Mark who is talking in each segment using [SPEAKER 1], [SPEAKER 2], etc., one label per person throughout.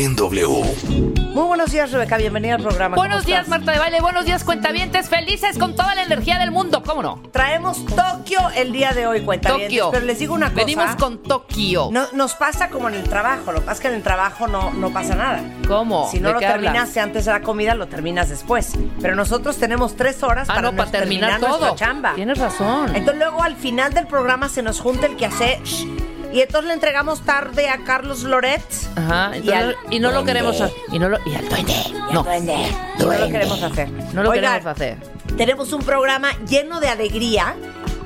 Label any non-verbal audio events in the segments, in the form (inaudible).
[SPEAKER 1] En W.
[SPEAKER 2] Muy buenos días, Rebeca. Bienvenida al programa. ¿Cómo
[SPEAKER 3] Buenos días,
[SPEAKER 2] estás?
[SPEAKER 3] Marta de Baile. Buenos días, cuentavientes. Felices con toda la energía del mundo. ¿Cómo no?
[SPEAKER 2] Traemos Tokio el día de hoy, cuentavientes.
[SPEAKER 3] Tokio.
[SPEAKER 2] Pero les digo una cosa.
[SPEAKER 3] Venimos con Tokio.
[SPEAKER 2] No, nos pasa como en el trabajo. Lo que pasa es que en el trabajo no, no pasa nada.
[SPEAKER 3] ¿Cómo?
[SPEAKER 2] Si no
[SPEAKER 3] ¿De
[SPEAKER 2] lo terminaste antes de la comida, lo terminas después. Pero nosotros tenemos tres horas
[SPEAKER 3] Ah,
[SPEAKER 2] para,
[SPEAKER 3] no, para
[SPEAKER 2] nos-
[SPEAKER 3] terminar todo.
[SPEAKER 2] nuestra chamba.
[SPEAKER 3] Tienes razón.
[SPEAKER 2] Entonces luego al final del programa se nos junta el que hace y entonces le entregamos tarde a Carlos Loret.
[SPEAKER 3] Ajá.
[SPEAKER 2] Y
[SPEAKER 3] entonces-
[SPEAKER 2] al
[SPEAKER 3] y, no lo queremos hacer. Y, no lo, y al duende. No.
[SPEAKER 2] Duende. No lo queremos hacer.
[SPEAKER 3] No lo
[SPEAKER 2] Oigan,
[SPEAKER 3] queremos hacer.
[SPEAKER 2] Tenemos un programa lleno de alegría.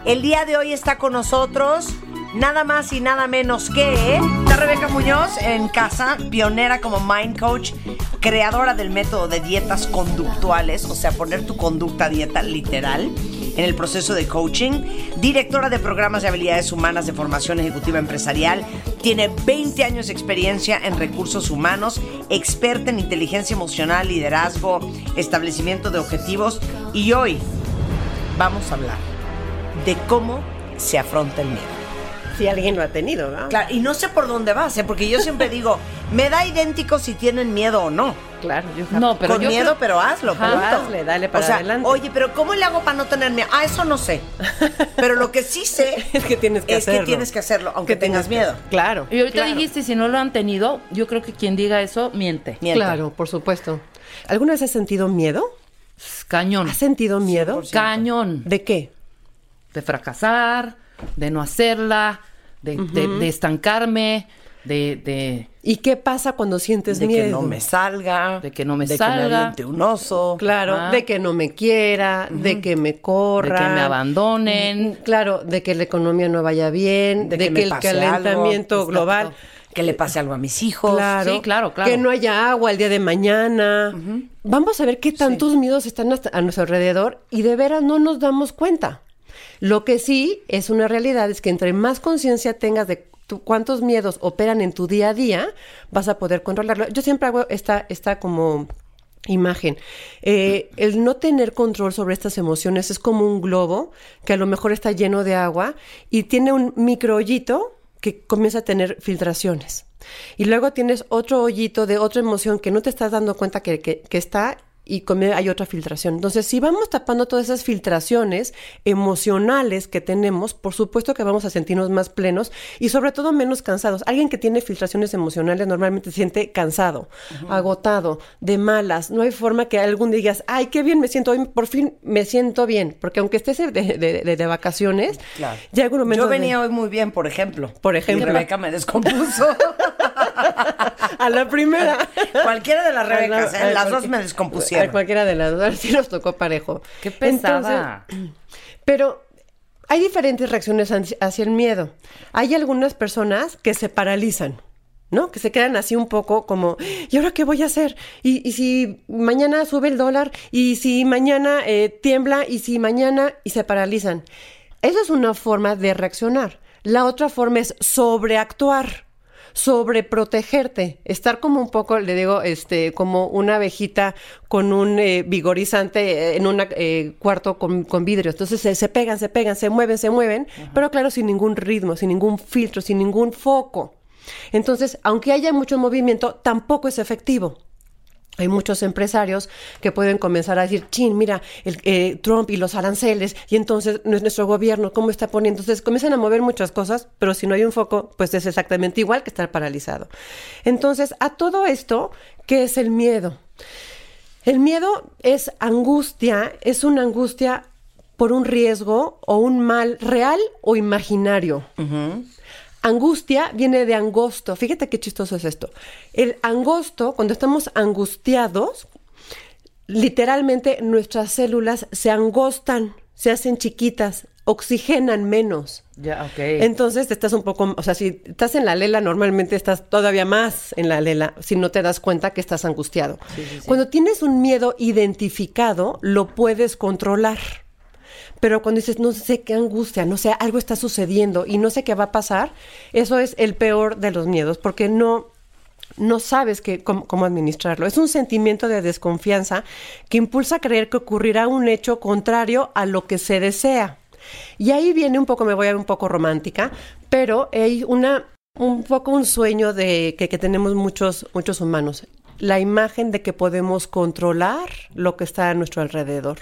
[SPEAKER 2] El día de hoy está con nosotros nada más y nada menos que está Rebeca Muñoz en casa, pionera como Mind Coach, creadora del método de dietas conductuales, o sea, poner tu conducta a dieta literal en el proceso de coaching, directora de programas de habilidades humanas de formación ejecutiva empresarial, tiene 20 años de experiencia en recursos humanos, experta en inteligencia emocional, liderazgo, establecimiento de objetivos. Y hoy vamos a hablar de cómo se afronta el miedo.
[SPEAKER 4] Si alguien lo ha tenido, ¿no?
[SPEAKER 2] Claro, y no sé por dónde vas, ¿eh? porque yo siempre digo, me da idéntico si tienen miedo o no.
[SPEAKER 4] Claro, yo
[SPEAKER 3] No, pero
[SPEAKER 2] Con
[SPEAKER 3] yo
[SPEAKER 2] miedo,
[SPEAKER 3] creo-
[SPEAKER 2] pero hazlo,
[SPEAKER 3] Ajá,
[SPEAKER 2] punto.
[SPEAKER 4] hazle, dale para
[SPEAKER 2] o sea,
[SPEAKER 4] adelante.
[SPEAKER 2] Oye, pero ¿cómo le hago para no tener miedo? Ah, eso no sé. Pero lo que sí sé (laughs)
[SPEAKER 4] es que tienes que
[SPEAKER 2] es que
[SPEAKER 4] hacerlo.
[SPEAKER 2] tienes que hacerlo, aunque
[SPEAKER 4] Que
[SPEAKER 2] tengas
[SPEAKER 4] tienes que-
[SPEAKER 2] miedo.
[SPEAKER 4] Claro.
[SPEAKER 3] Y ahorita
[SPEAKER 2] Claro.
[SPEAKER 3] dijiste, si no lo han tenido, yo creo que quien diga eso miente.
[SPEAKER 2] Miente.
[SPEAKER 4] Claro, por supuesto. ¿Alguna vez has sentido miedo?
[SPEAKER 3] Cañón.
[SPEAKER 4] ¿Has sentido miedo?
[SPEAKER 3] Cañón.
[SPEAKER 4] ¿De qué?
[SPEAKER 3] De fracasar, de no hacerla, de, de- de estancarme, de, de,
[SPEAKER 4] ¿Y qué pasa cuando sientes
[SPEAKER 2] De
[SPEAKER 4] miedo?
[SPEAKER 2] que no me salga.
[SPEAKER 3] De que no me
[SPEAKER 2] de
[SPEAKER 3] salga.
[SPEAKER 2] que me un oso.
[SPEAKER 4] Claro,
[SPEAKER 3] Ah.
[SPEAKER 4] de que no me quiera, de que me corra.
[SPEAKER 3] de que me abandonen.
[SPEAKER 4] Claro, de que la economía no vaya bien,
[SPEAKER 2] De
[SPEAKER 4] de,
[SPEAKER 2] que
[SPEAKER 4] el calentamiento
[SPEAKER 2] algo.
[SPEAKER 4] global.
[SPEAKER 2] Que le pase algo a mis hijos.
[SPEAKER 4] Claro,
[SPEAKER 3] Sí, claro, claro.
[SPEAKER 4] Que no haya agua el día de mañana. Vamos a ver qué tantos miedos están a nuestro alrededor y de veras no nos damos cuenta. Lo que sí es una realidad es que entre más conciencia tengas de cuántos miedos operan en tu día a día, vas a poder controlarlo. Yo siempre hago esta, esta como imagen. Eh, el no tener control sobre estas emociones es como un globo que a lo mejor está lleno de agua y tiene un micro hoyito que comienza a tener filtraciones. Y luego tienes otro hoyito de otra emoción que no te estás dando cuenta que- que está y hay otra filtración. Entonces, si vamos tapando todas esas filtraciones emocionales que tenemos, por supuesto que vamos a sentirnos más plenos y sobre todo menos cansados. Alguien que tiene filtraciones emocionales normalmente se siente cansado, agotado, de malas. No hay forma que algún día digas, ay, qué bien me siento hoy, por fin me siento bien. Porque aunque estés de, de- de- de vacaciones,
[SPEAKER 2] Claro.
[SPEAKER 4] ya algún momento
[SPEAKER 2] Yo venía hoy muy bien, por ejemplo.
[SPEAKER 4] Por ejemplo.
[SPEAKER 2] Y Rebeca me descompuso. (laughs)
[SPEAKER 4] a la primera.
[SPEAKER 2] Cualquiera de las Rebecas,
[SPEAKER 4] A la-
[SPEAKER 2] ¿eh? las
[SPEAKER 4] a
[SPEAKER 2] dos me
[SPEAKER 4] A
[SPEAKER 2] descompusieron.
[SPEAKER 4] cualquiera de las dos, (laughs) sí nos tocó parejo.
[SPEAKER 3] Qué pesada.
[SPEAKER 4] Entonces, pero hay diferentes reacciones hacia hacia el miedo. Hay algunas personas que se paralizan. ¿No? Que se quedan así un poco como, ¿y ahora qué voy a hacer? ¿Y, y si mañana sube el dólar? ¿Y si mañana eh, tiembla? ¿Y si mañana? Y se paralizan. Esa es una forma de reaccionar. La otra forma es sobreactuar sobreprotegerte, estar como un poco, le digo, este, como una abejita con un eh, vigorizante eh, en un cuarto con, con vidrio. Entonces se, se pegan, se pegan, se mueven, se mueven, pero claro, sin ningún ritmo, sin ningún filtro, sin ningún foco. Entonces, aunque haya mucho movimiento, tampoco es efectivo. Hay muchos empresarios que pueden comenzar a decir, chin, mira, el, eh, Trump y los aranceles, y entonces nu- nuestro gobierno, ¿cómo está poniendo? Entonces comienzan a mover muchas cosas, pero si no hay un foco, pues es exactamente igual que estar paralizado. Entonces, a todo esto, ¿qué es el miedo? El miedo es angustia, es una angustia por un riesgo o un mal real o imaginario. Angustia viene de angosto. Fíjate qué chistoso es esto. El angosto, cuando estamos angustiados, literalmente nuestras células se angostan, se hacen chiquitas, oxigenan menos.
[SPEAKER 3] Ya, ok.
[SPEAKER 4] Entonces estás un poco, o sea, si estás en la lela, normalmente estás todavía más en la lela si no te das cuenta que estás angustiado. Cuando tienes un miedo identificado, lo puedes controlar. Pero cuando dices, no sé qué angustia, no sé, algo está sucediendo y no sé qué va a pasar, eso es el peor de los miedos, porque no, no sabes que, cómo, cómo administrarlo. Es un sentimiento de desconfianza que impulsa a creer que ocurrirá un hecho contrario a lo que se desea. Y ahí viene un poco, me voy a ver un poco romántica, pero hay una, un poco un sueño de que, que tenemos muchos, muchos humanos. La imagen de que podemos controlar lo que está a nuestro alrededor.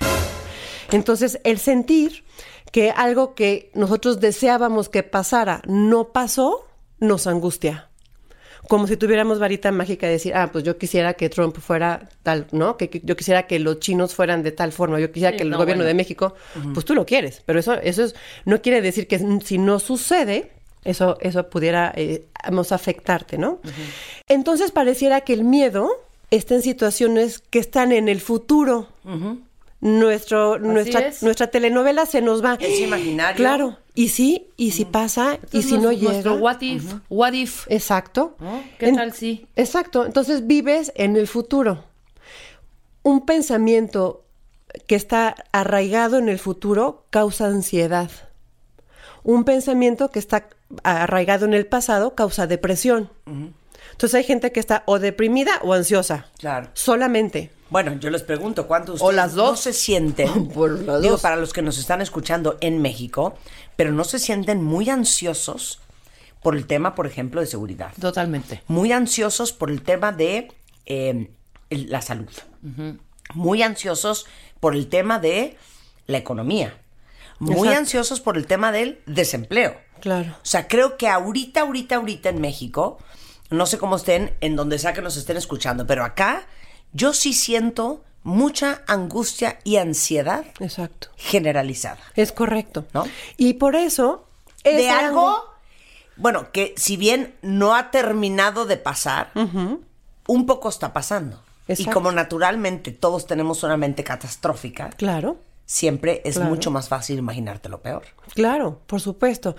[SPEAKER 4] Entonces, el sentir que algo que nosotros deseábamos que pasara no pasó, nos angustia. Como si tuviéramos varita mágica de decir, ah, pues yo quisiera que Trump fuera tal, ¿no? Que, que yo quisiera que los chinos fueran de tal forma, yo quisiera
[SPEAKER 3] Sí,
[SPEAKER 4] que el
[SPEAKER 3] no,
[SPEAKER 4] gobierno
[SPEAKER 3] bueno.
[SPEAKER 4] de México, pues tú lo quieres, pero eso, eso es, no quiere decir que si no sucede, eso, eso pudiera eh, afectarte, ¿no? Entonces pareciera que el miedo está en situaciones que están en el futuro. Nuestro, nuestra,
[SPEAKER 3] es.
[SPEAKER 4] nuestra telenovela se nos va.
[SPEAKER 2] Es imaginario.
[SPEAKER 4] Claro. Y sí, y si pasa, y si no llega.
[SPEAKER 3] Nuestro what if, what if.
[SPEAKER 4] Exacto.
[SPEAKER 3] ¿Qué
[SPEAKER 4] En-
[SPEAKER 3] tal si?
[SPEAKER 4] Exacto. Entonces vives en el futuro. Un pensamiento que está arraigado en el futuro causa ansiedad. Un pensamiento que está arraigado en el pasado causa depresión. Entonces hay gente que está o deprimida o ansiosa.
[SPEAKER 2] Claro.
[SPEAKER 4] Solamente.
[SPEAKER 2] Bueno, yo les pregunto, ¿cuántos
[SPEAKER 4] O las dos.
[SPEAKER 2] no se sienten, (laughs)
[SPEAKER 4] Por las
[SPEAKER 2] digo,
[SPEAKER 4] dos.
[SPEAKER 2] para los que nos están escuchando en México, pero no se sienten muy ansiosos por el tema, por ejemplo, de seguridad?
[SPEAKER 3] Totalmente.
[SPEAKER 2] Muy ansiosos por el tema de eh, el- la salud. Muy ansiosos por el tema de la economía. Muy
[SPEAKER 4] Exacto.
[SPEAKER 2] ansiosos por el tema del desempleo.
[SPEAKER 4] Claro.
[SPEAKER 2] O sea, creo que ahorita, ahorita, ahorita en México, no sé cómo estén, en donde sea que nos estén escuchando, pero acá yo sí siento mucha angustia y ansiedad
[SPEAKER 4] Exacto.
[SPEAKER 2] generalizada.
[SPEAKER 4] Es correcto.
[SPEAKER 2] ¿No?
[SPEAKER 4] Y por eso.
[SPEAKER 2] De
[SPEAKER 4] ese
[SPEAKER 2] algo, bueno, que si bien no ha terminado de pasar, un poco está pasando. Y como naturalmente todos tenemos una mente catastrófica,
[SPEAKER 4] Claro.
[SPEAKER 2] siempre es
[SPEAKER 4] Claro.
[SPEAKER 2] mucho más fácil imaginarte lo peor.
[SPEAKER 4] Claro, por supuesto.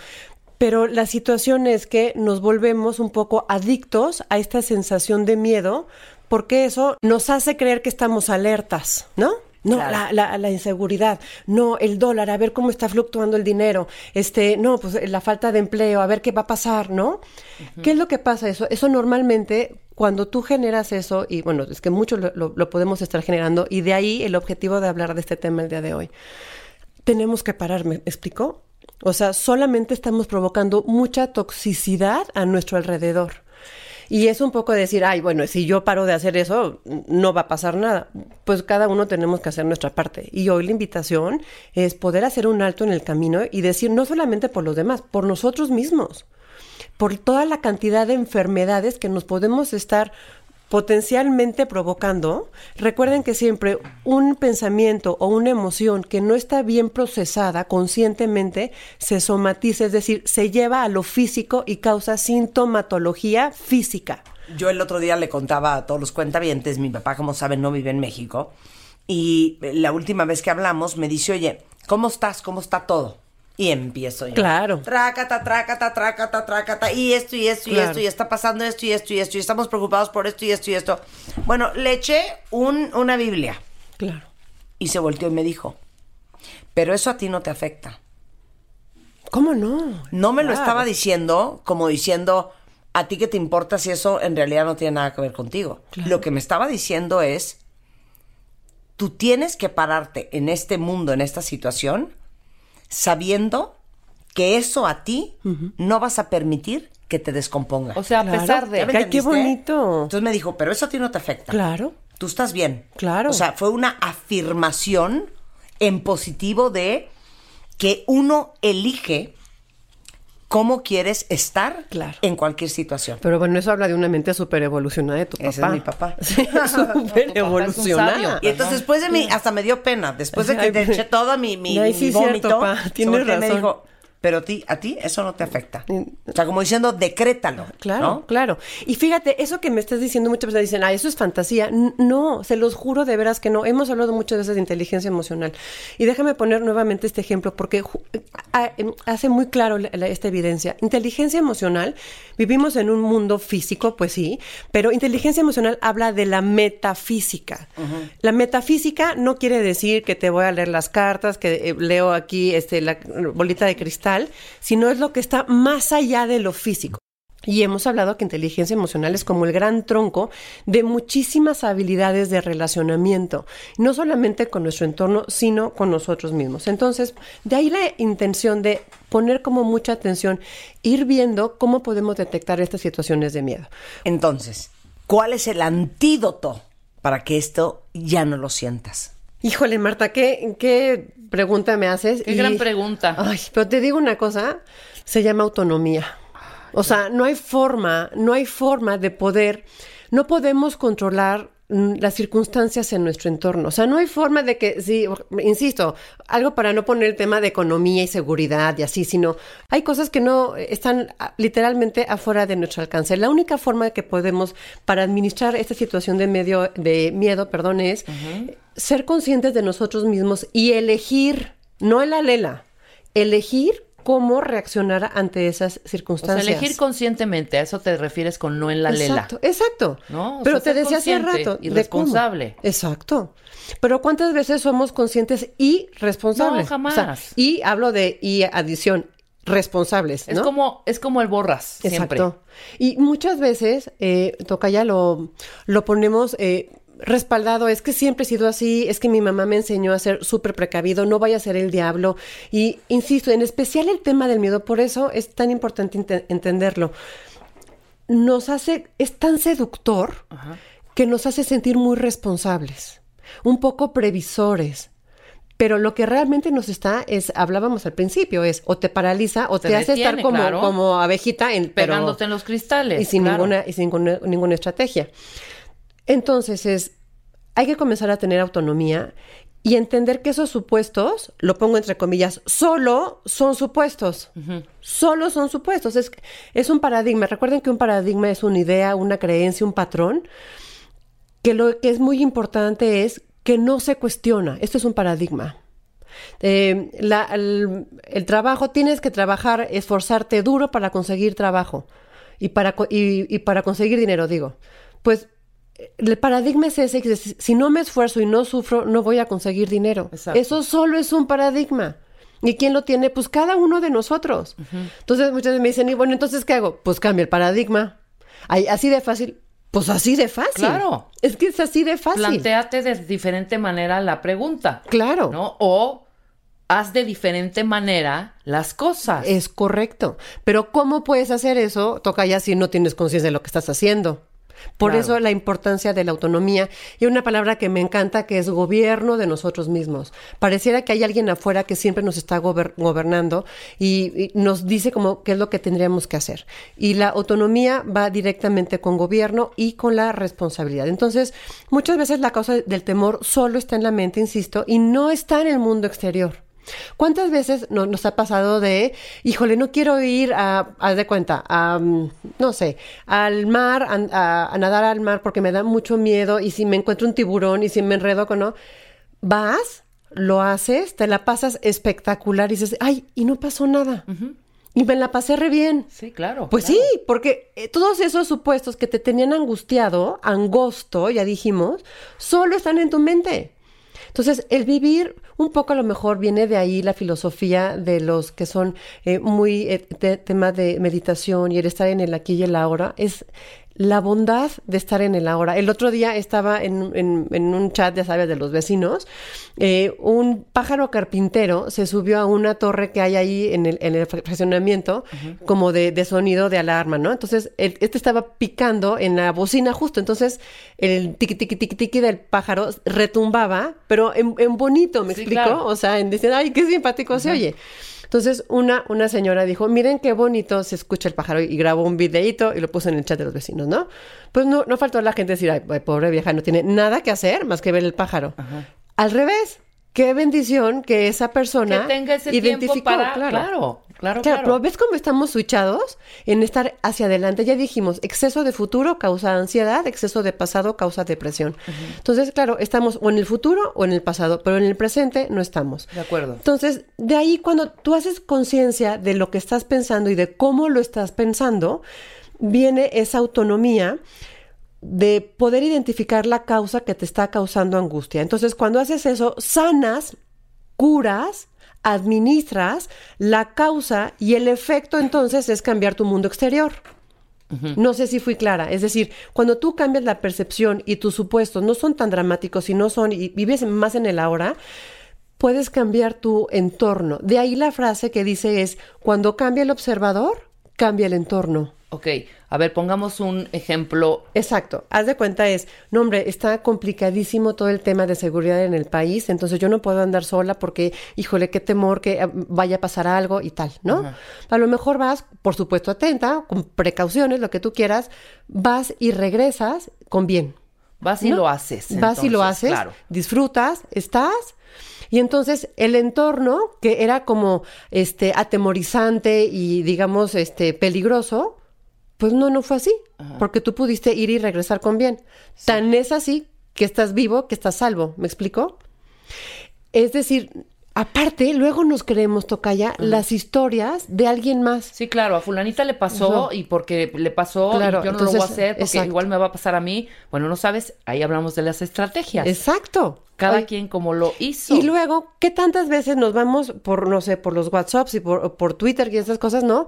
[SPEAKER 4] Pero la situación es que nos volvemos un poco adictos a esta sensación de miedo porque eso nos hace creer que estamos alertas, ¿no? No,
[SPEAKER 2] Claro.
[SPEAKER 4] la, la- la inseguridad, no, el dólar, a ver cómo está fluctuando el dinero, este, no, pues la falta de empleo, a ver qué va a pasar, ¿no? ¿Qué es lo que pasa eso? Eso normalmente, cuando tú generas eso, y bueno, es que mucho lo, lo- lo podemos estar generando, y de ahí el objetivo de hablar de este tema el día de hoy tenemos que parar, ¿me explicó? O sea, solamente estamos provocando mucha toxicidad a nuestro alrededor. Y es un poco decir, ay, bueno, si yo paro de hacer eso, no va a pasar nada. Pues cada uno tenemos que hacer nuestra parte. Y hoy la invitación es poder hacer un alto en el camino y decir, no solamente por los demás, por nosotros mismos por toda la cantidad de enfermedades que nos podemos estar potencialmente provocando. Recuerden que siempre un pensamiento o una emoción que no está bien procesada conscientemente se somatiza, es decir, se lleva a lo físico y causa sintomatología física.
[SPEAKER 2] Yo el otro día le contaba a todos los cuentavientes, mi papá, como saben, no vive en México, y la última vez que hablamos me dice, oye, ¿cómo estás? ¿Cómo está todo? Y empiezo yo.
[SPEAKER 4] Claro.
[SPEAKER 2] Trácata, trácata, trácata, trácata, y esto, y esto, y esto, y está pasando esto, y esto, y esto, y estamos preocupados por esto, y esto, y esto. Bueno, le eché un, una Biblia,
[SPEAKER 4] Claro.
[SPEAKER 2] y se volteó y me dijo, pero eso a ti no te afecta.
[SPEAKER 4] ¿Cómo no?
[SPEAKER 2] No me lo estaba diciendo como diciendo, a ti que te importa si eso en realidad no tiene nada que ver contigo. Lo que me estaba diciendo es, tú tienes que pararte en este mundo, en esta situación, sabiendo que eso a ti no vas a permitir que te descomponga.
[SPEAKER 3] O sea, a
[SPEAKER 4] Claro.
[SPEAKER 3] pesar de...
[SPEAKER 2] ¿Ya me
[SPEAKER 4] Ay, qué
[SPEAKER 2] entendiste?
[SPEAKER 4] bonito.
[SPEAKER 2] Entonces me dijo, pero eso a ti no te afecta.
[SPEAKER 4] Claro.
[SPEAKER 2] Tú estás bien.
[SPEAKER 4] Claro.
[SPEAKER 2] O sea, fue una afirmación en positivo de que uno elige cómo quieres estar
[SPEAKER 4] Claro.
[SPEAKER 2] en cualquier situación.
[SPEAKER 4] Pero bueno, eso habla de una mente súper evolucionada de tu papá.
[SPEAKER 2] Ese es mi papá. (laughs)
[SPEAKER 4] Sí, súper (laughs)
[SPEAKER 3] sabio.
[SPEAKER 4] evolucionada.
[SPEAKER 2] Y entonces después de mí, hasta me dio pena, después de que te eché (laughs) todo mi, mi,
[SPEAKER 4] ay,
[SPEAKER 2] mi
[SPEAKER 4] sí,
[SPEAKER 2] vómito,
[SPEAKER 4] tienes
[SPEAKER 2] me
[SPEAKER 4] razón.
[SPEAKER 2] dijo, pero a ti, a ti eso no te afecta. O sea, como diciendo, decrétalo.
[SPEAKER 4] Claro,
[SPEAKER 2] ¿no?
[SPEAKER 4] claro. Y fíjate, eso que me estás diciendo, muchas personas dicen, ah, eso es fantasía. No, se los juro de veras que no. Hemos hablado muchas veces de inteligencia emocional. Y déjame poner nuevamente este ejemplo, porque em, hace muy claro la- la- esta evidencia. Inteligencia emocional, vivimos en un mundo físico, pues sí, pero inteligencia emocional habla de la metafísica. La metafísica no quiere decir que te voy a leer las cartas, que eh, leo aquí este, la bolita de cristal, sino es lo que está más allá de lo físico. Y hemos hablado que inteligencia emocional es como el gran tronco de muchísimas habilidades de relacionamiento, no solamente con nuestro entorno, sino con nosotros mismos. Entonces, de ahí la intención de poner como mucha atención, ir viendo cómo podemos detectar estas situaciones de miedo.
[SPEAKER 2] Entonces, ¿cuál es el antídoto para que esto ya no lo sientas?
[SPEAKER 4] Híjole, Marta, ¿qué, qué pregunta me haces?
[SPEAKER 3] Qué gran pregunta.
[SPEAKER 4] Ay, pero te digo una cosa, se llama autonomía. O sea, no hay forma, no hay forma de poder, no podemos controlar las circunstancias en nuestro entorno. O sea, no hay forma de que, sí, insisto, algo para no poner el tema de economía y seguridad y así, sino hay cosas que no eh, están ah, literalmente afuera de nuestro alcance. La única forma que podemos para administrar esta situación de medio, de miedo, perdón, es ser conscientes de nosotros mismos y elegir, no el alela, elegir cómo reaccionar ante esas
[SPEAKER 3] O sea,
[SPEAKER 4] circunstancias.
[SPEAKER 3] elegir conscientemente, a eso te refieres con no en la lela.
[SPEAKER 4] Exacto, exacto.
[SPEAKER 3] ¿No?
[SPEAKER 4] Pero
[SPEAKER 3] sea,
[SPEAKER 4] te decía hace rato.
[SPEAKER 3] y
[SPEAKER 4] de
[SPEAKER 3] responsable.
[SPEAKER 4] Exacto. Pero ¿cuántas veces somos conscientes y responsables?
[SPEAKER 3] No, jamás.
[SPEAKER 4] O sea, y hablo de y adición, responsables.
[SPEAKER 3] Es como, es como el borras, siempre.
[SPEAKER 4] Exacto. Y muchas veces, eh, toca ya lo, lo ponemos eh, respaldado, es que siempre he sido así, es que mi mamá me enseñó a ser súper precavido, no vaya a ser el diablo. Y insisto, en especial el tema del miedo, por eso es tan importante ente- entenderlo. Nos hace, es tan seductor que nos hace sentir muy responsables, un poco previsores. Pero lo que realmente nos está es, hablábamos al principio, es o te paraliza o te,
[SPEAKER 3] Te
[SPEAKER 4] hace estar como,
[SPEAKER 3] claro.
[SPEAKER 4] como abejita en, pero-
[SPEAKER 3] Pegándote en los cristales.
[SPEAKER 4] y sin
[SPEAKER 3] claro.
[SPEAKER 4] ninguna y sin ninguna estrategia. Entonces es hay que comenzar a tener autonomía y entender que esos supuestos, lo pongo entre comillas, solo son supuestos. Solo son supuestos. Es, es un paradigma. Recuerden que un paradigma es una idea, una creencia, un patrón. Que lo que es muy importante es que no se cuestiona. Esto es un paradigma. Eh, la- el, el trabajo, tienes que trabajar, esforzarte duro para conseguir trabajo y para, y, y para conseguir dinero, digo. Pues el paradigma es ese, que si no me esfuerzo y no sufro, no voy a conseguir dinero.
[SPEAKER 3] Exacto.
[SPEAKER 4] Eso solo es un paradigma. ¿Y quién lo tiene? Pues cada uno de nosotros. Entonces muchas veces me dicen, y bueno, entonces ¿qué hago? Pues cambia el paradigma. Ay, así de fácil. Pues así de fácil.
[SPEAKER 3] Claro.
[SPEAKER 4] Es que es así de fácil.
[SPEAKER 3] Plantéate de diferente manera la pregunta.
[SPEAKER 4] Claro.
[SPEAKER 3] ¿No? O haz de diferente manera las cosas.
[SPEAKER 4] Es correcto. Pero ¿cómo puedes hacer eso? Toca ya si no tienes conciencia de lo que estás haciendo. Por
[SPEAKER 3] Claro.
[SPEAKER 4] eso la importancia de la autonomía y una palabra que me encanta que es gobierno de nosotros mismos. Pareciera que hay alguien afuera que siempre nos está gober- gobernando y, y nos dice como qué es lo que tendríamos que hacer. Y la autonomía va directamente con gobierno y con la responsabilidad. Entonces, muchas veces la causa del temor solo está en la mente, insisto, y no está en el mundo exterior. ¿Cuántas veces no- nos ha pasado de, híjole, no quiero ir a, haz de cuenta, a, mm, no sé, al mar, a, a- a nadar al mar porque me da mucho miedo y si me encuentro un tiburón y si me enredo con no, vas, lo haces, te la pasas espectacular y dices, ay, y no pasó nada. Y me la pasé re bien.
[SPEAKER 3] Sí, claro.
[SPEAKER 4] Pues
[SPEAKER 3] claro.
[SPEAKER 4] sí, porque eh, todos esos supuestos que te tenían angustiado, angosto, ya dijimos, solo están en tu mente. Entonces, el vivir un poco a lo mejor viene de ahí la filosofía de los que son eh, muy eh, te- tema de meditación y el estar en el aquí y el ahora, es la bondad de estar en el ahora. El otro día estaba en, en- en un chat, ya sabes, de los vecinos, eh, un pájaro carpintero se subió a una torre que hay ahí en el, en el fraccionamiento, como de, de sonido de alarma, ¿no? Entonces, el- este estaba picando en la bocina justo, entonces el tiqui tiqui tiqui tiqui del pájaro retumbaba, pero en, en bonito, ¿me
[SPEAKER 3] Sí,
[SPEAKER 4] explico?
[SPEAKER 3] claro.
[SPEAKER 4] O sea, en decir, ay, qué simpático se oye. Entonces, una, una señora dijo, miren qué bonito se escucha el pájaro y grabó un videíto y lo puso en el chat de los vecinos, ¿no? Pues no, no faltó la gente decir, ay, pobre vieja, no tiene nada que hacer más que ver el pájaro. Al revés, qué bendición que esa persona
[SPEAKER 3] que tenga ese
[SPEAKER 4] identificó,
[SPEAKER 3] tiempo para
[SPEAKER 4] claro.
[SPEAKER 3] claro. Claro,
[SPEAKER 4] Claro,
[SPEAKER 3] claro.
[SPEAKER 4] pero ¿ves cómo estamos switchados en estar hacia adelante? Ya dijimos, exceso de futuro causa ansiedad, exceso de pasado causa depresión. Entonces, claro, estamos o en el futuro o en el pasado, pero en el presente no estamos.
[SPEAKER 3] De acuerdo.
[SPEAKER 4] Entonces, de ahí cuando tú haces conciencia de lo que estás pensando y de cómo lo estás pensando, viene esa autonomía de poder identificar la causa que te está causando angustia. Entonces, cuando haces eso, sanas, curas, administras la causa y el efecto entonces es cambiar tu mundo exterior. No sé si fui clara. Es decir, cuando tú cambias la percepción y tus supuestos no son tan dramáticos y no son, y vives más en el ahora, puedes cambiar tu entorno. De ahí la frase que dice es, cuando cambia el observador, cambia el entorno.
[SPEAKER 3] Ok, a ver, pongamos un ejemplo.
[SPEAKER 4] Exacto. Haz de cuenta es, no hombre, está complicadísimo todo el tema de seguridad en el país, entonces yo no puedo andar sola porque, híjole, qué temor que eh, vaya a pasar algo y tal, ¿no? A lo mejor vas, por supuesto, atenta, con precauciones, lo que tú quieras, vas y regresas con bien.
[SPEAKER 3] Vas y
[SPEAKER 4] ¿no?
[SPEAKER 3] lo haces.
[SPEAKER 4] Vas y lo haces,
[SPEAKER 3] Claro.
[SPEAKER 4] disfrutas, estás. Y entonces el entorno, que era como este atemorizante y digamos este peligroso, pues no, no fue así. Porque tú pudiste ir y regresar con bien. Tan es así que estás vivo, que estás salvo. ¿Me explico? Es decir, aparte, luego nos creemos, Tocaya, las historias de alguien más.
[SPEAKER 3] Sí, claro, a fulanita le pasó y porque le pasó y
[SPEAKER 4] Claro,
[SPEAKER 3] yo no lo voy a hacer porque
[SPEAKER 4] exacto.
[SPEAKER 3] igual me va a pasar a mí. Bueno, no sabes, ahí hablamos de las estrategias.
[SPEAKER 4] Exacto.
[SPEAKER 3] Cada
[SPEAKER 4] Ay,
[SPEAKER 3] quien como lo hizo.
[SPEAKER 4] Y luego, ¿qué tantas veces nos vamos por, no sé, por los WhatsApps y por, por Twitter y esas cosas, no?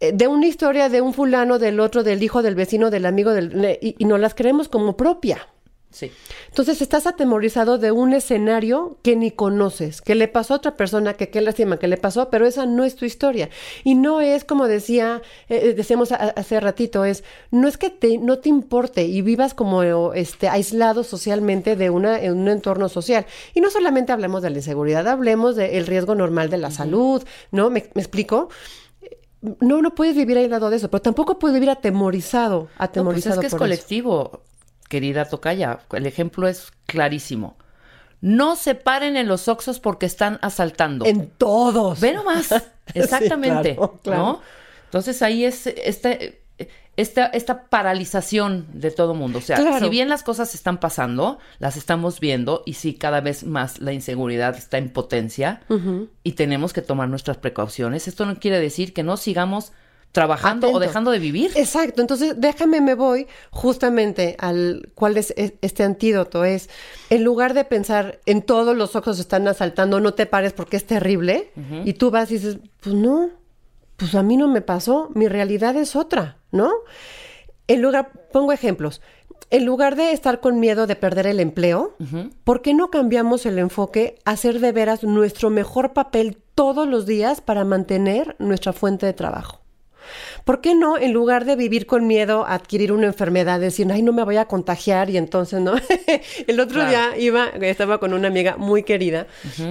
[SPEAKER 4] Eh, De una historia de un fulano, del otro, del hijo, del vecino, del amigo, del, y, y nos las creemos como propia.
[SPEAKER 3] Sí.
[SPEAKER 4] Entonces estás atemorizado de un escenario que ni conoces, que le pasó a otra persona, que qué lástima que le pasó, pero esa no es tu historia. Y no es como decía, eh, decíamos a- hace ratito, es, no es que te, no te importe y vivas como este, aislado socialmente de una, en un entorno social. Y no solamente hablemos de la inseguridad, hablemos del riesgo normal de la salud, ¿no? ¿Me, me explico? No, no puedes vivir aislado de eso, pero tampoco puedes vivir atemorizado,
[SPEAKER 3] No, pues
[SPEAKER 4] atemorizado
[SPEAKER 3] es que es
[SPEAKER 4] eso.
[SPEAKER 3] colectivo, querida Tocaya. El ejemplo es clarísimo. No se paren en los oxos porque están asaltando.
[SPEAKER 4] En todos.
[SPEAKER 3] Ve nomás. (laughs) Exactamente.
[SPEAKER 4] claro, claro.
[SPEAKER 3] ¿No? Entonces ahí es este, esta, esta paralización de todo mundo. O sea,
[SPEAKER 4] Claro.
[SPEAKER 3] si bien las cosas están pasando, las estamos viendo y sí, cada vez más la inseguridad está en potencia y tenemos que tomar nuestras precauciones. Esto no quiere decir que no sigamos trabajando o dejando de vivir.
[SPEAKER 4] Exacto, entonces déjame me voy justamente al cuál es es- este antídoto es en lugar de pensar en todos los ojos están asaltando, no te pares porque es terrible y tú vas y dices, pues no, pues a mí no me pasó, mi realidad es otra, ¿no? En lugar pongo ejemplos. En lugar de estar con miedo de perder el empleo, ¿por qué no cambiamos el enfoque a hacer de veras nuestro mejor papel todos los días para mantener nuestra fuente de trabajo? ¿Por qué no, en lugar de vivir con miedo a adquirir una enfermedad, decir, ay, no me voy a contagiar y entonces no? (laughs) el otro
[SPEAKER 3] Claro.
[SPEAKER 4] día iba, estaba con una amiga muy querida,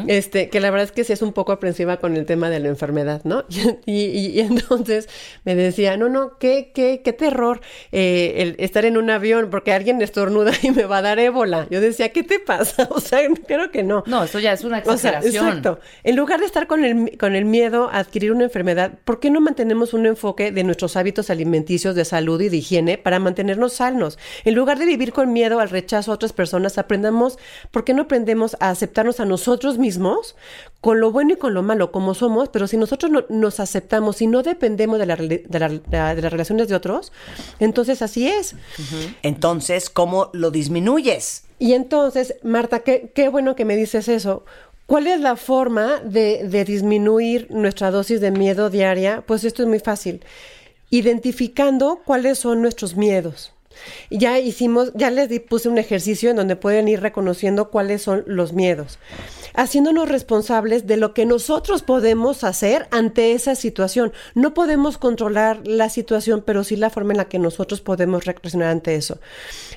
[SPEAKER 4] este, que la verdad es que sí es un poco aprensiva con el tema de la enfermedad, ¿no? (laughs) Y, y- y entonces me decía, no, no, qué, qué, qué terror eh, el estar en un avión porque alguien estornuda y me va a dar ébola. Yo decía, ¿qué te pasa? (laughs) O sea, creo que no.
[SPEAKER 3] No, eso ya es una
[SPEAKER 4] O sea,
[SPEAKER 3] exageración.
[SPEAKER 4] exacto. En lugar de estar con el, con el miedo a adquirir una enfermedad, ¿por qué no mantenemos un enfoque de nuestros hábitos alimenticios de salud y de higiene para mantenernos sanos? En lugar de vivir con miedo al rechazo a otras personas, aprendamos, ¿por qué no aprendemos a aceptarnos a nosotros mismos con lo bueno y con lo malo, como somos? Pero si nosotros no- nos aceptamos y no dependemos de, la de la- de las relaciones de otros, entonces así es.
[SPEAKER 2] Entonces, ¿cómo lo disminuyes?
[SPEAKER 4] Y entonces, Marta, qué, qué bueno que me dices eso. ¿Cuál es la forma de, de disminuir nuestra dosis de miedo diaria? Pues esto es muy fácil. Identificando cuáles son nuestros miedos. Ya hicimos, ya les di- puse un ejercicio en donde pueden ir reconociendo cuáles son los miedos, haciéndonos responsables de lo que nosotros podemos hacer ante esa situación. No podemos controlar la situación, pero sí la forma en la que nosotros podemos reaccionar ante eso.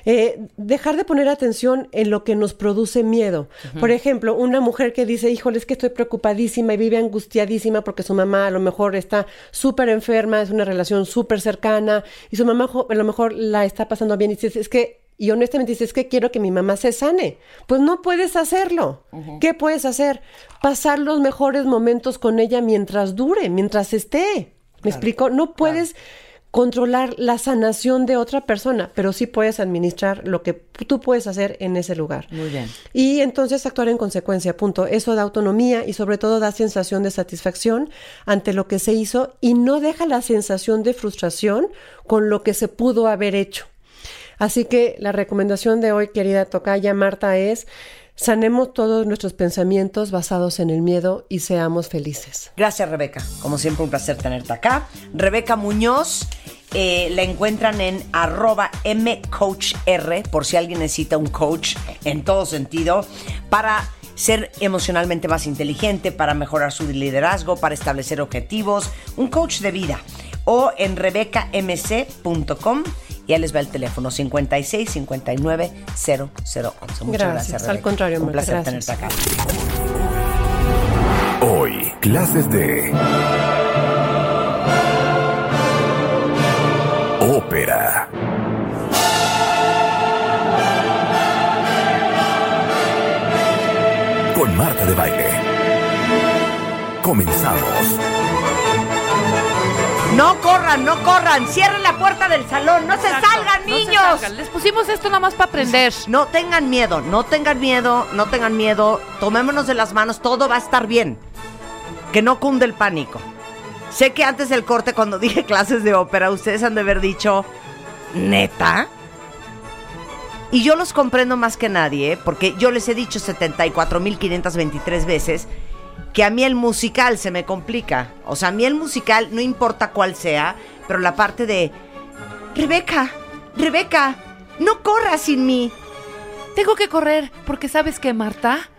[SPEAKER 4] Eh, dejar de poner atención en lo que nos produce miedo. Por ejemplo, una mujer que dice, híjole, es que estoy preocupadísima y vive angustiadísima porque su mamá a lo mejor está súper enferma, es una relación súper cercana y su mamá a lo mejor la está pasando bien y dice, es que y honestamente dices, es que quiero que mi mamá se sane. Pues no puedes hacerlo. ¿Qué puedes hacer? Pasar los mejores momentos con ella mientras dure, mientras esté. ¿Me explico? No puedes controlar la sanación de otra persona, pero sí puedes administrar lo que tú puedes hacer en ese lugar.
[SPEAKER 3] Muy bien.
[SPEAKER 4] Y entonces actuar en consecuencia, punto. Eso da autonomía y sobre todo da sensación de satisfacción ante lo que se hizo y no deja la sensación de frustración con lo que se pudo haber hecho. Así que la recomendación de hoy, querida Tocaya Marta, es sanemos todos nuestros pensamientos basados en el miedo y seamos felices.
[SPEAKER 2] Gracias, Rebeca. Como siempre, un placer tenerte acá. Rebeca Muñoz, eh, la encuentran en arroba mcoachr, por si alguien necesita un coach en todo sentido, para ser emocionalmente más inteligente, para mejorar su liderazgo, para establecer objetivos, un coach de vida. O en rebecamc.com y ahí les va el teléfono 56 59 0011. Muchas gracias,
[SPEAKER 4] Gracias, al contrario,
[SPEAKER 2] Un placer
[SPEAKER 4] gracias.
[SPEAKER 2] tenerte acá.
[SPEAKER 1] Hoy, clases de ópera. Con Marta de Baile. Comenzamos.
[SPEAKER 2] No corran, no corran, cierren la puerta del salón, no se salgan,
[SPEAKER 3] no se
[SPEAKER 2] niños.
[SPEAKER 3] salgan. Les pusimos esto nada más para aprender.
[SPEAKER 2] No tengan miedo, no tengan miedo, no tengan miedo. Tomémonos de las manos, todo va a estar bien. Que no cunde el pánico. Sé que antes del corte, cuando (laughs) dije clases de ópera, ustedes han de haber dicho, ¿neta? Y yo los comprendo más que nadie, ¿eh? porque yo les he dicho 74.523 veces que a mí el musical se me complica. O sea, a mí el musical, no importa cuál sea, pero la parte de, Rebeca, Rebeca, no corras sin mí.
[SPEAKER 3] Tengo que correr porque sabes que Marta.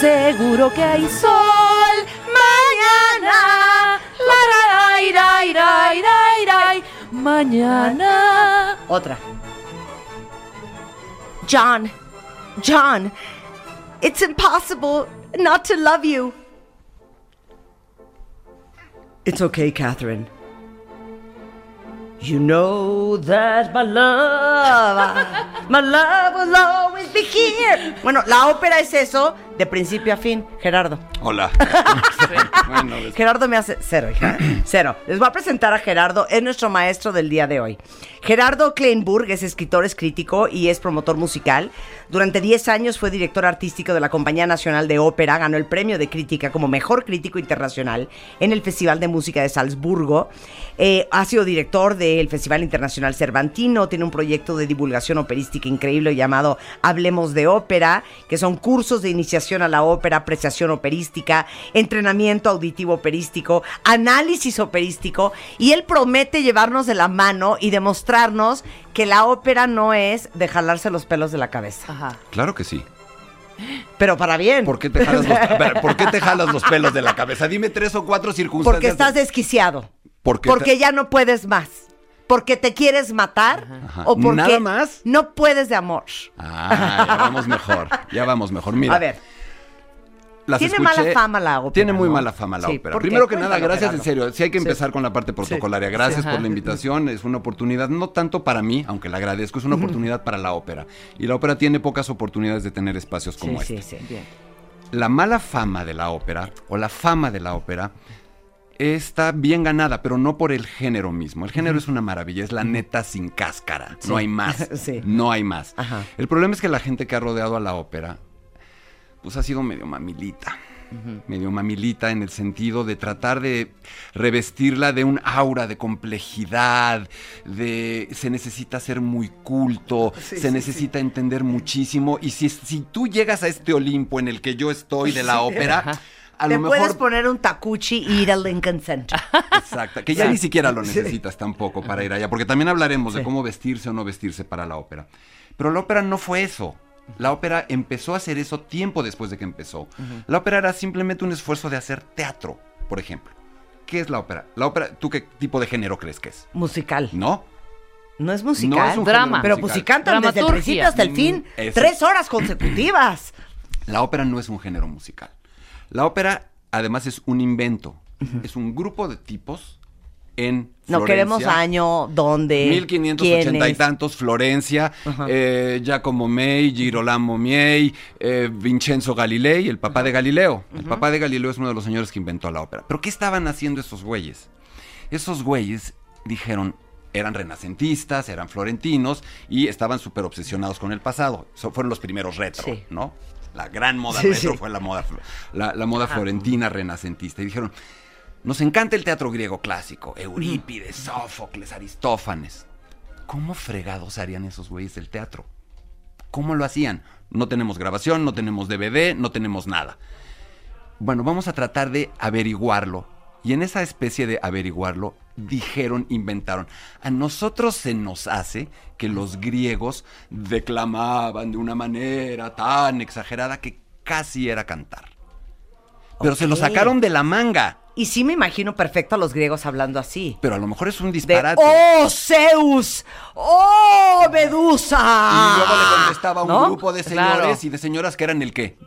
[SPEAKER 3] Seguro que hay sol mañana. La, Mañana.
[SPEAKER 2] Otra. John, John, it's impossible not to love you. It's okay, Catherine. You know that my love, (laughs) my love will always be here. Bueno, la ópera es eso de principio a fin, Gerardo.
[SPEAKER 5] Hola. (laughs) bueno,
[SPEAKER 2] Gerardo me hace cero, hija. (clears throat) Cero. Les voy a presentar a Gerardo, es nuestro maestro del día de hoy. Gerardo Kleinburg es escritor, es crítico y es promotor musical. Durante 10 años fue director artístico de la Compañía Nacional de Ópera, ganó el premio de crítica como mejor crítico internacional en el Festival de Música de Salzburgo. Eh, ha sido director del Festival Internacional Cervantino, tiene un proyecto de divulgación operística increíble llamado Hablemos de Ópera, que son cursos de iniciación a la ópera, apreciación operística, entrenamiento auditivo operístico, análisis operístico, y él promete llevarnos de la mano y demostrarnos que la ópera no es de jalarse los pelos de la cabeza,
[SPEAKER 3] Ajá.
[SPEAKER 5] Claro que sí.
[SPEAKER 2] pero para bien.
[SPEAKER 5] ¿Por qué, te jalas los, a ver, ¿Por qué te jalas los pelos de la cabeza? Dime tres o cuatro circunstancias.
[SPEAKER 2] Porque estás
[SPEAKER 5] de-
[SPEAKER 2] desquiciado.
[SPEAKER 5] ¿Por qué
[SPEAKER 2] porque
[SPEAKER 5] te-
[SPEAKER 2] ya no puedes más. Porque te quieres matar.
[SPEAKER 5] Ajá.
[SPEAKER 2] O porque
[SPEAKER 5] ¿Nada más?
[SPEAKER 2] no puedes de amor.
[SPEAKER 5] Ah, ya vamos mejor. Ya vamos mejor. Mira.
[SPEAKER 2] A ver.
[SPEAKER 5] Las
[SPEAKER 2] Tiene
[SPEAKER 5] escuché-
[SPEAKER 2] mala fama la ópera,
[SPEAKER 5] Tiene muy
[SPEAKER 2] ¿no?
[SPEAKER 5] mala fama la
[SPEAKER 2] Sí,
[SPEAKER 5] ópera. Primero que nada, gracias en serio. Sí hay que empezar con la parte protocolaria. Gracias
[SPEAKER 3] Sí.
[SPEAKER 5] por la invitación. Es una oportunidad, no tanto para mí, aunque la agradezco, es una oportunidad para la ópera. Y la ópera tiene pocas oportunidades de tener espacios como
[SPEAKER 2] sí,
[SPEAKER 5] este.
[SPEAKER 2] sí, sí.
[SPEAKER 3] Bien.
[SPEAKER 5] la mala fama de la ópera, o la fama de la ópera, está bien ganada, pero no por el género mismo. El género es una maravilla, es la neta sin cáscara. No hay más. (laughs)
[SPEAKER 2] Sí.
[SPEAKER 5] No hay más.
[SPEAKER 2] Ajá.
[SPEAKER 5] El problema es que la gente que ha rodeado a la ópera, pues ha sido medio mamilita. Medio mamilita en el sentido de tratar de revestirla de un aura de complejidad, de se necesita ser muy culto, se necesita entender muchísimo. Y si, si tú llegas a este Olimpo en el que yo estoy de la ópera, a
[SPEAKER 2] Te
[SPEAKER 5] lo mejor
[SPEAKER 2] puedes poner un tacuchi y ir al Lincoln Center.
[SPEAKER 5] Exacto, que ya ni siquiera lo necesitas tampoco para ir allá, porque también hablaremos de cómo vestirse o no vestirse para la ópera. Pero la ópera no fue eso. La ópera empezó a hacer eso tiempo después de que empezó. La ópera era simplemente un esfuerzo de hacer teatro, por ejemplo. ¿Qué es la ópera? La ópera, ¿tú qué tipo de género crees que es?
[SPEAKER 2] musical.
[SPEAKER 5] ¿No?
[SPEAKER 2] No es musical.
[SPEAKER 5] No es un
[SPEAKER 3] Drama.
[SPEAKER 2] Pero pues si cantan desde el principio hasta el fin,
[SPEAKER 5] Mm, eso.
[SPEAKER 2] tres horas consecutivas. (clears throat)
[SPEAKER 5] La ópera no es un género musical. La ópera, además, es un invento. Es un grupo de tipos en
[SPEAKER 2] No queremos año, dónde,
[SPEAKER 5] 1580 y tantos, Florencia, eh, Giacomo May, Girolamo Miei, eh, Vincenzo Galilei, el papá de Galileo. El papá de Galileo es uno de los señores que inventó la ópera. ¿Pero qué estaban haciendo esos güeyes? Esos güeyes dijeron, eran renacentistas, eran florentinos y estaban súper obsesionados con el pasado. So- fueron los primeros retro,
[SPEAKER 2] Sí.
[SPEAKER 5] ¿no? La gran moda
[SPEAKER 2] Sí,
[SPEAKER 5] retro
[SPEAKER 2] sí.
[SPEAKER 5] fue la moda, la, la moda florentina renacentista. Y dijeron, nos encanta el teatro griego clásico, Eurípides, Sófocles, Aristófanes. ¿Cómo fregados harían esos güeyes el teatro? ¿Cómo lo hacían? No tenemos grabación, no tenemos DVD, no tenemos nada. Bueno, vamos a tratar de averiguarlo. Y en esa especie de averiguarlo, dijeron, inventaron. A nosotros se nos hace que los griegos declamaban de una manera tan exagerada que casi era cantar. Pero se lo sacaron de la manga.
[SPEAKER 2] Y sí me imagino perfecto a los griegos hablando así.
[SPEAKER 5] Pero a lo mejor es un
[SPEAKER 2] De,
[SPEAKER 5] disparate.
[SPEAKER 2] ¡Oh, Zeus! ¡Oh, Medusa!
[SPEAKER 5] Y luego le contestaba un
[SPEAKER 2] ¿No?
[SPEAKER 5] grupo de
[SPEAKER 3] Claro.
[SPEAKER 5] señores y de señoras que eran el qué?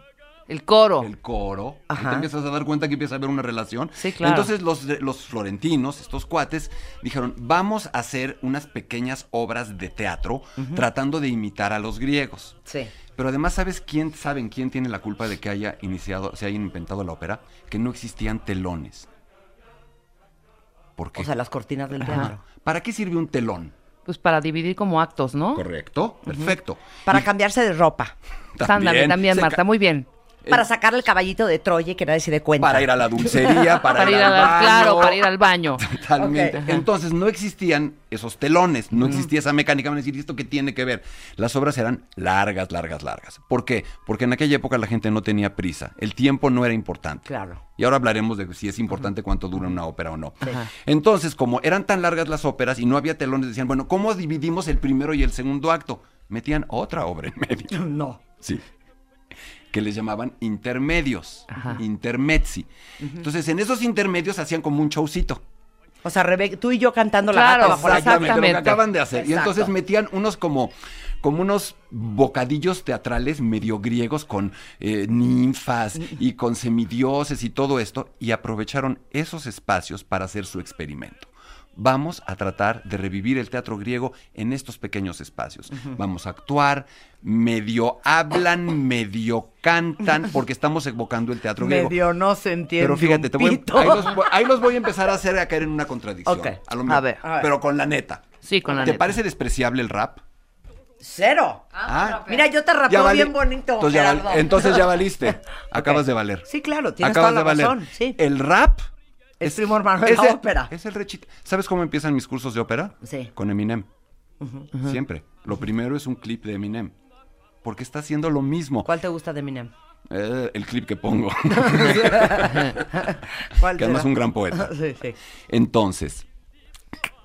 [SPEAKER 3] El coro.
[SPEAKER 5] El coro.
[SPEAKER 2] Ajá.
[SPEAKER 5] Te empiezas a dar cuenta que empieza a haber una relación.
[SPEAKER 3] Sí, claro.
[SPEAKER 5] Entonces los, los florentinos, estos cuates, dijeron, vamos a hacer unas pequeñas obras de teatro tratando de imitar a los griegos.
[SPEAKER 2] Sí.
[SPEAKER 5] Pero además, ¿sabes quién saben quién tiene la culpa de que haya iniciado, se haya inventado la ópera? Que no existían telones. ¿Por qué?
[SPEAKER 2] O sea, las cortinas del teatro.
[SPEAKER 5] ¿Para qué sirve un telón?
[SPEAKER 3] Pues para dividir como actos, ¿no?
[SPEAKER 5] Correcto, perfecto.
[SPEAKER 2] Para cambiarse de ropa. (laughs)
[SPEAKER 3] Ándale, también,
[SPEAKER 5] se
[SPEAKER 3] Marta, muy bien.
[SPEAKER 2] Para sacar el caballito de Troya y que nadie se dé cuenta.
[SPEAKER 5] Para ir a la dulcería, (laughs) para,
[SPEAKER 3] Para ir
[SPEAKER 5] al
[SPEAKER 3] al,
[SPEAKER 5] baño.
[SPEAKER 3] claro, para ir al baño. (laughs)
[SPEAKER 5] Totalmente. Entonces no existían esos telones, no existía esa mecánica. Van a decir, ¿y esto qué tiene que ver? Las obras eran largas, largas, largas. ¿Por qué? Porque en aquella época la gente no tenía prisa. El tiempo no era importante.
[SPEAKER 2] Claro.
[SPEAKER 5] Y ahora hablaremos de si es importante cuánto dura una ópera o no. Entonces, como eran tan largas las óperas y no había telones, decían, bueno, ¿cómo dividimos el primero y el segundo acto? Metían otra obra en medio. (laughs)
[SPEAKER 2] No.
[SPEAKER 5] Sí. Que les llamaban intermedios.
[SPEAKER 3] Ajá.
[SPEAKER 5] Intermezzi. Entonces, en esos intermedios hacían como un showcito.
[SPEAKER 2] O sea, Rebe- tú y yo cantando la gata bajo la
[SPEAKER 5] Exactamente, lo que acaban de hacer. Y entonces metían unos como, como unos bocadillos teatrales medio griegos con eh, ninfas y con semidioses y todo esto, y aprovecharon esos espacios para hacer su experimento. Vamos a tratar de revivir el teatro griego en estos pequeños espacios. Vamos a actuar, medio hablan, (laughs) medio cantan, porque estamos evocando el teatro griego.
[SPEAKER 2] Medio no se entiende.
[SPEAKER 5] Pero fíjate, te voy, ahí, los, voy- ahí los voy a empezar a hacer a caer en una contradicción.
[SPEAKER 2] Ok.
[SPEAKER 5] A lo
[SPEAKER 3] A
[SPEAKER 5] mejor,
[SPEAKER 3] ver.
[SPEAKER 2] A ver.
[SPEAKER 5] Pero con la neta.
[SPEAKER 3] Sí, con la
[SPEAKER 5] ¿Te
[SPEAKER 3] neta.
[SPEAKER 5] parece despreciable el rap?
[SPEAKER 2] Cero.
[SPEAKER 5] Ah,
[SPEAKER 2] Mira, yo te
[SPEAKER 5] vali-
[SPEAKER 2] bien bonito.
[SPEAKER 5] Entonces ya, val-
[SPEAKER 2] Gerardo.
[SPEAKER 5] entonces ya valiste. (laughs) Acabas de valer.
[SPEAKER 2] Sí, claro, tienes
[SPEAKER 5] Acabas
[SPEAKER 2] toda la
[SPEAKER 5] de valer.
[SPEAKER 2] razón. Sí.
[SPEAKER 5] El rap
[SPEAKER 2] Es primo hermano de la
[SPEAKER 5] el-
[SPEAKER 2] ópera.
[SPEAKER 5] Es el rechit. ¿Sabes cómo empiezan mis cursos de ópera?
[SPEAKER 2] Sí.
[SPEAKER 5] Con Eminem. Siempre. Lo primero es un clip de Eminem. Porque está haciendo lo mismo.
[SPEAKER 2] ¿Cuál te gusta de Eminem?
[SPEAKER 5] Eh, el clip que pongo. (laughs) (laughs)
[SPEAKER 2] ¿Cuál
[SPEAKER 5] que además es un gran poeta. (laughs)
[SPEAKER 2] Sí, sí.
[SPEAKER 5] Entonces,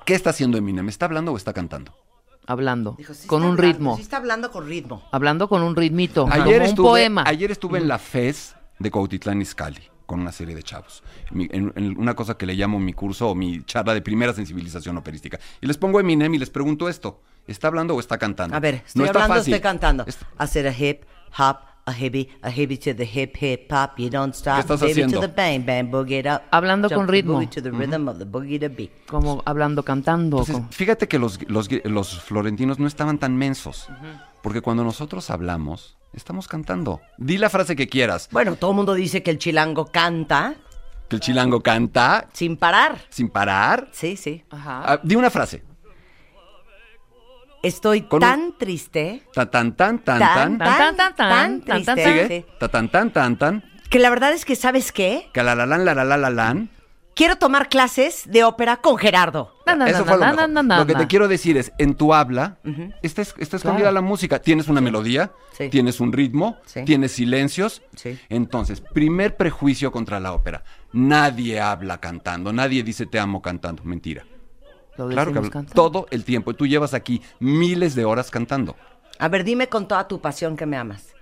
[SPEAKER 5] ¿qué está haciendo Eminem? ¿Está hablando o está cantando?
[SPEAKER 3] Hablando.
[SPEAKER 2] Dijo, sí
[SPEAKER 3] con un
[SPEAKER 2] hablando,
[SPEAKER 3] ritmo.
[SPEAKER 2] Sí está hablando con ritmo.
[SPEAKER 3] Hablando con un ritmito.
[SPEAKER 5] Ayer
[SPEAKER 3] como
[SPEAKER 5] estuve,
[SPEAKER 3] un poema.
[SPEAKER 5] Ayer estuve en la FES de Cuautitlán Izcalli con una serie de chavos. Mi- en, en una cosa que le llamo mi curso o mi charla de primera sensibilización operística. Y les pongo Eminem y les pregunto esto. ¿Está hablando o está cantando?
[SPEAKER 2] A ver, estoy
[SPEAKER 5] No está
[SPEAKER 2] hablando,
[SPEAKER 5] fácil.
[SPEAKER 2] estoy cantando.
[SPEAKER 5] Es-
[SPEAKER 2] Hacer a hip, hop, a hippie, a hippie to the hip, hip, hop. You don't stop.
[SPEAKER 5] ¿Qué estás
[SPEAKER 2] baby
[SPEAKER 5] haciendo?
[SPEAKER 2] to the bang, bang, boogie it up.
[SPEAKER 3] Hablando
[SPEAKER 2] Jump
[SPEAKER 3] con ritmo.
[SPEAKER 2] to the rhythm of the boogie to beat.
[SPEAKER 3] Como hablando, cantando.
[SPEAKER 5] Entonces,
[SPEAKER 3] como-
[SPEAKER 5] fíjate que los, los, los florentinos no estaban tan mensos. Porque cuando nosotros hablamos, estamos cantando. Di la frase que quieras.
[SPEAKER 2] Bueno, todo el mundo dice que el chilango canta
[SPEAKER 5] Que el chilango canta
[SPEAKER 2] sin parar.
[SPEAKER 5] sin parar.
[SPEAKER 2] Sí, sí.
[SPEAKER 3] Ajá.
[SPEAKER 5] Ah, di una frase.
[SPEAKER 2] Estoy
[SPEAKER 5] Con un-
[SPEAKER 2] tan triste,
[SPEAKER 5] Ta tan tan tan
[SPEAKER 2] tan,
[SPEAKER 5] tan.
[SPEAKER 3] Tan, tan, tan, tan, tan,
[SPEAKER 2] triste,
[SPEAKER 3] tan,
[SPEAKER 5] Sigue.
[SPEAKER 2] sí,
[SPEAKER 5] Ta tan tan tan tan.
[SPEAKER 2] que la verdad es que, ¿sabes qué?
[SPEAKER 5] Que la la lan, la la la la lan.
[SPEAKER 2] Quiero tomar clases de ópera con Gerardo.
[SPEAKER 5] Eso fue lo mejor. que te quiero decir es, en tu habla, está, es- está escondida
[SPEAKER 3] Claro.
[SPEAKER 5] la música. Tienes una melodía,
[SPEAKER 2] Sí.
[SPEAKER 5] tienes un ritmo,
[SPEAKER 2] Sí.
[SPEAKER 5] tienes silencios.
[SPEAKER 2] Sí.
[SPEAKER 5] Entonces, primer prejuicio contra la ópera. Nadie habla cantando, nadie dice te amo cantando. Mentira.
[SPEAKER 3] Lo
[SPEAKER 5] Claro que habla-
[SPEAKER 3] cantando.
[SPEAKER 5] todo el tiempo. Y tú llevas aquí miles de horas cantando.
[SPEAKER 2] A ver, dime con toda tu pasión que me amas.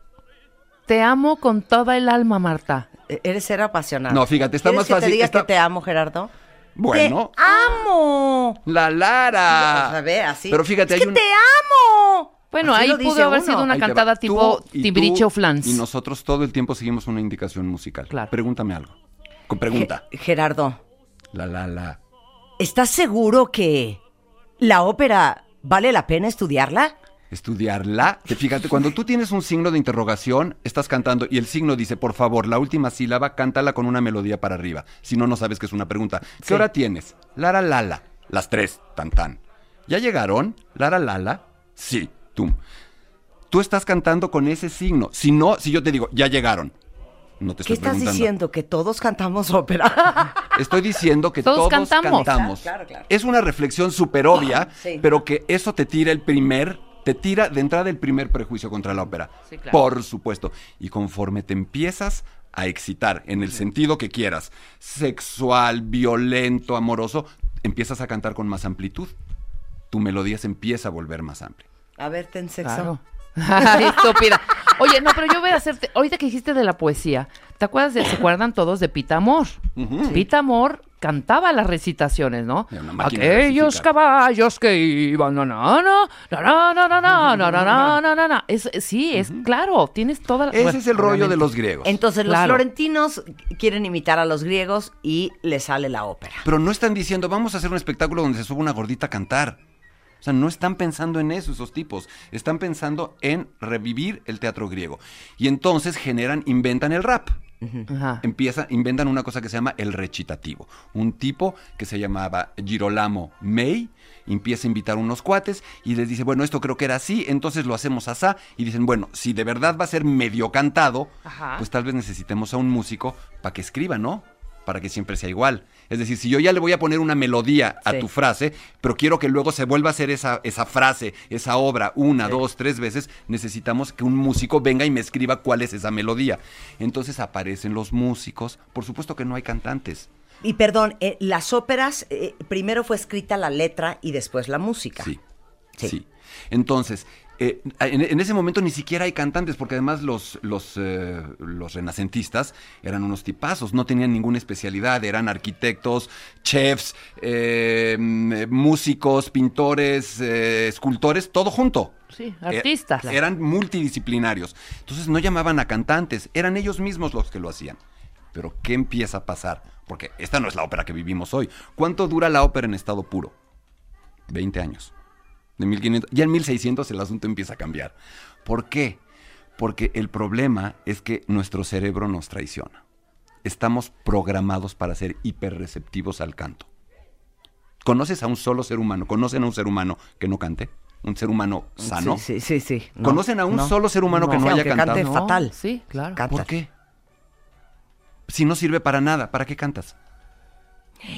[SPEAKER 3] Te amo con toda el alma, Marta.
[SPEAKER 2] Eres ser apasionado.
[SPEAKER 5] No, fíjate, está
[SPEAKER 2] ¿Quieres
[SPEAKER 5] más
[SPEAKER 2] que
[SPEAKER 5] fácil,
[SPEAKER 2] te diga
[SPEAKER 5] está-
[SPEAKER 2] que te amo, Gerardo?
[SPEAKER 5] Bueno,
[SPEAKER 2] ¡Te amo!
[SPEAKER 5] la Lara.
[SPEAKER 2] O sea, ve, así.
[SPEAKER 5] Pero fíjate,
[SPEAKER 2] es
[SPEAKER 5] hay
[SPEAKER 2] que
[SPEAKER 5] un...
[SPEAKER 2] te amo.
[SPEAKER 3] Bueno,
[SPEAKER 2] Así
[SPEAKER 3] ahí
[SPEAKER 2] lo
[SPEAKER 3] pudo haber
[SPEAKER 2] uno.
[SPEAKER 3] sido una
[SPEAKER 5] Ahí
[SPEAKER 3] cantada tipo
[SPEAKER 5] y tú
[SPEAKER 3] Tibriche o Flans.
[SPEAKER 5] Y nosotros todo el tiempo seguimos una indicación musical.
[SPEAKER 3] Claro.
[SPEAKER 5] Pregúntame algo. Con pregunta.
[SPEAKER 2] Ge- Gerardo,
[SPEAKER 5] La, la, la.
[SPEAKER 2] ¿Estás seguro que la ópera vale la pena estudiarla?
[SPEAKER 5] Estudiarla. Que fíjate, cuando tú tienes un signo de interrogación, estás cantando y el signo dice, por favor, la última sílaba, cántala con una melodía para arriba. Si no, no sabes que es una pregunta. ¿Qué
[SPEAKER 2] Sí.
[SPEAKER 5] hora tienes? Lara Lala. Las tres, tan tan. ¿Ya llegaron? Lara Lala. Sí, tú. Tú estás cantando con ese signo. Si no, si yo te digo, ya llegaron. No te
[SPEAKER 2] ¿Qué
[SPEAKER 5] estoy
[SPEAKER 2] estás diciendo? ¿Que todos cantamos ópera? (laughs)
[SPEAKER 5] Estoy diciendo que
[SPEAKER 3] Todos
[SPEAKER 5] todos,
[SPEAKER 3] cantamos.
[SPEAKER 5] cantamos.
[SPEAKER 2] Claro, claro.
[SPEAKER 5] Es una reflexión súper obvia,
[SPEAKER 2] Sí.
[SPEAKER 5] pero que eso te tira el primer, te tira de entrada el primer prejuicio contra la ópera.
[SPEAKER 3] Sí, claro.
[SPEAKER 5] Por supuesto. Y conforme te empiezas a excitar, en el sentido que quieras, sexual, violento, amoroso, empiezas a cantar con más amplitud. Tu melodía se empieza a volver más amplia.
[SPEAKER 2] A ver, ten sexo.
[SPEAKER 3] Claro. (laughs) Ay, estúpida. Oye, no, pero yo voy a hacerte. Ahorita que dijiste de la poesía, ¿te acuerdas de, se acuerdan todos de Pita Amor? Pita Amor cantaba las recitaciones, ¿no? Aquellos caballos que iban, na, na, na, na, na, na, na, na, na, na, na, na, na. Es, sí, es claro, tienes toda la.
[SPEAKER 5] Ese es el rollo de los griegos.
[SPEAKER 2] Entonces los florentinos quieren imitar a los griegos y les sale la ópera.
[SPEAKER 5] Pero no están diciendo, vamos a hacer un espectáculo donde se suba una gordita a cantar. O sea, no están pensando en eso esos tipos. Están pensando en revivir el teatro griego. Y entonces generan, inventan el rap.
[SPEAKER 3] Ajá.
[SPEAKER 5] Empiezan, inventan una cosa que se llama el recitativo. Un tipo que se llamaba Girolamo May empieza a invitar unos cuates y les dice, bueno, esto creo que era así, entonces lo hacemos asá. Y dicen, bueno, si de verdad va a ser medio cantado,
[SPEAKER 3] Ajá.
[SPEAKER 5] pues tal vez necesitemos a un músico para que escriba, ¿no? Para que siempre sea igual. Es decir, si yo ya le voy a poner una melodía a
[SPEAKER 2] Sí.
[SPEAKER 5] tu frase, pero quiero que luego se vuelva a hacer esa, esa frase, esa obra, una, dos, tres veces, necesitamos que un músico venga y me escriba cuál es esa melodía. Entonces aparecen los músicos. Por supuesto que no hay cantantes.
[SPEAKER 2] Y perdón, eh, las óperas, eh, primero fue escrita la letra y después la música.
[SPEAKER 5] Sí.
[SPEAKER 2] Sí.
[SPEAKER 5] Sí. Entonces, eh, en, en ese momento ni siquiera hay cantantes, porque además los, los, eh, los renacentistas eran unos tipazos, no tenían ninguna especialidad, eran arquitectos, chefs, eh, mm, músicos, pintores, eh, escultores, todo junto.
[SPEAKER 3] Sí,
[SPEAKER 5] Eh,
[SPEAKER 3] artistas.
[SPEAKER 5] eran multidisciplinarios. Entonces no llamaban a cantantes, eran ellos mismos los que lo hacían. Pero ¿qué empieza a pasar? Porque esta no es la ópera que vivimos hoy. ¿Cuánto dura la ópera en estado puro? 20 años. De 1500, ya en 1600 el asunto empieza a cambiar. ¿Por qué? Porque el problema es que nuestro cerebro nos traiciona. Estamos programados para ser hiperreceptivos al canto. ¿Conoces a un solo ser humano? ¿Conocen a un ser humano que no cante? ¿Un ser humano sano?
[SPEAKER 2] Sí, sí, sí. sí. No,
[SPEAKER 5] ¿Conocen a un
[SPEAKER 2] no.
[SPEAKER 5] solo ser humano que no haya cantado?
[SPEAKER 2] cante
[SPEAKER 3] No,
[SPEAKER 2] fatal.
[SPEAKER 3] Sí, claro.
[SPEAKER 2] Canta.
[SPEAKER 5] ¿Por qué? Si no sirve para nada, ¿para qué cantas?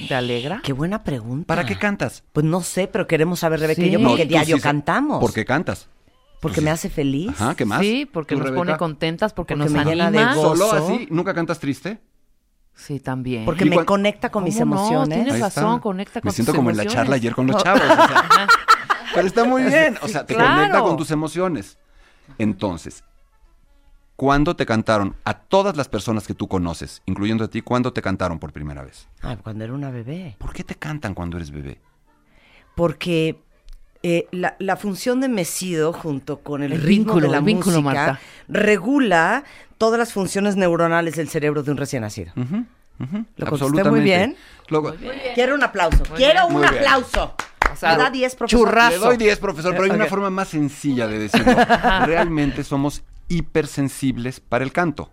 [SPEAKER 3] ¿Te alegra?
[SPEAKER 2] Qué buena pregunta.
[SPEAKER 5] ¿Para qué cantas?
[SPEAKER 2] Pues no sé, pero queremos saber, Rebeca y
[SPEAKER 3] Sí.
[SPEAKER 2] yo,
[SPEAKER 3] No,
[SPEAKER 2] porque
[SPEAKER 5] tú
[SPEAKER 2] diario
[SPEAKER 5] sí
[SPEAKER 2] cantamos.
[SPEAKER 5] ¿Por qué cantas?
[SPEAKER 2] Porque
[SPEAKER 5] Pues
[SPEAKER 2] me
[SPEAKER 5] sí.
[SPEAKER 2] hace feliz.
[SPEAKER 5] Ajá, ¿qué más?
[SPEAKER 3] Sí, porque
[SPEAKER 5] ¿Tú,
[SPEAKER 3] nos
[SPEAKER 5] Rebeca?
[SPEAKER 3] pone contentas, porque,
[SPEAKER 2] Porque
[SPEAKER 3] nos
[SPEAKER 2] me llena de
[SPEAKER 3] anima.
[SPEAKER 2] gozo.
[SPEAKER 5] ¿Solo así? ¿Nunca cantas triste?
[SPEAKER 3] Sí, también.
[SPEAKER 2] Porque
[SPEAKER 5] ¿Y
[SPEAKER 2] me conecta con mis
[SPEAKER 3] ¿Cómo no?
[SPEAKER 2] emociones.
[SPEAKER 3] Tienes razón, conecta con
[SPEAKER 5] Me siento
[SPEAKER 3] tus
[SPEAKER 5] como en la
[SPEAKER 3] emociones.
[SPEAKER 5] charla ayer con los chavos. o sea. (laughs) Pero está muy bien. O sea, te
[SPEAKER 3] Claro.
[SPEAKER 5] conecta con tus emociones. Entonces, ¿cuándo te cantaron a todas las personas que tú conoces, incluyendo a ti, cuándo te cantaron por primera vez?
[SPEAKER 2] Ay, cuando era una bebé.
[SPEAKER 5] ¿Por qué te cantan cuando eres bebé?
[SPEAKER 2] Porque eh, la, la función de mesido junto con el,
[SPEAKER 3] El
[SPEAKER 2] ritmo
[SPEAKER 3] vínculo,
[SPEAKER 2] de la
[SPEAKER 3] vínculo,
[SPEAKER 2] música
[SPEAKER 3] Marta.
[SPEAKER 2] regula todas las funciones neuronales del cerebro de un recién nacido.
[SPEAKER 5] Ujú, ujú,
[SPEAKER 2] Lo contesté muy bien.
[SPEAKER 5] Luego,
[SPEAKER 2] Quiero un aplauso. Quiero un
[SPEAKER 5] Muy bien.
[SPEAKER 2] aplauso.
[SPEAKER 3] O sea,
[SPEAKER 2] ¿Me da 10, profesor?
[SPEAKER 3] churrazo.
[SPEAKER 5] Le doy 10, profesor, pero hay una forma más sencilla de decirlo. (laughs) Realmente somos hipersensibles para el canto.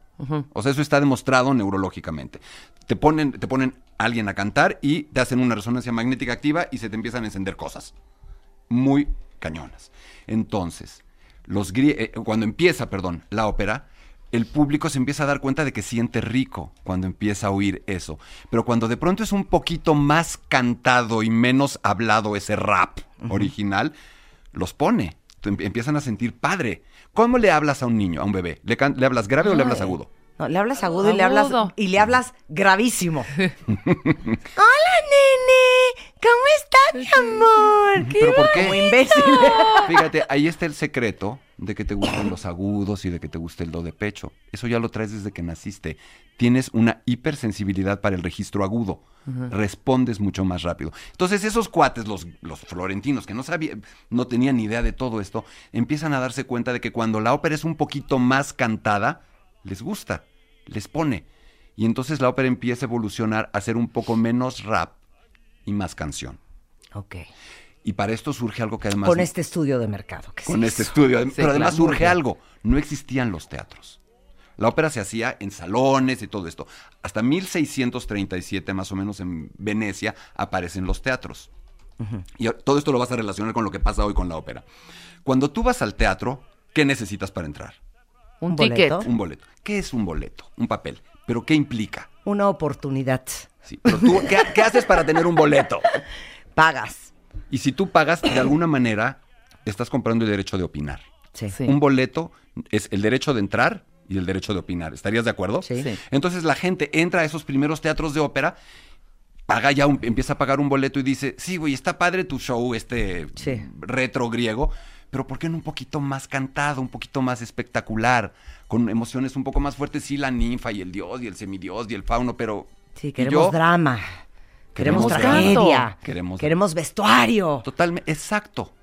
[SPEAKER 5] O sea, eso está demostrado neurológicamente. Te ponen, te ponen a alguien a cantar y te hacen una resonancia magnética activa y se te empiezan a encender cosas. Muy cañonas. Entonces, los eh, cuando empieza, perdón, la ópera, el público se empieza a dar cuenta de que siente rico cuando empieza a oír eso. Pero cuando de pronto es un poquito más cantado y menos hablado ese rap original, los pone. Em- Empiezan a sentir padre. ¿Cómo le hablas a un niño, a un bebé? ¿Le, can- le hablas grave o le hablas agudo?
[SPEAKER 2] No, le hablas agudo, y le hablas y le hablas gravísimo. (laughs) Hola, nene. ¿Cómo estás, mi amor?
[SPEAKER 5] ¿Pero por qué?
[SPEAKER 2] Como imbécil. (laughs)
[SPEAKER 5] Fíjate, ahí está el secreto de que te gustan los agudos y de que te guste el do de pecho. Eso ya lo traes desde que naciste. Tienes una hipersensibilidad para el registro agudo. Respondes mucho más rápido. Entonces, esos cuates, los, los florentinos, que no sabían, no tenían ni idea de todo esto, empiezan a darse cuenta de que cuando la ópera es un poquito más cantada, les gusta, les pone. Y entonces la ópera empieza a evolucionar a ser un poco menos rap y más canción.
[SPEAKER 2] Ok.
[SPEAKER 5] Y para esto surge algo que además...
[SPEAKER 2] Con este estudio de mercado. que
[SPEAKER 5] con
[SPEAKER 2] se
[SPEAKER 5] este
[SPEAKER 2] hizo.
[SPEAKER 5] estudio.
[SPEAKER 3] Sí,
[SPEAKER 5] Pero además
[SPEAKER 3] claro,
[SPEAKER 5] surge algo. No existían los teatros. La ópera se hacía en salones y todo esto. Hasta 1637, más o menos, en Venecia, aparecen los teatros. Y todo esto lo vas a relacionar con lo que pasa hoy con la ópera. Cuando tú vas al teatro, ¿qué necesitas para entrar?
[SPEAKER 3] Un
[SPEAKER 2] ¿Un
[SPEAKER 3] ticket.
[SPEAKER 2] boleto?
[SPEAKER 5] Un boleto. ¿Qué es un boleto? Un papel. ¿Pero qué implica?
[SPEAKER 2] Una oportunidad.
[SPEAKER 5] Sí, pero tú, ¿qué, qué haces para tener un boleto? (laughs)
[SPEAKER 2] Pagas.
[SPEAKER 5] Y si tú pagas, de alguna manera, estás comprando el derecho de opinar.
[SPEAKER 2] Sí.
[SPEAKER 3] Sí.
[SPEAKER 5] Un boleto es el derecho de entrar y el derecho de opinar. ¿Estarías de acuerdo?
[SPEAKER 2] Sí.
[SPEAKER 3] Sí.
[SPEAKER 5] Entonces la gente entra a esos primeros teatros de ópera, paga ya, un- empieza a pagar un boleto y dice, sí, güey, está padre tu show, este
[SPEAKER 2] Sí.
[SPEAKER 5] retro griego, pero ¿por qué no un poquito más cantado, un poquito más espectacular, con emociones un poco más fuertes? Sí, la ninfa y el dios y el semidios y el fauno, pero...
[SPEAKER 2] Sí,
[SPEAKER 5] ¿y
[SPEAKER 2] queremos
[SPEAKER 5] yo?
[SPEAKER 2] drama. Queremos,
[SPEAKER 5] Queremos
[SPEAKER 2] tragedia.
[SPEAKER 5] Queremos-
[SPEAKER 2] Queremos vestuario.
[SPEAKER 5] Totalmente, exacto.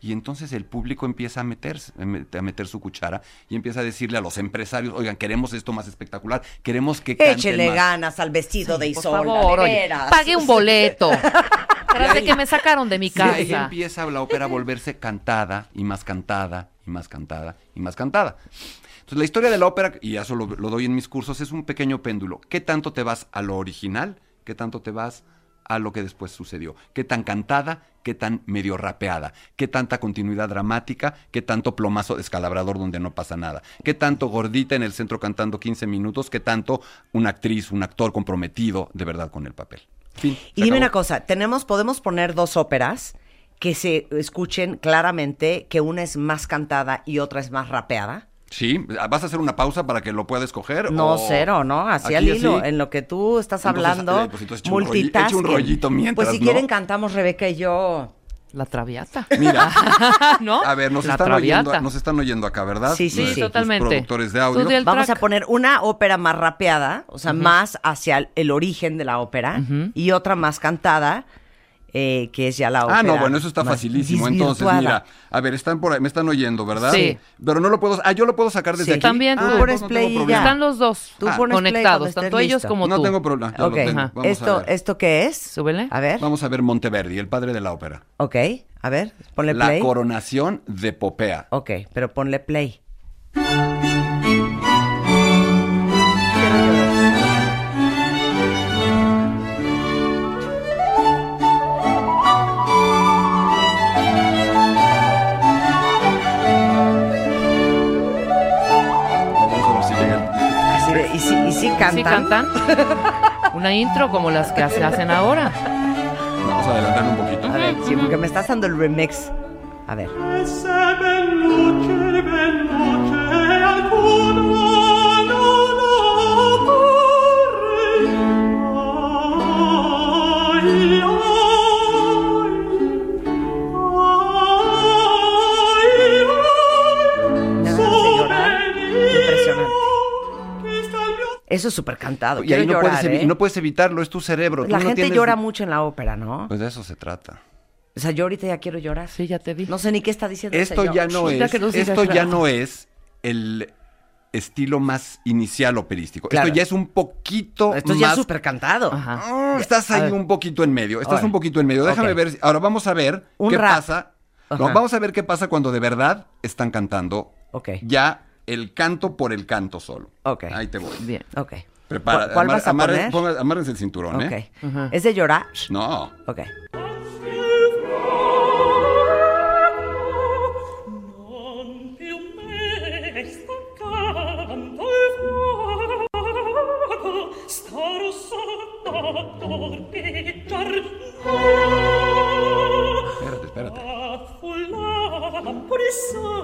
[SPEAKER 5] Y entonces el público empieza a meterse, a met- a meter su cuchara y empieza a decirle a los empresarios, oigan, queremos esto más espectacular, queremos que
[SPEAKER 2] Échele
[SPEAKER 5] más".
[SPEAKER 2] ganas al vestido de
[SPEAKER 3] Por
[SPEAKER 2] Isolda,
[SPEAKER 3] favor,
[SPEAKER 2] de
[SPEAKER 3] oye,
[SPEAKER 2] veras.
[SPEAKER 3] pague un boleto. (laughs) Tras de que me sacaron de mi
[SPEAKER 5] Y ahí
[SPEAKER 3] casa.
[SPEAKER 5] empieza la ópera a volverse cantada y más cantada y más cantada y más cantada. Entonces la historia de la ópera, y eso lo, lo doy en mis cursos, es un pequeño péndulo. ¿Qué tanto te vas a lo original? ¿Qué tanto te vas a lo que después sucedió? ¿Qué tan cantada? ¿Qué tan medio rapeada? ¿Qué tanta continuidad dramática? ¿Qué tanto plomazo descalabrador donde no pasa nada? ¿Qué tanto gordita en el centro cantando 15 minutos? ¿Qué tanto una actriz, un actor comprometido de verdad con el papel? Fin,
[SPEAKER 2] Y dime
[SPEAKER 5] acabó.
[SPEAKER 2] una cosa, tenemos, podemos poner dos óperas que se escuchen claramente que una es más cantada y otra es más rapeada.
[SPEAKER 5] Sí, ¿vas a hacer una pausa para que lo pueda escoger?
[SPEAKER 2] No,
[SPEAKER 5] o-
[SPEAKER 2] cero, ¿no? Así al hilo, en lo que tú estás
[SPEAKER 5] Entonces,
[SPEAKER 2] hablando,
[SPEAKER 5] eh, pues un un rollito mientras,
[SPEAKER 2] Pues si
[SPEAKER 5] ¿no?
[SPEAKER 2] quieren cantamos Rebeca y yo.
[SPEAKER 3] La traviata.
[SPEAKER 5] Mira, (laughs)
[SPEAKER 3] ¿No?
[SPEAKER 5] a ver, nos
[SPEAKER 3] La
[SPEAKER 5] están,
[SPEAKER 3] traviata.
[SPEAKER 5] oyendo, nos están oyendo acá, ¿verdad?
[SPEAKER 2] Sí, sí,
[SPEAKER 3] totalmente.
[SPEAKER 5] productores de audio.
[SPEAKER 2] Vamos
[SPEAKER 3] track.
[SPEAKER 2] a poner una ópera más rapeada, o sea, más hacia el, el origen de la ópera, y otra más cantada, eh, que es ya la ópera.
[SPEAKER 5] Ah, no, bueno, eso está facilísimo. Entonces, mira, a ver, están por ahí, me están oyendo, ¿verdad?
[SPEAKER 3] Sí.
[SPEAKER 5] Pero no lo puedo, ah, yo lo puedo sacar desde
[SPEAKER 2] Sí.
[SPEAKER 5] aquí.
[SPEAKER 3] También
[SPEAKER 5] ah,
[SPEAKER 3] tú
[SPEAKER 2] pones
[SPEAKER 5] no
[SPEAKER 2] play y
[SPEAKER 5] problema.
[SPEAKER 3] Están los dos
[SPEAKER 2] Tú
[SPEAKER 5] Ah,
[SPEAKER 3] conectados, tanto ellos
[SPEAKER 2] listo.
[SPEAKER 3] como
[SPEAKER 5] No
[SPEAKER 3] tú.
[SPEAKER 5] tengo problema, ya
[SPEAKER 2] Ok,
[SPEAKER 5] lo tengo.
[SPEAKER 3] Ajá.
[SPEAKER 5] Vamos a
[SPEAKER 2] esto,
[SPEAKER 5] ver.
[SPEAKER 2] ¿esto qué es?
[SPEAKER 3] Súbele.
[SPEAKER 2] A ver,
[SPEAKER 5] Vamos a ver Monteverdi, el padre de la ópera.
[SPEAKER 2] ok, a ver, ponle
[SPEAKER 5] La
[SPEAKER 2] play.
[SPEAKER 5] coronación de Popea.
[SPEAKER 2] Ok, pero ponle play. Cantan?
[SPEAKER 3] ¿Sí cantan? (laughs) Una intro como las que se hacen ahora.
[SPEAKER 5] Vamos a adelantar un poquito.
[SPEAKER 2] A ver, sí, porque me estás dando el remix. A ver. Eso es súper cantado.
[SPEAKER 5] Y ahí no,
[SPEAKER 2] llorar,
[SPEAKER 5] puedes,
[SPEAKER 2] ¿eh?
[SPEAKER 5] no puedes evitarlo, es tu cerebro. tú
[SPEAKER 2] La
[SPEAKER 5] no
[SPEAKER 2] gente
[SPEAKER 5] tienes-
[SPEAKER 2] llora mucho en la ópera, ¿no?
[SPEAKER 5] Pues de eso se trata.
[SPEAKER 2] O sea, yo ahorita ya quiero llorar.
[SPEAKER 3] Sí, ya te vi.
[SPEAKER 2] No sé ni qué está diciendo ese
[SPEAKER 5] Esto
[SPEAKER 2] señor.
[SPEAKER 5] ya no
[SPEAKER 3] Ya
[SPEAKER 5] es,
[SPEAKER 3] que
[SPEAKER 5] esto ya no es el estilo más inicial operístico.
[SPEAKER 2] Claro.
[SPEAKER 5] Esto ya es un poquito
[SPEAKER 2] Esto ya
[SPEAKER 5] más
[SPEAKER 2] es súper cantado.
[SPEAKER 3] Ajá.
[SPEAKER 5] Ah, estás ahí un poquito en medio. Estás
[SPEAKER 2] Ahora.
[SPEAKER 5] un poquito en medio. Déjame
[SPEAKER 2] Ok.
[SPEAKER 5] ver. si- Ahora vamos a ver
[SPEAKER 2] Un
[SPEAKER 5] qué
[SPEAKER 2] rap.
[SPEAKER 5] pasa. No,
[SPEAKER 2] Ajá.
[SPEAKER 5] vamos a ver qué pasa cuando de verdad están cantando
[SPEAKER 2] Ok.
[SPEAKER 5] ya el canto por el canto solo.
[SPEAKER 2] Ok.
[SPEAKER 5] Ahí te voy.
[SPEAKER 3] Bien.
[SPEAKER 2] Ok.
[SPEAKER 5] Prepara.
[SPEAKER 2] ¿Cu- ¿Cuál
[SPEAKER 5] amar-
[SPEAKER 2] vas a poner?
[SPEAKER 5] ponga- amárrense el cinturón, ¿eh?
[SPEAKER 2] Ok. ¿Es de llorar?
[SPEAKER 5] No.
[SPEAKER 2] Ok.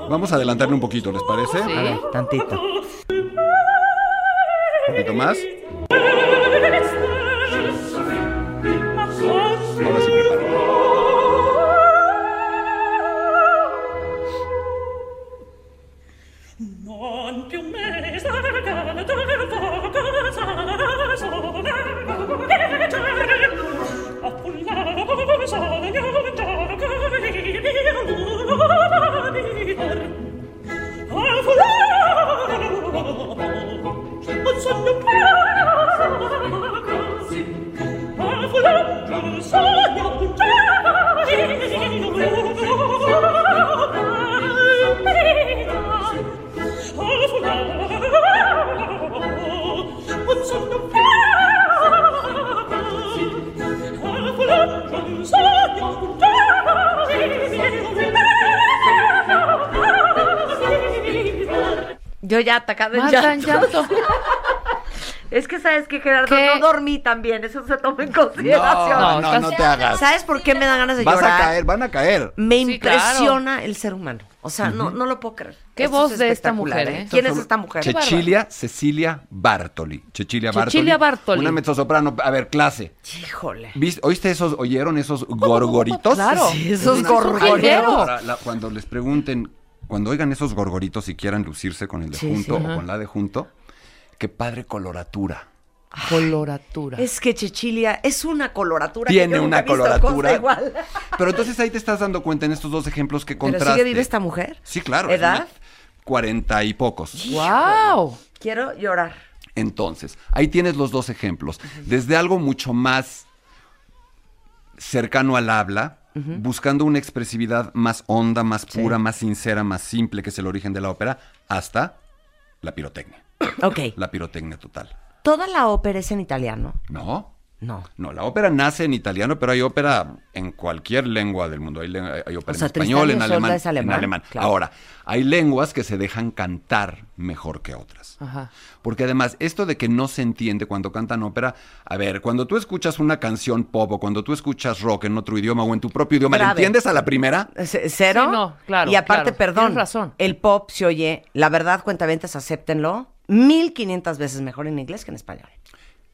[SPEAKER 5] Vamos a adelantarle un poquito, ¿les parece?
[SPEAKER 3] Sí.
[SPEAKER 2] A ver, tantito.
[SPEAKER 5] Un poquito más.
[SPEAKER 2] Yo ya atacada en llanto.
[SPEAKER 3] llanto. (laughs)
[SPEAKER 2] Es que sabes que Gerardo
[SPEAKER 3] ¿Qué?
[SPEAKER 2] no dormí también, eso se toma en consideración.
[SPEAKER 5] No,
[SPEAKER 3] No,
[SPEAKER 5] no, no te hagas.
[SPEAKER 2] ¿Sabes por qué me dan ganas de
[SPEAKER 5] Vas
[SPEAKER 2] llorar?
[SPEAKER 5] a caer, van a caer.
[SPEAKER 2] Me
[SPEAKER 3] Sí,
[SPEAKER 2] impresiona el ser humano. O sea, no, no lo puedo creer.
[SPEAKER 3] Qué
[SPEAKER 2] Esto
[SPEAKER 3] voz
[SPEAKER 2] es
[SPEAKER 3] de esta mujer, ¿eh?
[SPEAKER 2] ¿Quién es esta mujer?
[SPEAKER 5] Cecilia Cecilia Bartoli. Cecilia Bartoli.
[SPEAKER 3] Cecilia Bartoli.
[SPEAKER 5] Una mezzosoprano. A ver, clase.
[SPEAKER 2] Híjole.
[SPEAKER 5] ¿Viste- ¿Oíste esos, oyeron esos gorgoritos?
[SPEAKER 3] Claro.
[SPEAKER 2] Sí, esos gorgoritos.
[SPEAKER 5] Cuando les pregunten, cuando oigan esos gorgoritos y quieran lucirse con el de
[SPEAKER 2] Sí,
[SPEAKER 5] junto
[SPEAKER 2] sí.
[SPEAKER 5] o con la de junto, qué padre coloratura.
[SPEAKER 3] Coloratura.
[SPEAKER 2] Es que Chechilia es una coloratura. que
[SPEAKER 5] Tiene
[SPEAKER 2] yo nunca
[SPEAKER 5] una
[SPEAKER 2] he visto
[SPEAKER 5] coloratura.
[SPEAKER 2] igual.
[SPEAKER 5] Pero entonces ahí te estás dando cuenta en estos dos ejemplos que
[SPEAKER 2] ¿Pero
[SPEAKER 5] contraste.
[SPEAKER 2] sigue viva esta mujer?
[SPEAKER 5] Sí, claro.
[SPEAKER 2] ¿Edad?
[SPEAKER 5] Cuarenta y pocos.
[SPEAKER 3] ¡Wow!
[SPEAKER 2] Quiero llorar.
[SPEAKER 5] Entonces, ahí tienes los dos ejemplos. Desde algo mucho más cercano al habla, buscando una expresividad más honda, más pura, más sincera, más simple, que es el origen de la ópera, hasta la pirotecnia.
[SPEAKER 2] Ok.
[SPEAKER 5] La pirotecnia total.
[SPEAKER 2] ¿Toda la ópera es en italiano?
[SPEAKER 5] ¿No?
[SPEAKER 2] No.
[SPEAKER 5] No, la ópera nace en italiano, pero hay ópera en cualquier lengua del mundo. Hay, hay ópera
[SPEAKER 2] O sea,
[SPEAKER 5] en español, en alemán,
[SPEAKER 2] es alemán,
[SPEAKER 5] en alemán.
[SPEAKER 2] claro.
[SPEAKER 5] Ahora, hay lenguas que se dejan cantar mejor que otras.
[SPEAKER 3] Ajá.
[SPEAKER 5] Porque además, esto de que no se entiende cuando cantan ópera, a ver, cuando tú escuchas una canción pop o cuando tú escuchas rock en otro idioma o en tu propio idioma, ¿le entiendes a la primera?
[SPEAKER 2] C- ¿Cero?
[SPEAKER 3] Sí, no, claro,
[SPEAKER 2] Y aparte,
[SPEAKER 3] claro,
[SPEAKER 2] perdón,
[SPEAKER 3] tienes razón.
[SPEAKER 2] el pop se oye, la verdad, cuentavientes, acéptenlo, 1500 veces mejor en inglés que en español.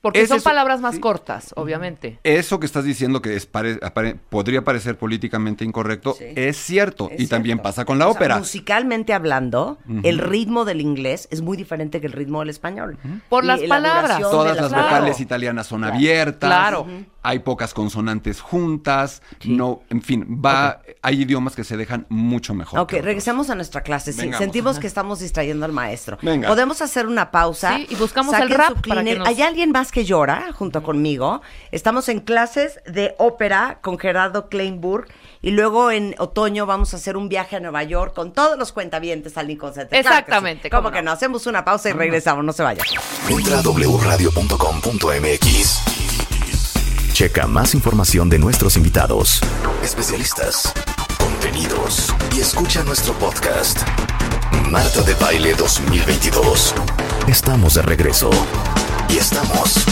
[SPEAKER 3] Porque
[SPEAKER 5] Es
[SPEAKER 3] son
[SPEAKER 5] eso,
[SPEAKER 3] palabras más
[SPEAKER 5] sí.
[SPEAKER 3] cortas, obviamente.
[SPEAKER 5] Eso que estás diciendo que es pare- apare- podría parecer políticamente incorrecto,
[SPEAKER 2] Sí.
[SPEAKER 5] es cierto.
[SPEAKER 2] Es
[SPEAKER 5] y también pasa con la
[SPEAKER 2] O sea,
[SPEAKER 5] ópera.
[SPEAKER 2] musicalmente hablando, el ritmo del inglés es muy diferente que el ritmo del español.
[SPEAKER 3] Por
[SPEAKER 2] Y
[SPEAKER 3] las
[SPEAKER 2] la
[SPEAKER 3] palabras.
[SPEAKER 2] duración
[SPEAKER 5] Todas las
[SPEAKER 3] Claro.
[SPEAKER 5] vocales italianas son abiertas.
[SPEAKER 3] Claro.
[SPEAKER 5] Hay pocas consonantes juntas. No, en fin, va, hay idiomas que se dejan mucho mejor.
[SPEAKER 2] Ok, regresamos a nuestra clase. Sí, sentimos que estamos distrayendo al maestro.
[SPEAKER 5] Venga.
[SPEAKER 2] Podemos hacer una pausa.
[SPEAKER 3] Sí, y buscamos el rap para que nos-
[SPEAKER 2] ¿Hay alguien más que llora junto conmigo? Estamos en clases de ópera con Gerardo Kleinburg. Y luego en otoño vamos a hacer un viaje a Nueva York con todos los cuentavientes al Lincoln Center. Claro que sí.
[SPEAKER 3] Exactamente,
[SPEAKER 2] ¿Cómo
[SPEAKER 3] cómo
[SPEAKER 2] que
[SPEAKER 3] no.
[SPEAKER 2] no? Hacemos una pausa y regresamos. No se vayan.
[SPEAKER 1] Entra a wradio.com.mx. Checa más información de nuestros invitados, especialistas, contenidos y escucha nuestro podcast. Marta de Baile 2022. Estamos de regreso y estamos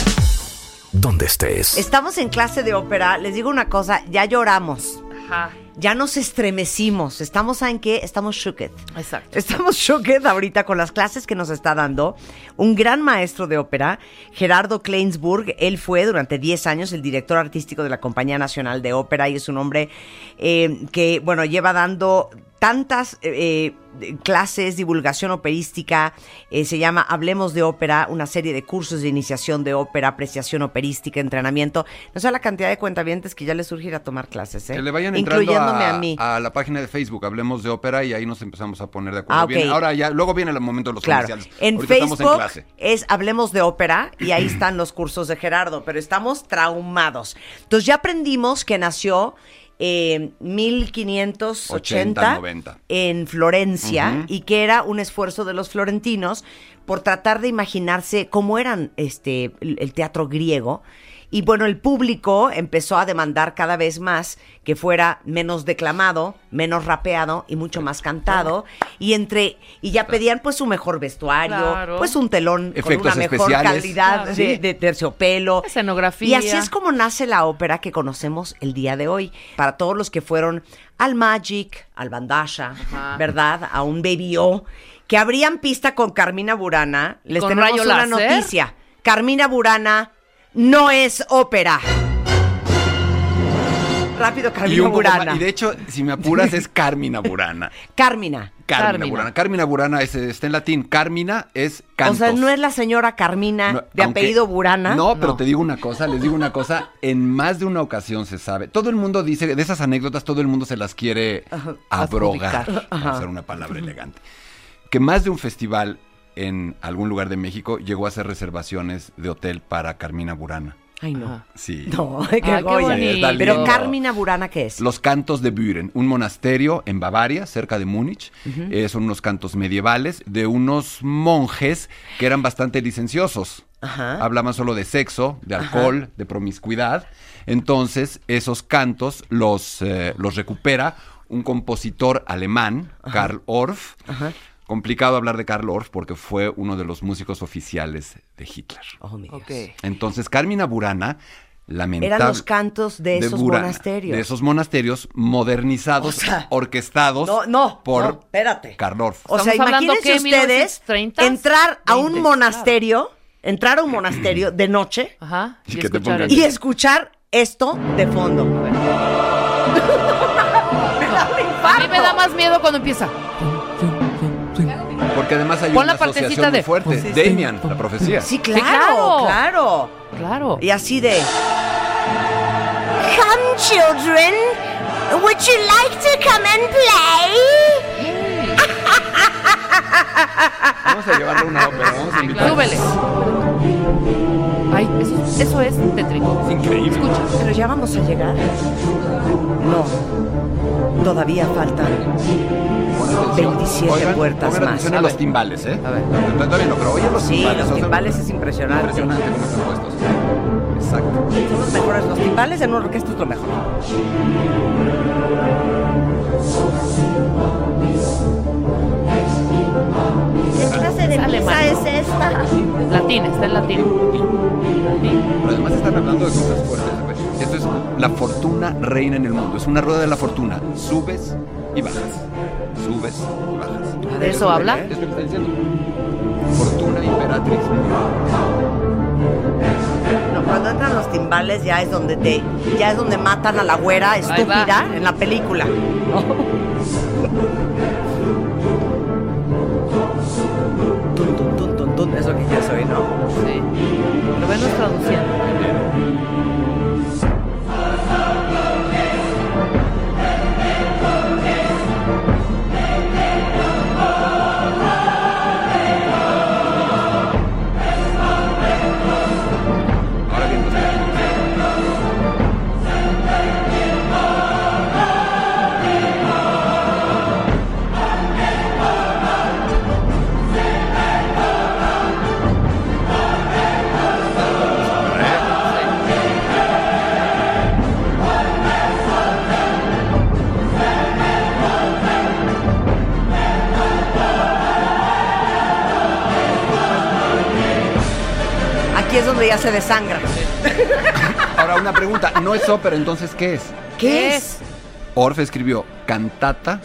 [SPEAKER 1] donde estés.
[SPEAKER 2] Estamos en clase de ópera. Les digo una cosa, ya lloramos.
[SPEAKER 3] Ajá.
[SPEAKER 2] Ya nos estremecimos. Estamos, ¿saben qué? Estamos shooked.
[SPEAKER 3] Exacto.
[SPEAKER 2] Estamos shooked ahorita con las clases que nos está dando un gran maestro de ópera, Gerardo Kleinsburg. Él fue durante 10 años el director artístico de la Compañía Nacional de Ópera y es un hombre eh, que, bueno, lleva dando tantas eh, eh, clases, divulgación operística, eh, se llama Hablemos de Ópera, una serie de cursos de iniciación de ópera, apreciación operística, entrenamiento. No sé la cantidad de cuentavientes que ya les surge ir a tomar clases, ¿eh?
[SPEAKER 5] Que le vayan
[SPEAKER 2] incluyéndome
[SPEAKER 5] a,
[SPEAKER 2] a, mí.
[SPEAKER 5] a la página de Facebook, hablemos de ópera y ahí nos empezamos a poner de acuerdo.
[SPEAKER 2] Ah,
[SPEAKER 5] ahora ya, luego viene el momento de los
[SPEAKER 2] Claro.
[SPEAKER 5] comerciales.
[SPEAKER 2] En
[SPEAKER 5] Ahorita estamos en
[SPEAKER 2] Facebook
[SPEAKER 5] clase.
[SPEAKER 2] es Hablemos de Ópera y ahí están los cursos de Gerardo, pero estamos traumados. Entonces ya aprendimos que nació eh, 1580
[SPEAKER 5] 80, 90.
[SPEAKER 2] en Florencia y que era un esfuerzo de los florentinos por tratar de imaginarse cómo eran este el teatro griego. Y bueno, el público empezó a demandar cada vez más que fuera menos declamado, menos rapeado y mucho más cantado. Y entre y ya pedían pues un mejor vestuario,
[SPEAKER 3] Claro.
[SPEAKER 2] pues un telón con una mejor
[SPEAKER 5] especiales.
[SPEAKER 2] calidad
[SPEAKER 3] Claro.
[SPEAKER 2] de, terciopelo.
[SPEAKER 3] Escenografía.
[SPEAKER 2] Y así es como nace la ópera que conocemos el día de hoy. Para todos los que fueron al Magic, al Bandasha,
[SPEAKER 3] Ajá.
[SPEAKER 2] ¿verdad? A un Baby O, que abrían pista con Carmina Burana. Les
[SPEAKER 3] ¿Con
[SPEAKER 2] tenemos
[SPEAKER 3] rayo
[SPEAKER 2] una
[SPEAKER 3] láser?
[SPEAKER 2] noticia. Carmina Burana no es ópera. Rápido,
[SPEAKER 5] Y,
[SPEAKER 2] Carmina
[SPEAKER 5] más-
[SPEAKER 2] Burana.
[SPEAKER 5] y de hecho, si me apuras, es Carmina Burana. (laughs)
[SPEAKER 2] Carmina.
[SPEAKER 5] Carmina,
[SPEAKER 3] Carmina.
[SPEAKER 5] Burana. Carmina Burana es, está en latín. Carmina es cantos.
[SPEAKER 2] O sea, no es la señora Carmina
[SPEAKER 5] No,
[SPEAKER 2] de
[SPEAKER 5] aunque-
[SPEAKER 2] apellido Burana.
[SPEAKER 5] No, pero
[SPEAKER 3] No.
[SPEAKER 5] te digo una cosa, les digo una cosa, en más de una ocasión se sabe. Todo el mundo dice, de esas anécdotas, todo el mundo se las quiere abrogar, para usar una palabra elegante. Que más de un festival en algún lugar de México llegó a hacer reservaciones de hotel para Carmina Burana.
[SPEAKER 2] Ay, no.
[SPEAKER 3] Ajá.
[SPEAKER 5] Sí. (laughs)
[SPEAKER 2] No, qué
[SPEAKER 3] qué
[SPEAKER 2] joya.
[SPEAKER 3] bonito.
[SPEAKER 2] Pero. Carmina Burana, ¿qué es?
[SPEAKER 5] Los cantos de Büren, un monasterio en Bavaria, cerca de Múnich. Eh, son unos cantos medievales de unos monjes que eran bastante licenciosos.
[SPEAKER 2] Ajá.
[SPEAKER 5] Hablaban solo de sexo, de alcohol, de promiscuidad. Entonces, esos cantos los, eh, los recupera un compositor alemán, Karl Orff. Complicado hablar de Karl Orff porque fue uno de los músicos oficiales de Hitler.
[SPEAKER 2] Oh, mi Dios.
[SPEAKER 3] Ok.
[SPEAKER 5] Entonces, Carmina Burana, lamentable.
[SPEAKER 2] Eran los cantos de esos
[SPEAKER 5] Burana,
[SPEAKER 2] monasterios.
[SPEAKER 5] De esos monasterios modernizados,
[SPEAKER 2] O sea,
[SPEAKER 5] orquestados
[SPEAKER 2] No, no,
[SPEAKER 5] por
[SPEAKER 2] no, espérate.
[SPEAKER 5] Karl Orff.
[SPEAKER 2] O sea, imagínense
[SPEAKER 3] ¿qué?
[SPEAKER 2] ustedes
[SPEAKER 3] 1930s,
[SPEAKER 2] entrar a un
[SPEAKER 3] 20s,
[SPEAKER 2] monasterio, entrar a un monasterio de noche
[SPEAKER 3] Ajá.
[SPEAKER 5] Y que te
[SPEAKER 3] escuchar
[SPEAKER 5] pongan-
[SPEAKER 3] eso.
[SPEAKER 2] y escuchar esto de fondo. (laughs)
[SPEAKER 3] A mí me da más miedo cuando empieza.
[SPEAKER 5] Porque además hay
[SPEAKER 3] Pon
[SPEAKER 5] una
[SPEAKER 3] la
[SPEAKER 5] asociación muy
[SPEAKER 3] de-
[SPEAKER 5] fuerte.
[SPEAKER 3] Sí, sí.
[SPEAKER 5] Damian, la profecía.
[SPEAKER 2] Sí, claro,
[SPEAKER 3] claro.
[SPEAKER 2] claro.
[SPEAKER 3] Claro.
[SPEAKER 2] Y así de...
[SPEAKER 6] Come, children. Would you like to come and play?
[SPEAKER 5] Vamos a llevarle una ópera, vamos a invitar.
[SPEAKER 3] Súbele. Ay, eso, eso es tétrico.
[SPEAKER 5] Es increíble.
[SPEAKER 3] Escucha.
[SPEAKER 2] Pero ya vamos a llegar. No. Todavía faltan 27
[SPEAKER 5] Oigan,
[SPEAKER 2] puertas
[SPEAKER 5] pongan
[SPEAKER 2] más. A
[SPEAKER 5] a los
[SPEAKER 2] ver.
[SPEAKER 5] timbales, ¿eh?
[SPEAKER 3] A ver.
[SPEAKER 5] Todavía no, pero oye los
[SPEAKER 2] Sí,
[SPEAKER 5] timbales.
[SPEAKER 2] los
[SPEAKER 5] o sea,
[SPEAKER 2] timbales es impresionante.
[SPEAKER 5] Impresionante cómo están puestos. Exacto.
[SPEAKER 2] Son los mejores. Los timbales en una orquesta es lo mejor.
[SPEAKER 6] ¿Qué clase de
[SPEAKER 3] Es alemán.
[SPEAKER 6] misa es esta?
[SPEAKER 3] Latín, está en latín.
[SPEAKER 5] Pero además están hablando de cosas fuertes. Esto es la fortuna reina en el mundo. Es una rueda de la fortuna. Subes y bajas. Subes y bajas.
[SPEAKER 3] ¿De eso habla?
[SPEAKER 5] Es lo que está diciendo. Fortuna imperatriz.
[SPEAKER 2] No, cuando entran los timbales ya es donde te, ya es donde matan a la güera estúpida en la película. Tun, (laughs)
[SPEAKER 3] Lo venos
[SPEAKER 2] Es ya se desangra. (laughs)
[SPEAKER 5] Ahora una pregunta, no es ópera, entonces ¿qué es?
[SPEAKER 2] ¿Qué es?
[SPEAKER 5] Orff escribió cantata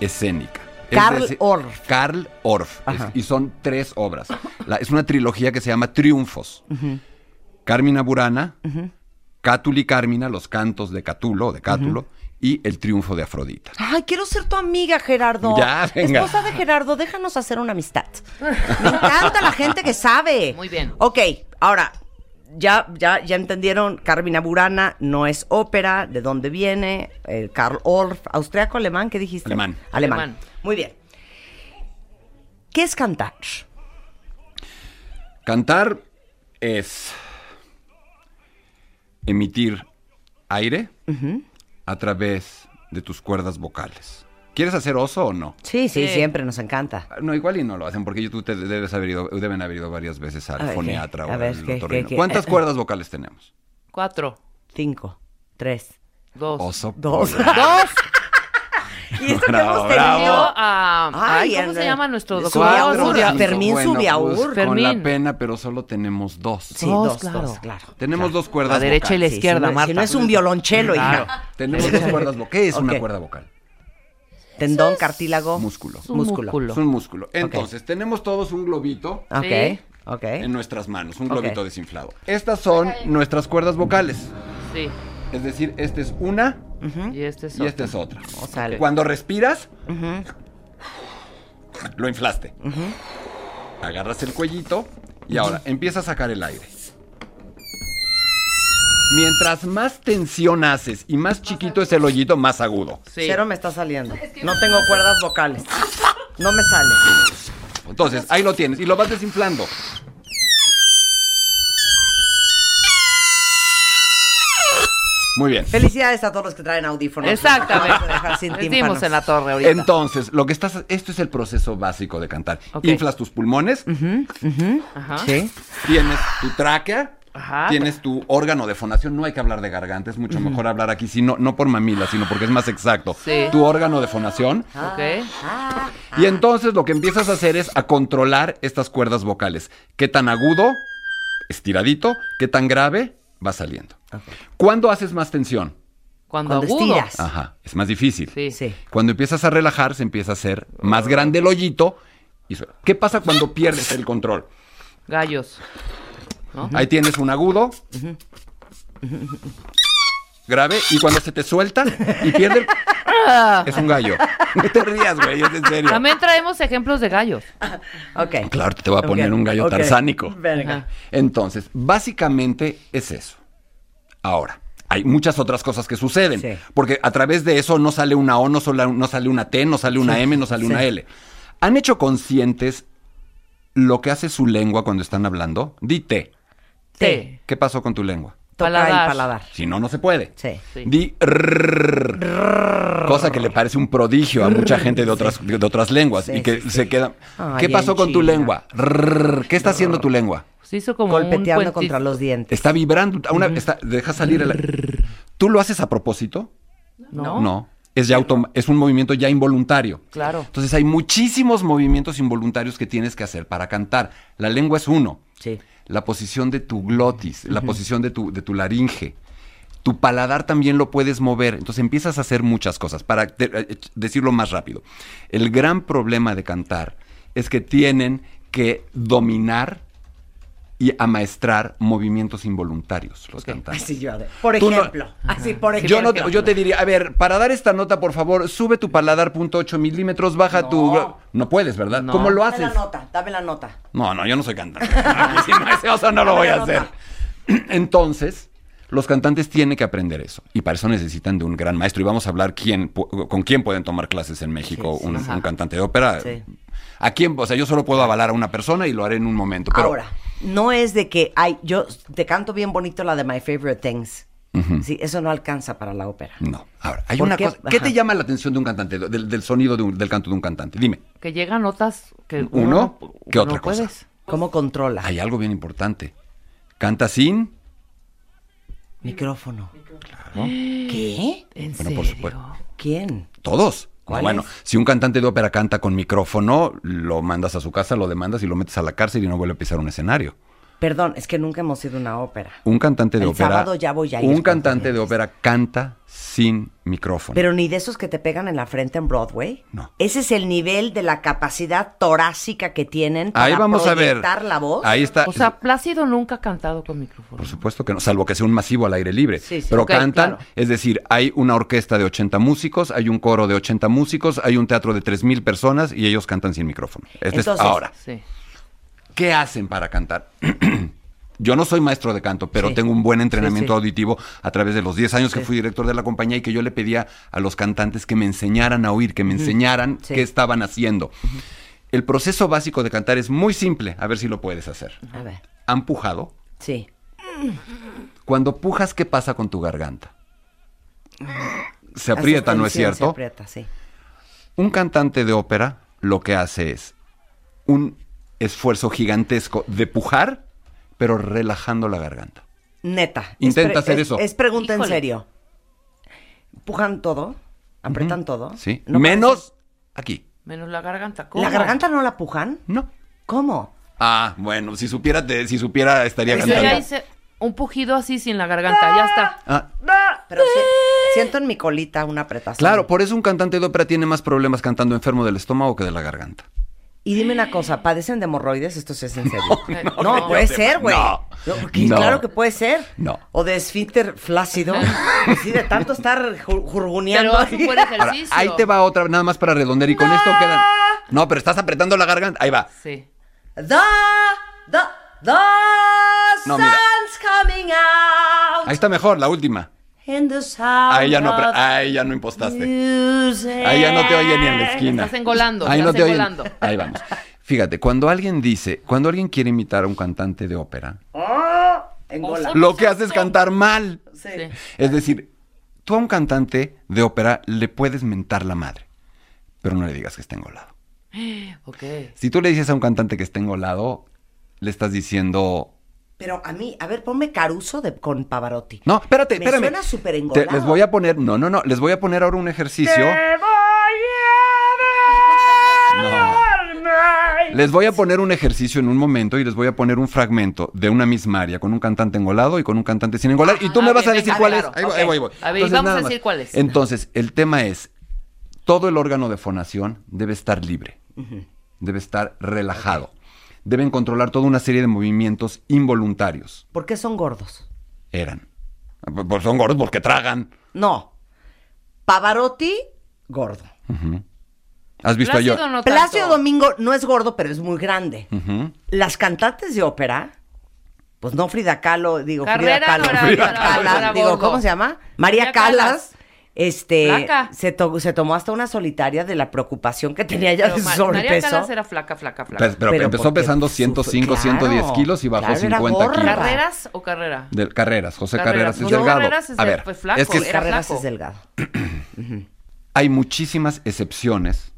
[SPEAKER 5] escénica. Es
[SPEAKER 2] Karl
[SPEAKER 5] decir,
[SPEAKER 2] Orff.
[SPEAKER 5] Karl Orff. Es- y son tres obras. La- es una trilogía que se llama Triunfos. Carmina Burana, Cátuli Carmina, los cantos de Catulo, de Cátulo, y El triunfo de Afrodita.
[SPEAKER 2] Ay, quiero ser tu amiga, Gerardo.
[SPEAKER 5] Ya, venga.
[SPEAKER 2] Esposa de Gerardo, déjanos hacer una amistad. Me encanta la gente que sabe.
[SPEAKER 3] Muy bien.
[SPEAKER 2] Ok, ahora, ya, ya, ya entendieron, Carmina Burana no es ópera, ¿de dónde viene? Eh, Karl Orff, austriaco, alemán, ¿qué dijiste?
[SPEAKER 5] Alemán.
[SPEAKER 2] Alemán.
[SPEAKER 3] Alemán.
[SPEAKER 2] Muy bien. ¿Qué es cantar?
[SPEAKER 5] Cantar es emitir aire a través de tus cuerdas vocales. ¿Quieres hacer oso o no?
[SPEAKER 2] Sí, sí,
[SPEAKER 3] Sí.
[SPEAKER 2] siempre nos encanta.
[SPEAKER 5] No, igual y no lo hacen porque tú te debes haber ido, deben haber ido varias veces al
[SPEAKER 2] ver,
[SPEAKER 5] foniatra
[SPEAKER 2] ¿qué?
[SPEAKER 5] o
[SPEAKER 2] A ver,
[SPEAKER 5] al
[SPEAKER 2] ¿qué,
[SPEAKER 5] otorrino.
[SPEAKER 2] qué?
[SPEAKER 5] ¿Cuántas cuerdas vocales tenemos?
[SPEAKER 3] Cuatro.
[SPEAKER 2] Cinco, tres,
[SPEAKER 3] Dos.
[SPEAKER 5] Oso.
[SPEAKER 2] dos.
[SPEAKER 5] polar. (laughs)
[SPEAKER 3] Dos.
[SPEAKER 2] y esto que hemos tenido...
[SPEAKER 3] A. Ay, ¿cómo se llama nuestro doctor?
[SPEAKER 2] Subiaur, Fermín
[SPEAKER 5] bueno,
[SPEAKER 2] Subiaur.
[SPEAKER 5] pues, con la pena, pero solo tenemos dos.
[SPEAKER 2] Sí,
[SPEAKER 3] Dos,
[SPEAKER 2] dos,
[SPEAKER 3] claro.
[SPEAKER 2] dos, claro.
[SPEAKER 5] Tenemos
[SPEAKER 2] claro.
[SPEAKER 5] dos cuerdas
[SPEAKER 3] La derecha y la
[SPEAKER 5] vocales.
[SPEAKER 2] Sí,
[SPEAKER 3] izquierda,
[SPEAKER 2] si no,
[SPEAKER 3] Marta.
[SPEAKER 2] Si no es un violonchelo,
[SPEAKER 3] Claro.
[SPEAKER 2] hija.
[SPEAKER 5] Tenemos dos cuerdas vocales. ¿Qué es una cuerda vocal?
[SPEAKER 2] Tendón, cartílago.
[SPEAKER 5] Músculo.
[SPEAKER 3] Es un
[SPEAKER 2] Músculo.
[SPEAKER 5] Es un músculo. Entonces, tenemos todos un globito
[SPEAKER 2] Ok,
[SPEAKER 3] Sí.
[SPEAKER 2] ok.
[SPEAKER 5] en nuestras manos, un globito desinflado. Estas son nuestras cuerdas vocales.
[SPEAKER 3] Sí.
[SPEAKER 5] Es decir, esta es una
[SPEAKER 3] Y este es
[SPEAKER 5] y esta es otra.
[SPEAKER 2] O sea,
[SPEAKER 5] Cuando respiras, lo inflaste. Agarras el cuellito y ahora empieza a sacar el aire. Mientras más tensión haces y más chiquito es el hoyito, más agudo.
[SPEAKER 3] Sí.
[SPEAKER 2] Cero me está saliendo. No tengo cuerdas vocales. (laughs) No me sale.
[SPEAKER 5] Entonces, ahí lo tienes y lo vas desinflando. Muy bien.
[SPEAKER 2] Felicidades a todos los que traen audífonos.
[SPEAKER 3] Exactamente.
[SPEAKER 2] Dejar sin
[SPEAKER 3] Decimos en la torre ahorita.
[SPEAKER 5] Entonces, lo que estás, esto es el proceso básico de cantar. Inflas tus pulmones,
[SPEAKER 3] Ajá.
[SPEAKER 2] Sí.
[SPEAKER 5] tienes tu tráquea,
[SPEAKER 3] Ajá.
[SPEAKER 5] tienes tu órgano de fonación. No hay que hablar de garganta, es mucho mejor hablar aquí, sino, no por mamila, sino porque es más exacto.
[SPEAKER 3] Sí.
[SPEAKER 5] Tu órgano de fonación.
[SPEAKER 3] Ok.
[SPEAKER 5] Y entonces lo que empiezas a hacer es a controlar estas cuerdas vocales. ¿Qué tan agudo? Estiradito. ¿Qué tan grave? Va saliendo. ¿Cuándo haces más tensión?
[SPEAKER 3] Cuando,
[SPEAKER 2] Cuando
[SPEAKER 3] agudo.
[SPEAKER 2] estiras.
[SPEAKER 5] Ajá, es más difícil.
[SPEAKER 3] Sí.
[SPEAKER 2] Sí.
[SPEAKER 5] Cuando empiezas a relajar, se empieza a hacer más grande el hoyito. Y suena. ¿Qué pasa cuando pierdes el control?
[SPEAKER 3] Gallos.
[SPEAKER 5] Ahí tienes un agudo. Grave. Y cuando se te suelta y pierde el... (laughs) Es un gallo. (laughs) No te rías, güey, es en serio.
[SPEAKER 3] También traemos ejemplos de gallos.
[SPEAKER 2] Ok.
[SPEAKER 5] Claro, te voy a poner un gallo
[SPEAKER 2] ok.
[SPEAKER 5] tarzánico.
[SPEAKER 2] Verga.
[SPEAKER 5] Entonces, básicamente es eso. Ahora, hay muchas otras cosas que suceden.
[SPEAKER 2] Sí.
[SPEAKER 5] Porque a través de eso no sale una O, no, sola- no sale una T, no sale una M, no sale una. L. ¿Han hecho conscientes lo que hace su lengua cuando están hablando? Di T. ¿Qué pasó con tu lengua?
[SPEAKER 2] Toca
[SPEAKER 3] Paladar.
[SPEAKER 2] el paladar.
[SPEAKER 5] Si no, no se puede.
[SPEAKER 2] Sí.
[SPEAKER 3] Sí.
[SPEAKER 5] Di rrrr. cosa que le parece un prodigio a mucha gente de otras, de otras lenguas
[SPEAKER 2] Sí,
[SPEAKER 5] y que
[SPEAKER 2] sí, sí.
[SPEAKER 5] se queda.
[SPEAKER 2] Ay,
[SPEAKER 5] ¿Qué pasó con tu lengua? ¿Qué está haciendo tu lengua?
[SPEAKER 3] Se hizo como un
[SPEAKER 2] Golpeteando
[SPEAKER 3] puentito.
[SPEAKER 2] contra los dientes.
[SPEAKER 5] Está vibrando. Una, está- deja salir el. ¿Tú lo haces a propósito?
[SPEAKER 3] ¿No?
[SPEAKER 5] No. Es, ya autom- es un movimiento ya involuntario.
[SPEAKER 3] Claro.
[SPEAKER 5] Entonces hay muchísimos movimientos involuntarios que tienes que hacer para cantar. La lengua es uno.
[SPEAKER 2] Sí.
[SPEAKER 5] La posición de tu glotis, la posición de tu, de tu laringe. Tu paladar también lo puedes mover. Entonces empiezas a hacer muchas cosas. Para eh, decirlo más rápido. El gran problema de cantar es que tienen que dominar y amaestrar movimientos involuntarios los cantantes.
[SPEAKER 2] Así yo. Por
[SPEAKER 5] no-
[SPEAKER 2] ejemplo. Así, por ejemplo.
[SPEAKER 5] Yo, no te- yo te diría, a ver, para dar esta nota, por favor, sube tu paladar punto ocho milímetros, baja tu... No puedes, ¿verdad?
[SPEAKER 3] No.
[SPEAKER 5] ¿Cómo lo
[SPEAKER 2] Dame
[SPEAKER 5] haces?
[SPEAKER 2] la nota, dame la nota.
[SPEAKER 5] No, no, yo no soy cantante. (laughs) Sí, no, ese oso no lo voy a hacer. (clears throat) Entonces, los cantantes tienen que aprender eso. Y para eso necesitan de un gran maestro. Y vamos a hablar quién, con quién pueden tomar clases en México
[SPEAKER 2] Sí, sí,
[SPEAKER 5] un, cantante de ópera.
[SPEAKER 2] Sí.
[SPEAKER 5] ¿A quién? O sea, yo solo puedo avalar a una persona y lo haré en un momento. Pero
[SPEAKER 2] Ahora, no es de que hay, yo te canto bien bonito la de My Favorite Things. Sí, eso no alcanza para la ópera.
[SPEAKER 5] No. Ahora, hay
[SPEAKER 2] ¿Por
[SPEAKER 5] una
[SPEAKER 2] qué?
[SPEAKER 5] cosa. ¿Qué
[SPEAKER 2] Ajá.
[SPEAKER 5] te llama la atención de un cantante, del, del sonido de un- del canto de un cantante? Dime.
[SPEAKER 3] Que llegan notas que
[SPEAKER 5] Uno,
[SPEAKER 3] no-
[SPEAKER 5] ¿qué
[SPEAKER 3] no
[SPEAKER 5] otra cosa?
[SPEAKER 3] puedes.
[SPEAKER 2] ¿Cómo controla?
[SPEAKER 5] Hay algo bien importante. Canta sin.
[SPEAKER 2] Micrófono. ¿Qué?
[SPEAKER 3] ¿En
[SPEAKER 5] Bueno, por
[SPEAKER 3] serio?
[SPEAKER 5] supuesto.
[SPEAKER 2] ¿Quién?
[SPEAKER 5] Todos. Bueno, si un cantante de ópera canta con micrófono, lo mandas a su casa, lo demandas y lo metes a la cárcel y no vuelve a pisar un escenario.
[SPEAKER 2] Perdón, es que nunca hemos ido a una ópera.
[SPEAKER 5] Un cantante de
[SPEAKER 2] El
[SPEAKER 5] ópera.
[SPEAKER 2] sábado ya voy a ir
[SPEAKER 5] Un cantante de ópera canta sin micrófono.
[SPEAKER 2] Pero ni de esos que te pegan en la frente en Broadway.
[SPEAKER 5] No.
[SPEAKER 2] Ese es el nivel de la capacidad torácica que tienen para
[SPEAKER 5] Ahí vamos a ver.
[SPEAKER 2] la voz.
[SPEAKER 5] Ahí está.
[SPEAKER 3] O sea, Plácido nunca ha cantado con micrófono.
[SPEAKER 5] Por supuesto que no, salvo que sea un masivo al aire libre.
[SPEAKER 2] Sí, sí.
[SPEAKER 5] Pero cantan,
[SPEAKER 3] claro.
[SPEAKER 5] es decir, hay una orquesta de 80 músicos, hay un coro de 80 músicos, hay un teatro de 3.000 personas y ellos cantan sin micrófono. Este es
[SPEAKER 2] Entonces-
[SPEAKER 5] ahora.
[SPEAKER 3] Sí.
[SPEAKER 5] ¿Qué hacen para cantar? (clears throat) Yo no soy maestro de canto, pero
[SPEAKER 2] Sí.
[SPEAKER 5] tengo un buen entrenamiento
[SPEAKER 2] Sí, sí.
[SPEAKER 5] auditivo a través de los 10 años que fui director de la compañía y que yo le pedía a los cantantes que me enseñaran a oír, que me enseñaran qué estaban haciendo. El proceso básico de cantar es muy simple, a ver si lo puedes hacer.
[SPEAKER 2] A ver.
[SPEAKER 5] ¿Han pujado?
[SPEAKER 2] Sí.
[SPEAKER 5] Cuando pujas, ¿qué pasa con tu garganta? Se aprieta, ¿no es
[SPEAKER 2] tensión, Se
[SPEAKER 5] cierto?
[SPEAKER 2] aprieta, sí.
[SPEAKER 5] Un cantante de ópera lo que hace es un esfuerzo gigantesco de pujar, pero relajando la garganta.
[SPEAKER 2] Neta.
[SPEAKER 5] Intenta hacer
[SPEAKER 2] es-
[SPEAKER 5] eso.
[SPEAKER 2] Es pregunta en serio. ¿Pujan todo? ¿Apretan todo?
[SPEAKER 5] Sí.
[SPEAKER 2] ¿No
[SPEAKER 5] Menos aquí.
[SPEAKER 3] Menos la garganta. ¿Cómo?
[SPEAKER 2] ¿La garganta no la pujan?
[SPEAKER 5] No.
[SPEAKER 2] ¿Cómo?
[SPEAKER 5] Ah, bueno, si supiera, te- si supiera estaría
[SPEAKER 3] Yo
[SPEAKER 5] cantando.
[SPEAKER 3] ya hice un pujido así sin la garganta, ya está.
[SPEAKER 5] Ah,
[SPEAKER 2] Pero si- siento en mi colita una apretación.
[SPEAKER 5] claro, por eso un cantante de ópera tiene más problemas cantando enfermo del estómago que de la garganta.
[SPEAKER 2] Y dime una cosa, ¿padecen de hemorroides? Esto sí es en serio. (laughs)
[SPEAKER 3] no,
[SPEAKER 2] No,
[SPEAKER 3] no,
[SPEAKER 2] puede ser, güey. Claro que puede ser.
[SPEAKER 5] No.
[SPEAKER 2] O de esfínter flácido. (laughs) Sí, de tanto estar ju- jurguneando.
[SPEAKER 3] Pero buen
[SPEAKER 5] Ahora,
[SPEAKER 3] ejercicio.
[SPEAKER 5] ahí te va otra, nada más para redondear y con esto quedan. No, pero estás apretando la garganta. Ahí va.
[SPEAKER 3] Sí.
[SPEAKER 2] The, the, the
[SPEAKER 5] No, mira.
[SPEAKER 2] coming out
[SPEAKER 5] Ahí está mejor, la última.
[SPEAKER 2] In the sound
[SPEAKER 5] Ahí ya no, ahí ya no impostaste.
[SPEAKER 2] music.
[SPEAKER 5] Ahí ya no te oye ni en la esquina.
[SPEAKER 3] Estás engolando,
[SPEAKER 5] Ahí no
[SPEAKER 3] estás
[SPEAKER 5] te oyen.
[SPEAKER 3] engolando.
[SPEAKER 5] Ahí vamos. Fíjate, cuando alguien dice, cuando alguien quiere imitar a un cantante de ópera,
[SPEAKER 2] Engola.
[SPEAKER 5] Lo que hace es cantar mal.
[SPEAKER 2] Sí.
[SPEAKER 3] Sí.
[SPEAKER 5] Es decir, tú a un cantante de ópera le puedes mentar la madre, pero no le digas que está engolado. (gasps) Si tú le dices a un cantante que está engolado, le estás diciendo...
[SPEAKER 2] Pero a mí, a ver, ponme Caruso de, con Pavarotti.
[SPEAKER 5] No, espérate,
[SPEAKER 2] Me
[SPEAKER 5] espérame.
[SPEAKER 2] suena súper
[SPEAKER 5] Te-
[SPEAKER 2] engolado.
[SPEAKER 5] Les voy a poner... No, no, no. Les voy a poner ahora un ejercicio. No. Les voy a poner un ejercicio en un momento y les voy a poner un fragmento de una misma área con un cantante engolado y con un cantante sin engolar. Y tú
[SPEAKER 3] a
[SPEAKER 5] me
[SPEAKER 3] ver,
[SPEAKER 5] vas a decir cuál
[SPEAKER 3] claro,
[SPEAKER 5] es. Ahí voy,
[SPEAKER 3] ok.
[SPEAKER 5] ahí voy, ahí voy.
[SPEAKER 3] A ver, y vamos
[SPEAKER 5] nada
[SPEAKER 3] a
[SPEAKER 5] más.
[SPEAKER 3] decir cuál es.
[SPEAKER 5] Entonces, el tema es, todo el órgano de fonación debe estar libre, debe estar relajado. Deben controlar toda una serie de movimientos involuntarios.
[SPEAKER 2] ¿Por qué son gordos?
[SPEAKER 5] Eran. Pues son gordos porque tragan.
[SPEAKER 2] No. Pavarotti, gordo.
[SPEAKER 5] ¿Has visto a yo?
[SPEAKER 3] Plácido no
[SPEAKER 2] Plácido
[SPEAKER 3] tanto.
[SPEAKER 2] Domingo no es gordo, pero es muy grande. Las cantantes de ópera, pues no Frida Kahlo, digo
[SPEAKER 3] Carrera
[SPEAKER 2] Frida Kahlo, Frida Kahlo, digo. ¿cómo se llama? María,
[SPEAKER 3] María
[SPEAKER 2] Calas.
[SPEAKER 3] Callas.
[SPEAKER 2] Este
[SPEAKER 3] Flaca.
[SPEAKER 2] se, to- se tomó hasta una solitaria de la preocupación que tenía ella
[SPEAKER 3] Pero
[SPEAKER 2] de su
[SPEAKER 3] María
[SPEAKER 2] sobrepeso.
[SPEAKER 3] Calas era flaca, flaca, flaca.
[SPEAKER 5] Pero, pero
[SPEAKER 2] Pero
[SPEAKER 5] empezó pesando
[SPEAKER 2] su-
[SPEAKER 5] 105,
[SPEAKER 2] claro,
[SPEAKER 5] 110 kilos y bajó
[SPEAKER 2] claro, era
[SPEAKER 5] 50 kilos.
[SPEAKER 3] ¿Carreras o carrera?
[SPEAKER 5] De Carreras, José
[SPEAKER 3] Carreras.
[SPEAKER 5] Carreras, es
[SPEAKER 3] No,
[SPEAKER 5] delgado.
[SPEAKER 3] Carreras es
[SPEAKER 5] a
[SPEAKER 3] de-
[SPEAKER 5] ver,
[SPEAKER 3] pues, flaco,
[SPEAKER 5] es que
[SPEAKER 3] era
[SPEAKER 2] Carreras
[SPEAKER 3] flaco.
[SPEAKER 2] es delgado. (clears throat)
[SPEAKER 5] hay muchísimas excepciones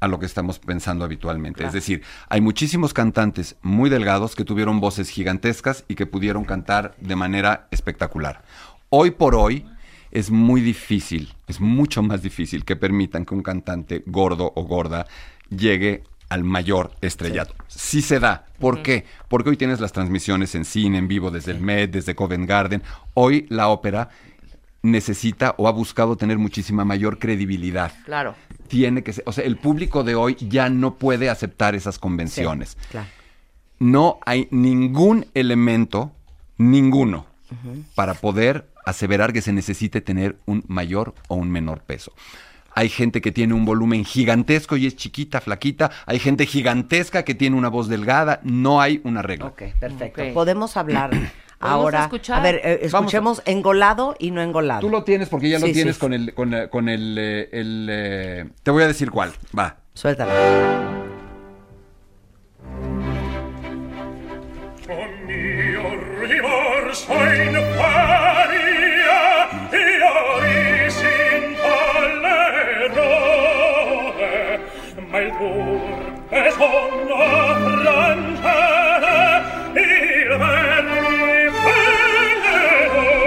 [SPEAKER 5] a lo que estamos pensando habitualmente. Es decir, hay muchísimos cantantes muy delgados que tuvieron voces gigantescas y que pudieron cantar de manera espectacular. Hoy por hoy es muy difícil, es mucho más difícil que permitan que un cantante gordo o gorda llegue al mayor estrellato. Sí, se da. ¿Por qué? Porque hoy tienes las transmisiones en cine, en vivo, desde el Met, desde Covent Garden. Hoy la ópera necesita o ha buscado tener muchísima mayor credibilidad
[SPEAKER 3] Claro.
[SPEAKER 5] tiene que ser, o sea, el público de hoy ya no puede aceptar esas convenciones.
[SPEAKER 2] Claro.
[SPEAKER 5] No hay ningún elemento, ninguno, para poder aseverar que se necesite tener un mayor o un menor peso. Hay gente que tiene un volumen gigantesco y es chiquita, flaquita. Hay gente gigantesca que tiene una voz delgada. No hay una regla.
[SPEAKER 2] Ok, perfecto. Podemos hablar (clears throat) ahora.
[SPEAKER 3] escuchar?
[SPEAKER 2] A ver, eh,
[SPEAKER 5] a-
[SPEAKER 2] escuchemos engolado y no engolado.
[SPEAKER 5] Tú lo tienes porque ya lo tienes
[SPEAKER 2] sí.
[SPEAKER 5] con el, con, el- con el, eh, el, eh, te voy a decir cuál. Va.
[SPEAKER 2] Suéltala.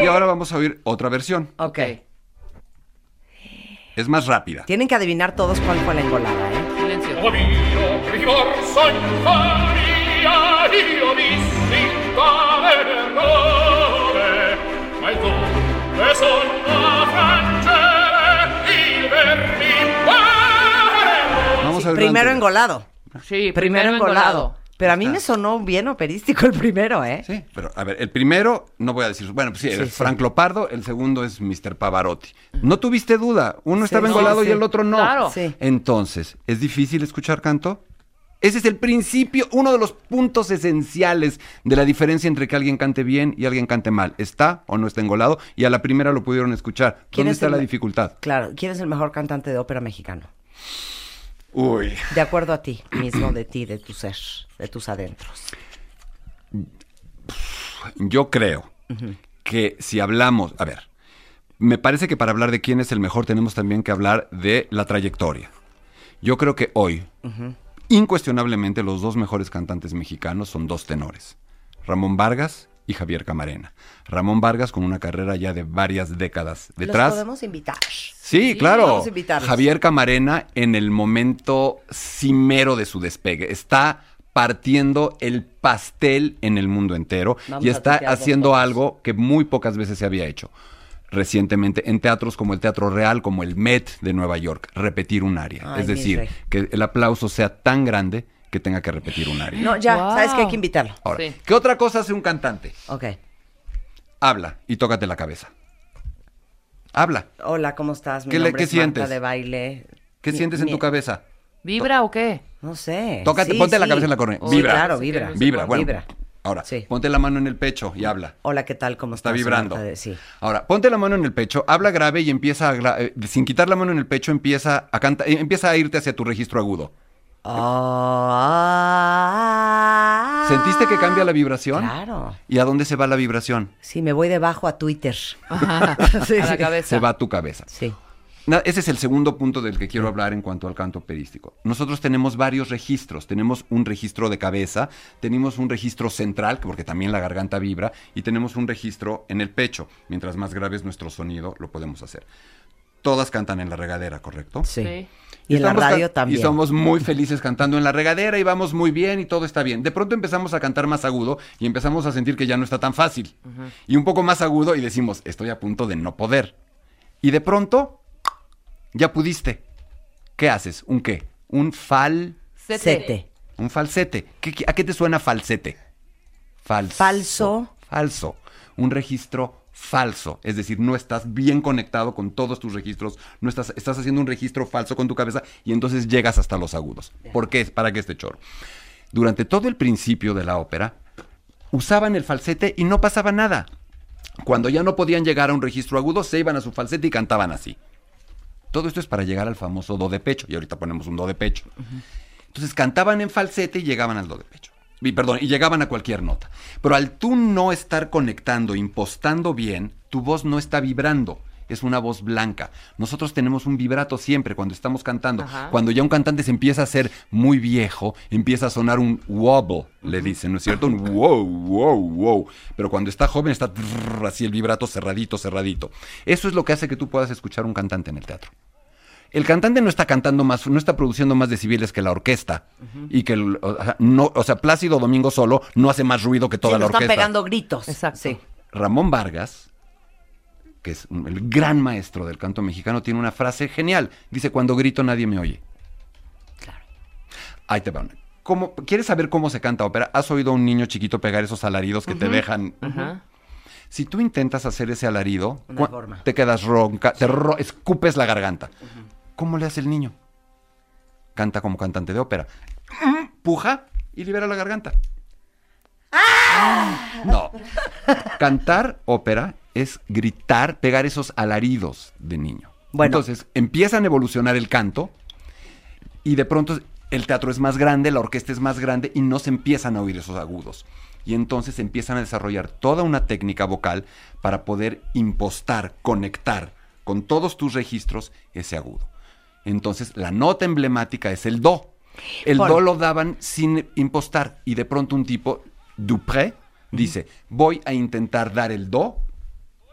[SPEAKER 5] Y ahora vamos a oír otra versión.
[SPEAKER 2] Ok.
[SPEAKER 5] Es más rápida.
[SPEAKER 2] Tienen que adivinar todos cuál fue la engolada, ¿eh?
[SPEAKER 3] Silencio.
[SPEAKER 5] Vamos
[SPEAKER 2] Primero engolado.
[SPEAKER 3] Sí,
[SPEAKER 2] Primero engolado. Pero a mí me sonó bien operístico el primero, ¿eh?
[SPEAKER 5] Sí, pero a ver, el primero, no voy a decir, bueno, pues sí,
[SPEAKER 2] Sí,
[SPEAKER 5] es
[SPEAKER 2] sí.
[SPEAKER 5] Frank Lopardo, el segundo es Mr. Pavarotti. No tuviste duda, uno
[SPEAKER 2] Sí,
[SPEAKER 5] estaba
[SPEAKER 2] no,
[SPEAKER 5] engolado
[SPEAKER 2] sí.
[SPEAKER 5] y el otro no.
[SPEAKER 3] Claro.
[SPEAKER 2] Sí.
[SPEAKER 5] Entonces, ¿es difícil escuchar canto? Ese es el principio, uno de los puntos esenciales de la diferencia entre que alguien cante bien y alguien cante mal. ¿Está o no está engolado? Y a la primera lo pudieron escuchar.
[SPEAKER 2] ¿Quién
[SPEAKER 5] ¿Dónde
[SPEAKER 2] es
[SPEAKER 5] está la dificultad?
[SPEAKER 2] Claro. ¿Quién es el mejor cantante de ópera mexicano?
[SPEAKER 5] Uy.
[SPEAKER 2] De acuerdo a ti mismo, de ti, de tu ser, de tus adentros.
[SPEAKER 5] Yo creo que si hablamos, a ver, me parece que para hablar de quién es el mejor tenemos también que hablar de la trayectoria. Yo creo que hoy, incuestionablemente, los dos mejores cantantes mexicanos son dos tenores, Ramón Vargas y Javier Camarena. Ramón Vargas con una carrera ya de varias décadas detrás.
[SPEAKER 2] ¿Los podemos invitar?
[SPEAKER 5] Sí, claro. Javier Camarena en el momento cimero de su despegue. Está partiendo el pastel en el mundo entero
[SPEAKER 2] Vamos
[SPEAKER 5] y está haciendo algo que muy pocas veces se había hecho recientemente en teatros como el Teatro Real, como el Met de Nueva York, repetir un área.
[SPEAKER 2] Ay,
[SPEAKER 5] es decir, que el aplauso sea tan grande que tenga que repetir un área.
[SPEAKER 2] No, ya,
[SPEAKER 3] Wow.
[SPEAKER 2] sabes que hay que invitarlo.
[SPEAKER 5] Ahora,
[SPEAKER 3] Sí.
[SPEAKER 5] ¿qué otra cosa hace un cantante?
[SPEAKER 2] Ok.
[SPEAKER 5] Habla y tócate la cabeza. Habla.
[SPEAKER 2] Hola, ¿cómo estás? Mi
[SPEAKER 5] ¿Qué
[SPEAKER 2] nombre
[SPEAKER 5] qué
[SPEAKER 2] es Marta
[SPEAKER 5] sientes?
[SPEAKER 2] de baile.
[SPEAKER 5] ¿Qué
[SPEAKER 2] Mi-
[SPEAKER 5] sientes en
[SPEAKER 2] mi-
[SPEAKER 5] tu cabeza?
[SPEAKER 3] ¿Vibra o qué?
[SPEAKER 2] No sé.
[SPEAKER 5] Tócate,
[SPEAKER 2] Sí,
[SPEAKER 5] ponte la cabeza en la cornea. Vibra.
[SPEAKER 2] Claro, vibra.
[SPEAKER 5] Vibra, bueno.
[SPEAKER 2] Vibra.
[SPEAKER 5] Ahora,
[SPEAKER 2] Sí.
[SPEAKER 5] ponte la mano en el pecho y habla.
[SPEAKER 2] Hola, ¿qué tal? ¿Cómo
[SPEAKER 5] Está
[SPEAKER 2] estás?
[SPEAKER 5] vibrando.
[SPEAKER 2] De- Sí.
[SPEAKER 5] Ahora, ponte la mano en el pecho, habla grave y empieza a, gra- eh, sin quitar la mano en el pecho, empieza a cantar, empieza a irte hacia tu registro agudo.
[SPEAKER 2] Ah.
[SPEAKER 5] ¿Sentiste que cambia la vibración?
[SPEAKER 2] Claro.
[SPEAKER 5] ¿Y a dónde se va la vibración?
[SPEAKER 2] Sí, me voy debajo a Twitter.
[SPEAKER 3] Ajá, (laughs)
[SPEAKER 2] Sí,
[SPEAKER 3] a la cabeza.
[SPEAKER 5] Se va a tu cabeza.
[SPEAKER 2] Sí.
[SPEAKER 5] Ese es el segundo punto del que quiero hablar en cuanto al canto operístico. Nosotros tenemos varios registros. Tenemos un registro de cabeza, tenemos un registro central, que- porque también la garganta vibra, y tenemos un registro en el pecho. Mientras más grave es nuestro sonido, lo podemos hacer. Todas cantan en la regadera, ¿correcto?
[SPEAKER 2] Sí.
[SPEAKER 3] Sí.
[SPEAKER 2] Y en la
[SPEAKER 5] Estamos
[SPEAKER 2] radio también.
[SPEAKER 5] Y somos muy felices cantando en la regadera y vamos muy bien y todo está bien. De pronto empezamos a cantar más agudo y empezamos a sentir que ya no está tan fácil. Y un poco más agudo y decimos, estoy a punto de no poder. Y de pronto, ya pudiste. ¿Qué haces? ¿Un qué? Un fal...
[SPEAKER 2] Sete.
[SPEAKER 5] Un falsete. ¿Qué- qué- ¿A qué te suena falsete? Falso.
[SPEAKER 2] Falso.
[SPEAKER 5] Falso. Un registro falso. Es decir, no estás bien conectado con todos tus registros. No estás, estás haciendo un registro falso con tu cabeza y entonces llegas hasta los agudos. ¿Por qué? ¿Para qué este choro? Durante todo el principio de la ópera, usaban el falsete y no pasaba nada. Cuando ya no podían llegar a un registro agudo, se iban a su falsete y cantaban así. Todo esto es para llegar al famoso do de pecho. Y ahorita ponemos un do de pecho. Entonces cantaban en falsete y llegaban al do de pecho. Y, perdón, y llegaban a cualquier nota. Pero al tú no estar conectando, impostando bien, tu voz no está vibrando. Es una voz blanca. Nosotros tenemos un vibrato siempre cuando estamos cantando.
[SPEAKER 3] Ajá.
[SPEAKER 5] Cuando ya un cantante se empieza a hacer muy viejo, empieza a sonar un wobble, le dicen, ¿no es cierto? Un wow, wow, wow. Pero cuando está joven está trrr, así el vibrato cerradito, cerradito. Eso es lo que hace que tú puedas escuchar un cantante en el teatro. El cantante no está cantando más, no está produciendo más decibeles que la orquesta. Y que, el- o sea, no, o sea, Plácido Domingo solo no hace más ruido que toda
[SPEAKER 2] Sí,
[SPEAKER 5] la orquesta.
[SPEAKER 2] pegando gritos.
[SPEAKER 3] Exacto.
[SPEAKER 2] Sí.
[SPEAKER 5] Ramón Vargas, que es un- el gran maestro del canto mexicano, tiene una frase genial. Dice, cuando grito nadie me oye. Ahí te va. una. ¿Cómo- ¿Quieres saber cómo se canta ópera? ¿Has oído a un niño chiquito pegar esos alaridos que te dejan? Si tú intentas hacer ese alarido, te quedas ronca, te ro- escupes la garganta. ¿Cómo le hace el niño? Canta como cantante de ópera. Puja y libera la garganta. No. Cantar ópera es gritar, pegar esos alaridos de niño.
[SPEAKER 2] Bueno.
[SPEAKER 5] Entonces, empiezan a evolucionar el canto y de pronto el teatro es más grande, la orquesta es más grande y no se empiezan a oír esos agudos. Y entonces empiezan a desarrollar toda una técnica vocal para poder impostar, conectar con todos tus registros ese agudo. Entonces la nota emblemática es el do. El
[SPEAKER 2] Por-
[SPEAKER 5] do lo daban sin impostar y de pronto un tipo, Dupré, dice, voy a intentar dar el do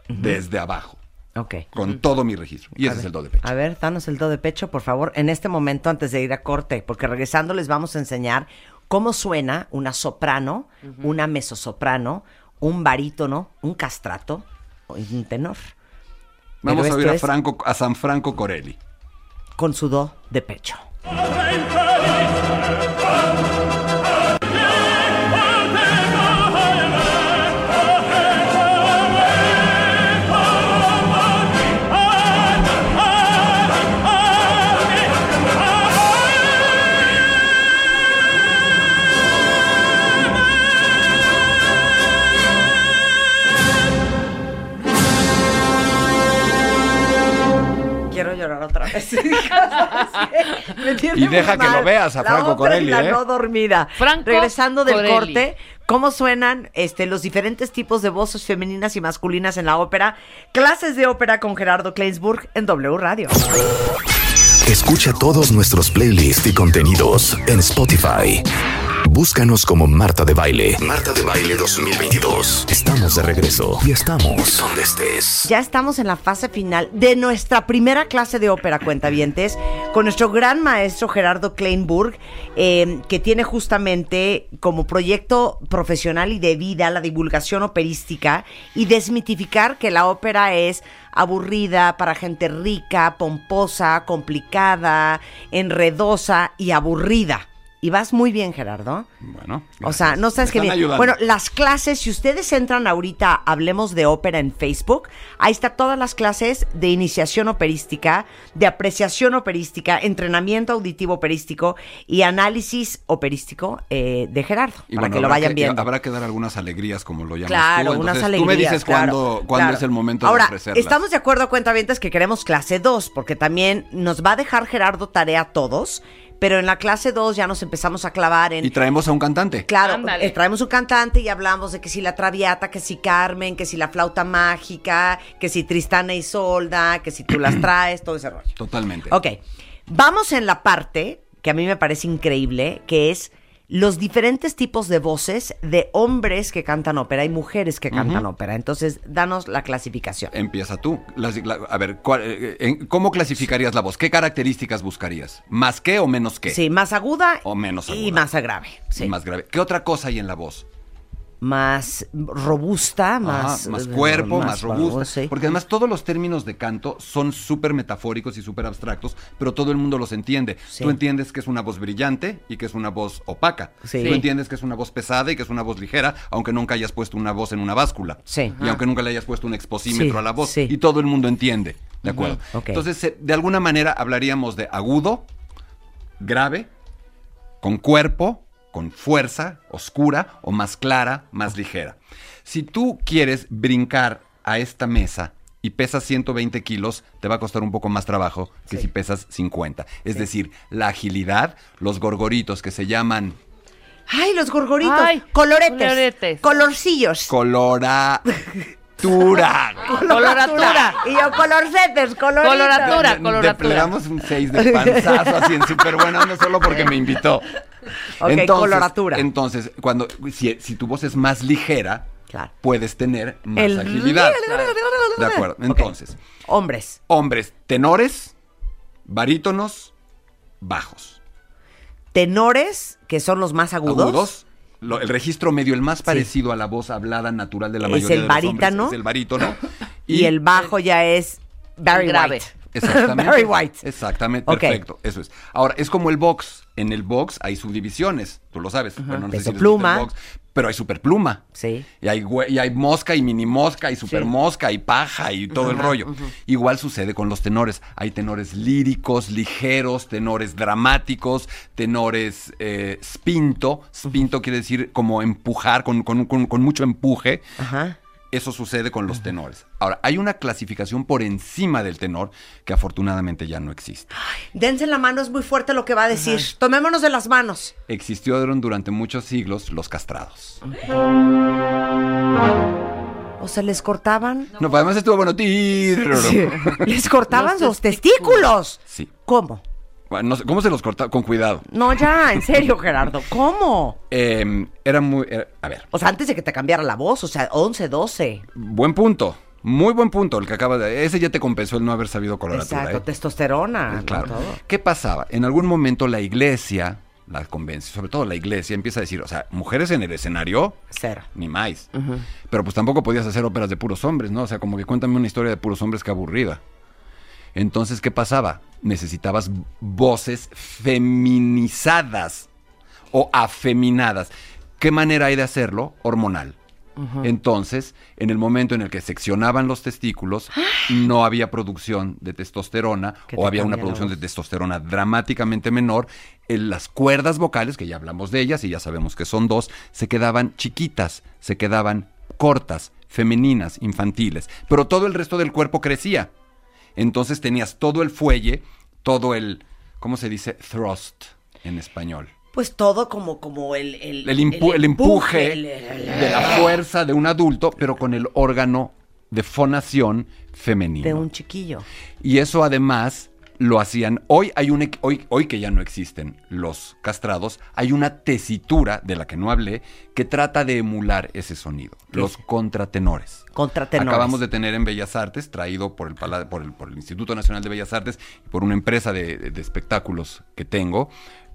[SPEAKER 5] desde abajo,
[SPEAKER 2] Ok.
[SPEAKER 5] con todo mi registro. Y ese es el do de pecho.
[SPEAKER 2] A ver, danos el do de pecho, por favor, en este momento antes de ir a corte, porque regresando les vamos a enseñar cómo suena una soprano, una mezzosoprano, un barítono, un castrato y un tenor.
[SPEAKER 5] Vamos
[SPEAKER 2] Pero
[SPEAKER 5] a oír a, Franco, a San Franco Corelli.
[SPEAKER 2] con su do de pecho. (laughs)
[SPEAKER 5] Y deja que lo veas a
[SPEAKER 2] La
[SPEAKER 5] Franco Corelli,
[SPEAKER 2] la
[SPEAKER 5] ¿eh?
[SPEAKER 2] no dormida.
[SPEAKER 3] Franco
[SPEAKER 2] Regresando del
[SPEAKER 3] Corelli.
[SPEAKER 2] corte, cómo suenan este, los diferentes tipos de voces femeninas y masculinas en la ópera. Clases de ópera con Gerardo Kleinsburg en W Radio.
[SPEAKER 1] Escucha todos nuestros playlists y contenidos en Spotify. Búscanos como Marta de Baile. Marta de Baile 2022. Estamos de regreso y estamos donde estés.
[SPEAKER 2] Ya estamos en la fase final de nuestra primera clase de ópera, cuentavientes, con nuestro gran maestro Gerardo Kleinburg, eh, que tiene justamente como proyecto profesional y de vida la divulgación operística y desmitificar que la ópera es aburrida para gente rica, pomposa, complicada, enredosa y aburrida. Y vas muy bien, Gerardo.
[SPEAKER 5] Bueno.
[SPEAKER 2] O sea, no sabes
[SPEAKER 5] Me
[SPEAKER 2] qué bien.
[SPEAKER 5] ayudando.
[SPEAKER 2] Bueno, las clases, si ustedes entran ahorita, hablemos de ópera en Facebook, ahí está todas las clases de iniciación operística, de apreciación operística, entrenamiento auditivo operístico y análisis operístico eh, de Gerardo,
[SPEAKER 5] Y
[SPEAKER 2] para
[SPEAKER 5] bueno,
[SPEAKER 2] que lo vayan viendo.
[SPEAKER 5] Habrá que dar algunas alegrías, como lo llamas
[SPEAKER 2] Claro,
[SPEAKER 5] tú.
[SPEAKER 2] unas alegrías.
[SPEAKER 5] Tú me dices
[SPEAKER 2] claro,
[SPEAKER 5] cuándo, cuándo
[SPEAKER 2] claro.
[SPEAKER 5] es el momento
[SPEAKER 2] Ahora,
[SPEAKER 5] de ofrecerlas.
[SPEAKER 2] estamos de acuerdo, cuentavientes, que queremos clase 2, porque también nos va a dejar Gerardo tarea a todos, pero en la clase 2 ya nos empezamos a clavar en...
[SPEAKER 5] Y traemos a un cantante.
[SPEAKER 2] Claro,
[SPEAKER 3] Ándale.
[SPEAKER 2] eh, traemos un cantante y hablamos de que si la Traviata, que si Carmen, que si la flauta mágica, que si Tristana y Solda, que si tú las (clears throat) traes, todo ese rollo.
[SPEAKER 5] Totalmente.
[SPEAKER 2] Ok, vamos en la parte que a mí me parece increíble, que es los diferentes tipos de voces de hombres que cantan ópera y mujeres que cantan ópera. Entonces, danos la clasificación.
[SPEAKER 5] Empieza tú. La- a ver, ¿cuál- eh, en- ¿cómo clasificarías la voz? ¿Qué características buscarías? ¿Más qué o menos qué?
[SPEAKER 2] Sí, más aguda
[SPEAKER 5] O menos
[SPEAKER 2] y
[SPEAKER 5] aguda.
[SPEAKER 2] más grave. Sí.
[SPEAKER 5] Y más grave. ¿Qué otra cosa hay en la voz?
[SPEAKER 2] Más robusta, más...
[SPEAKER 5] Ajá, más
[SPEAKER 2] eh,
[SPEAKER 5] cuerpo, más, robusta.
[SPEAKER 2] sí.
[SPEAKER 5] Porque además todos los términos de canto son súper metafóricos y súper abstractos, pero todo el mundo los entiende.
[SPEAKER 2] Sí.
[SPEAKER 5] Tú entiendes que es una voz brillante y que es una voz opaca.
[SPEAKER 2] Sí.
[SPEAKER 5] Tú entiendes que es una voz pesada y que es una voz ligera, aunque nunca hayas puesto una voz en una báscula.
[SPEAKER 2] Sí.
[SPEAKER 5] Y aunque nunca le hayas puesto un exposímetro
[SPEAKER 2] Sí,
[SPEAKER 5] a la voz.
[SPEAKER 2] sí.
[SPEAKER 5] Y todo el mundo entiende. ¿De acuerdo?
[SPEAKER 2] ok.
[SPEAKER 5] Entonces, eh, de alguna manera hablaríamos de agudo, grave, con cuerpo, con fuerza, oscura o más clara, más ligera. Si tú quieres brincar a esta mesa y pesas 120 kilos, te va a costar un poco más trabajo que si pesas 50. Es decir, la agilidad, los gorgoritos que se llaman
[SPEAKER 2] Ay, los gorgoritos.
[SPEAKER 3] Ay,
[SPEAKER 2] coloretes.
[SPEAKER 3] coloretes.
[SPEAKER 2] Colorcillos. (laughs)
[SPEAKER 5] coloratura.
[SPEAKER 3] Coloratura.
[SPEAKER 2] Y yo, colorcetes, coloritos.
[SPEAKER 3] Coloratura. Coloratura.
[SPEAKER 5] Le plegamos un 6 de panzazo así en súper bueno, no solo porque me invitó.
[SPEAKER 2] Ok, coloratura.
[SPEAKER 5] Entonces, cuando, si, si tu voz es más ligera,
[SPEAKER 2] Claro.
[SPEAKER 5] puedes tener más
[SPEAKER 2] El-
[SPEAKER 5] agilidad. (laughs) De acuerdo. Entonces,
[SPEAKER 2] Hombres.
[SPEAKER 5] hombres, tenores, barítonos, bajos.
[SPEAKER 2] Tenores, que son los más agudos.
[SPEAKER 5] Agudos. Lo- el registro medio, el más parecido a la voz hablada natural de la
[SPEAKER 2] Es
[SPEAKER 5] mayoría
[SPEAKER 2] el
[SPEAKER 5] de los hombres,
[SPEAKER 2] barítono.
[SPEAKER 5] es el barítono.
[SPEAKER 2] Y, el bajo ya es Barry
[SPEAKER 3] grave.
[SPEAKER 2] White. (laughs)
[SPEAKER 5] Exactamente.
[SPEAKER 2] Barry White.
[SPEAKER 5] Exactamente, perfecto. Eso es. Ahora, es como el box. En el box hay subdivisiones, tú lo sabes. Bueno, no sé
[SPEAKER 2] Peso
[SPEAKER 5] si
[SPEAKER 2] pluma.
[SPEAKER 5] el box, pero hay superpluma.
[SPEAKER 2] Sí.
[SPEAKER 5] Y hay, y hay mosca y mini mosca y super mosca y paja y todo el rollo. Igual sucede con los tenores. Hay tenores líricos, ligeros, tenores dramáticos, tenores eh, spinto. Spinto quiere decir como empujar, con, con- con- con mucho empuje.
[SPEAKER 2] Ajá.
[SPEAKER 5] Eso sucede con los tenores. Ahora, hay una clasificación por encima del tenor que afortunadamente ya no existe.
[SPEAKER 2] Dense la mano, es muy fuerte lo que va a decir. Tomémonos de las manos.
[SPEAKER 5] Existieron durante muchos siglos los castrados.
[SPEAKER 2] O se les cortaban.
[SPEAKER 5] No, además estuvo bueno. tir-
[SPEAKER 2] Les cortaban
[SPEAKER 3] Los
[SPEAKER 2] los testículos.
[SPEAKER 5] Sí.
[SPEAKER 2] ¿Cómo?
[SPEAKER 5] No sé, ¿Cómo se los cortaba? Con cuidado.
[SPEAKER 2] No, ya, en serio, Gerardo. ¿Cómo?
[SPEAKER 5] Eh, era muy... era- a ver,
[SPEAKER 2] O sea, antes de que te cambiara la voz, o sea, 11, 12.
[SPEAKER 5] buen punto. Muy buen punto el que acaba de... Ese ya te compensó el no haber sabido coloratura.
[SPEAKER 2] Exacto,
[SPEAKER 5] ¿eh?
[SPEAKER 2] testosterona. ¿no?
[SPEAKER 5] Claro. ¿Qué pasaba? En algún momento la iglesia, la convención, sobre todo la iglesia, empieza a decir, o sea, mujeres en el escenario,
[SPEAKER 2] Cero.
[SPEAKER 5] ni más. Pero pues tampoco podías hacer óperas de puros hombres, ¿no? O sea, como que cuéntame una historia de puros hombres que aburrida. Entonces, ¿qué pasaba? Necesitabas voces feminizadas o afeminadas. ¿Qué manera hay de hacerlo? Hormonal. Entonces, en el momento en el que seccionaban los testículos, no había producción de testosterona o
[SPEAKER 2] te
[SPEAKER 5] había una producción de testosterona dramáticamente menor. En las cuerdas vocales, que ya hablamos de ellas y ya sabemos que son dos, se quedaban chiquitas, se quedaban cortas, femeninas, infantiles. Pero todo el resto del cuerpo crecía. Entonces tenías todo el fuelle, todo el, ¿cómo se dice? Thrust en español.
[SPEAKER 2] Pues todo como, como el... El,
[SPEAKER 5] El, impu- el empuje de la fuerza de un adulto, pero con el órgano de fonación femenino.
[SPEAKER 2] de un chiquillo.
[SPEAKER 5] Y eso además lo hacían. Hoy hay un hoy, hoy que ya no existen los castrados, hay una tesitura de la que no hablé que trata de emular ese sonido. Los contratenores.
[SPEAKER 2] Contratenores.
[SPEAKER 5] Acabamos de tener en Bellas Artes, traído por el, por el, por el Instituto Nacional de Bellas Artes y por una empresa de, de- de espectáculos que tengo,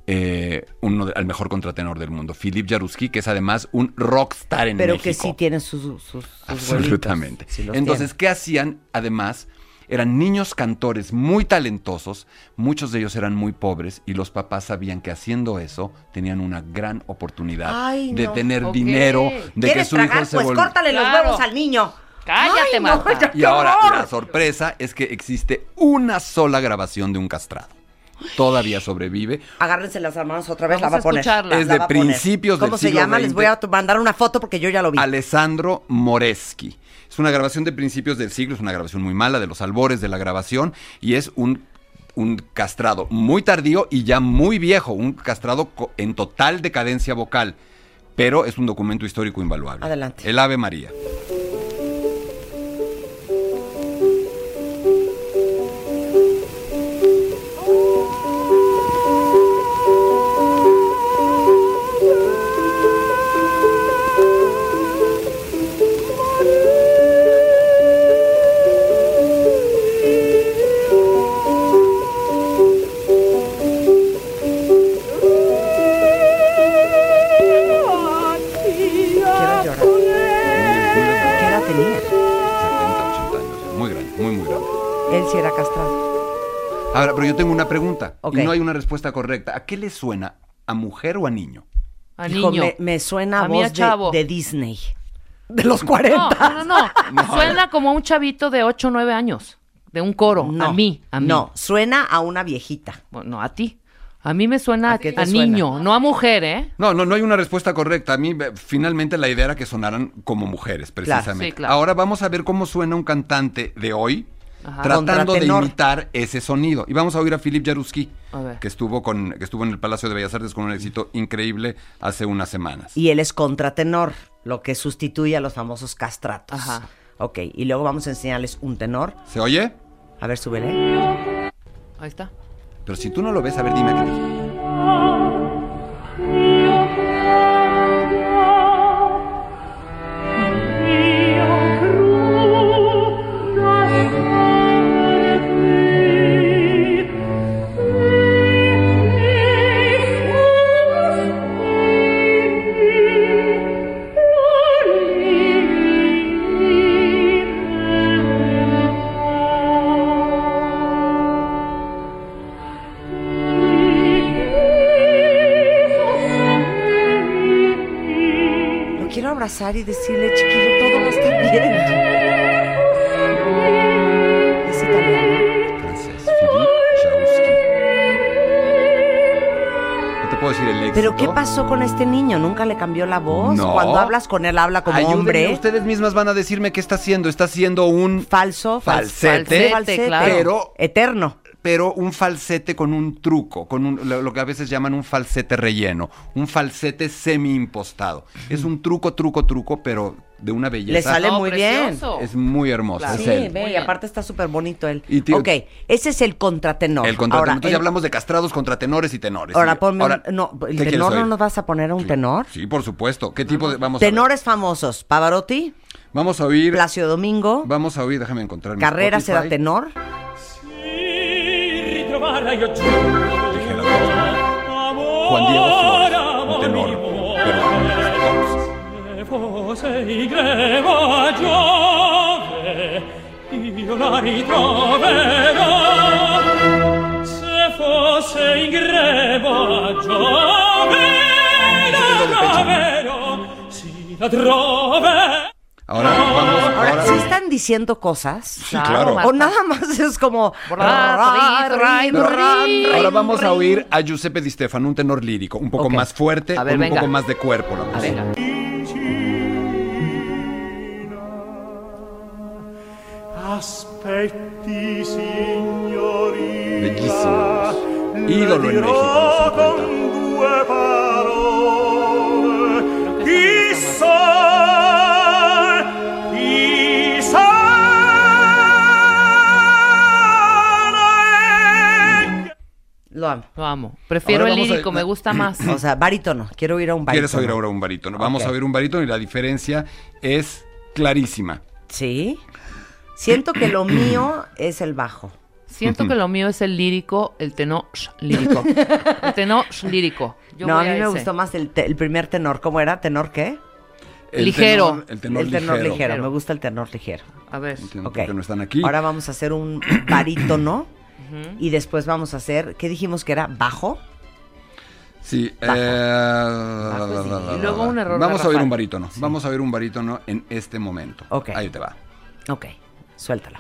[SPEAKER 5] eh, uno al mejor contratenor del mundo, Philip Jaruski, que es además un rockstar en
[SPEAKER 2] Pero
[SPEAKER 5] México.
[SPEAKER 2] que sí tienen sus, sus, sus
[SPEAKER 5] Absolutamente. Entonces,
[SPEAKER 2] tienen.
[SPEAKER 5] ¿qué hacían? Además, eran niños cantores muy talentosos, muchos de ellos eran muy pobres y los papás sabían que haciendo eso tenían una gran oportunidad
[SPEAKER 2] Ay,
[SPEAKER 5] de
[SPEAKER 2] no.
[SPEAKER 5] tener dinero, de que
[SPEAKER 2] ¿Quieres
[SPEAKER 5] su
[SPEAKER 2] tragar?
[SPEAKER 5] hijo se
[SPEAKER 2] Pues córtale los huevos al niño.
[SPEAKER 3] Cállate,
[SPEAKER 2] Ay, no,
[SPEAKER 3] Marta.
[SPEAKER 5] Y
[SPEAKER 2] ¡Qué
[SPEAKER 5] ahora la sorpresa es que existe una sola grabación de un castrado. Todavía sobrevive.
[SPEAKER 2] Agárrense las manos otra vez,
[SPEAKER 3] Vamos
[SPEAKER 2] la va
[SPEAKER 3] a
[SPEAKER 2] poner.
[SPEAKER 3] escucharla.
[SPEAKER 5] Es de principios del
[SPEAKER 2] ¿Cómo se
[SPEAKER 5] siglo
[SPEAKER 2] llama? Les voy a mandar una foto porque yo ya lo vi.
[SPEAKER 5] Alessandro Moreschi. Es una grabación de principios del siglo, es una grabación muy mala, de los albores de la grabación, y es un un castrado muy tardío y ya muy viejo, un castrado en total decadencia vocal, pero es un documento histórico invaluable.
[SPEAKER 2] Adelante.
[SPEAKER 5] El Ave María.
[SPEAKER 2] Era castrado.
[SPEAKER 5] Ahora, pero yo tengo una pregunta y no hay una respuesta correcta. ¿A qué le suena? ¿A mujer o a niño?
[SPEAKER 3] A
[SPEAKER 2] Hijo,
[SPEAKER 3] niño.
[SPEAKER 2] me, me suena
[SPEAKER 3] A a
[SPEAKER 2] voz
[SPEAKER 3] chavo.
[SPEAKER 2] de, de Disney. (laughs) De los 40.
[SPEAKER 3] No, no, (laughs) no. Suena como a un chavito de 8 o 9 años. De un coro.
[SPEAKER 2] No,
[SPEAKER 3] a mí. A mí.
[SPEAKER 2] No, suena a una viejita.
[SPEAKER 3] Bueno, no, a ti. A mí me suena
[SPEAKER 2] ¿A
[SPEAKER 3] a,
[SPEAKER 2] qué te
[SPEAKER 3] a
[SPEAKER 2] suena?
[SPEAKER 3] niño, no a mujer, ¿eh?
[SPEAKER 5] No, no, no hay una respuesta correcta. A mí, eh, finalmente, la idea era que sonaran como mujeres, precisamente.
[SPEAKER 3] Sí, claro.
[SPEAKER 5] Ahora vamos a ver cómo suena un cantante de hoy
[SPEAKER 3] Ajá.
[SPEAKER 5] tratando de imitar ese sonido. Y vamos a oír a Philip Jaruski,
[SPEAKER 3] A
[SPEAKER 5] que estuvo, con, que estuvo en el Palacio de Bellas Artes con un éxito increíble hace unas semanas.
[SPEAKER 2] Y él es contratenor, lo que sustituye a los famosos castratos.
[SPEAKER 3] Ajá.
[SPEAKER 2] Ok, y luego vamos a enseñarles un tenor.
[SPEAKER 5] ¿Se oye?
[SPEAKER 2] A ver, súbele.
[SPEAKER 3] Ahí está.
[SPEAKER 5] Pero si tú no lo ves, a ver, dime qué dije.
[SPEAKER 2] Abrazar y decirle, chiquillo, todo va a estar bien. Es italiano.
[SPEAKER 5] Francés, Philip Jaruski. No te puedo decir el éxito.
[SPEAKER 2] Pero ¿qué pasó con este niño? ¿Nunca le cambió la voz?
[SPEAKER 5] No.
[SPEAKER 2] Cuando hablas con él, habla como
[SPEAKER 5] Ayúdenme,
[SPEAKER 2] hombre.
[SPEAKER 5] Ustedes mismas van a decirme qué está haciendo. Está haciendo un
[SPEAKER 2] Falso, fal-
[SPEAKER 5] Falsete,
[SPEAKER 2] falsete,
[SPEAKER 3] claro.
[SPEAKER 5] pero-
[SPEAKER 2] Eterno.
[SPEAKER 5] Pero un falsete con un truco, con un- lo, lo que a veces llaman un falsete relleno, un falsete semi impostado. Es un truco, truco, truco, pero de una belleza.
[SPEAKER 2] Le sale
[SPEAKER 3] No,
[SPEAKER 2] muy
[SPEAKER 3] precioso.
[SPEAKER 5] Es muy hermoso.
[SPEAKER 3] Claro.
[SPEAKER 5] es
[SPEAKER 2] bien. Sí,
[SPEAKER 5] él.
[SPEAKER 2] ve, y
[SPEAKER 3] bien.
[SPEAKER 2] aparte está súper bonito él.
[SPEAKER 5] Y tío-
[SPEAKER 2] ok, ese es el contratenor.
[SPEAKER 5] El contratenor.
[SPEAKER 2] Ahora,
[SPEAKER 5] Entonces ya hablamos de castrados, contratenores y tenores.
[SPEAKER 2] Ahora ponme
[SPEAKER 5] ahora,
[SPEAKER 2] un, no,
[SPEAKER 5] ¿qué
[SPEAKER 2] el tenor no nos vas a poner un
[SPEAKER 5] Sí.
[SPEAKER 2] tenor.
[SPEAKER 5] Sí, por supuesto. ¿Qué tipo de vamos a ver?
[SPEAKER 2] Tenores famosos, Pavarotti,
[SPEAKER 5] Vamos a oír.
[SPEAKER 2] Placio Domingo,
[SPEAKER 5] Vamos a oír, déjame encontrar mi
[SPEAKER 2] Carreras
[SPEAKER 5] Spotify.
[SPEAKER 2] era tenor,
[SPEAKER 7] amara io giuro
[SPEAKER 5] dije la cosa. Juan Diego Flores un tenor peruano
[SPEAKER 7] se fosse i greva giove io la ritroverò. Se fosse in greva giove la troverò si la troverò.
[SPEAKER 5] Ahora vamos.
[SPEAKER 2] Ahora,
[SPEAKER 5] Ahora,
[SPEAKER 2] ¿sí están diciendo cosas?
[SPEAKER 5] Sí, claro.
[SPEAKER 2] O nada más es como... Rin, rin,
[SPEAKER 5] ahora vamos a oír a Giuseppe Di Stefano, un tenor lírico, un poco más fuerte,
[SPEAKER 3] ver,
[SPEAKER 5] con un poco más de cuerpo. La
[SPEAKER 3] A
[SPEAKER 5] música.
[SPEAKER 7] Aspetti.
[SPEAKER 5] Bellísimos. Ídolo en México,
[SPEAKER 7] dirò
[SPEAKER 5] los 50.
[SPEAKER 7] con due parole.
[SPEAKER 2] Lo amo.
[SPEAKER 3] Lo amo. Prefiero el
[SPEAKER 5] a-
[SPEAKER 3] lírico, me gusta más. (clears throat)
[SPEAKER 2] O sea, barítono. Quiero oír a un barítono.
[SPEAKER 5] ¿Quieres oír ahora un barítono? Vamos a oír un barítono y la diferencia es clarísima.
[SPEAKER 2] Sí. Siento que lo mío es el bajo.
[SPEAKER 3] Siento que lo mío es el lírico, el tenor lírico. El tenor lírico. Yo
[SPEAKER 2] no, a
[SPEAKER 3] voy
[SPEAKER 2] mí me gustó más el, te- el primer tenor. ¿Cómo era? ¿Tenor qué?
[SPEAKER 5] El
[SPEAKER 3] Ligero.
[SPEAKER 5] tenor- el tenor
[SPEAKER 2] el tenor ligero.
[SPEAKER 5] ligero.
[SPEAKER 2] Me gusta el tenor ligero.
[SPEAKER 3] A ver.
[SPEAKER 5] Entiendo
[SPEAKER 2] Ok.
[SPEAKER 5] por qué no están aquí.
[SPEAKER 2] Ahora vamos a hacer un barítono. Y después vamos a hacer, ¿qué dijimos que era? ¿Bajo?
[SPEAKER 5] Sí.
[SPEAKER 2] Bajo.
[SPEAKER 5] eh,
[SPEAKER 3] Y luego un error
[SPEAKER 5] Vamos a oír
[SPEAKER 3] garrafal.
[SPEAKER 5] un barítono. Vamos a oír un barítono en este momento.
[SPEAKER 2] Ok.
[SPEAKER 5] Ahí te va.
[SPEAKER 2] Ok, suéltalo.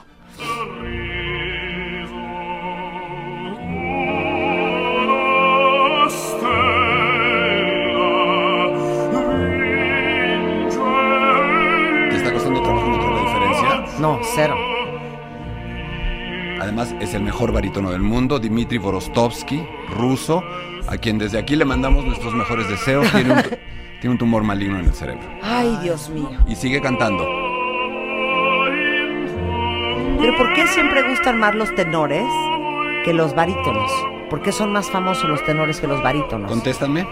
[SPEAKER 5] ¿Te está costando trabajo encontrar la diferencia?
[SPEAKER 2] No, cero.
[SPEAKER 5] Además, es el mejor barítono del mundo, Dmitry Vorostovsky, ruso, a quien desde aquí le mandamos nuestros mejores deseos. Tiene un, (laughs) tiene un tumor maligno en el cerebro.
[SPEAKER 2] Ay, Dios mío.
[SPEAKER 5] Y sigue cantando.
[SPEAKER 2] Pero ¿por qué siempre gustan más los tenores que los barítonos? ¿Por qué son más famosos los tenores que los barítonos?
[SPEAKER 5] Contéstame.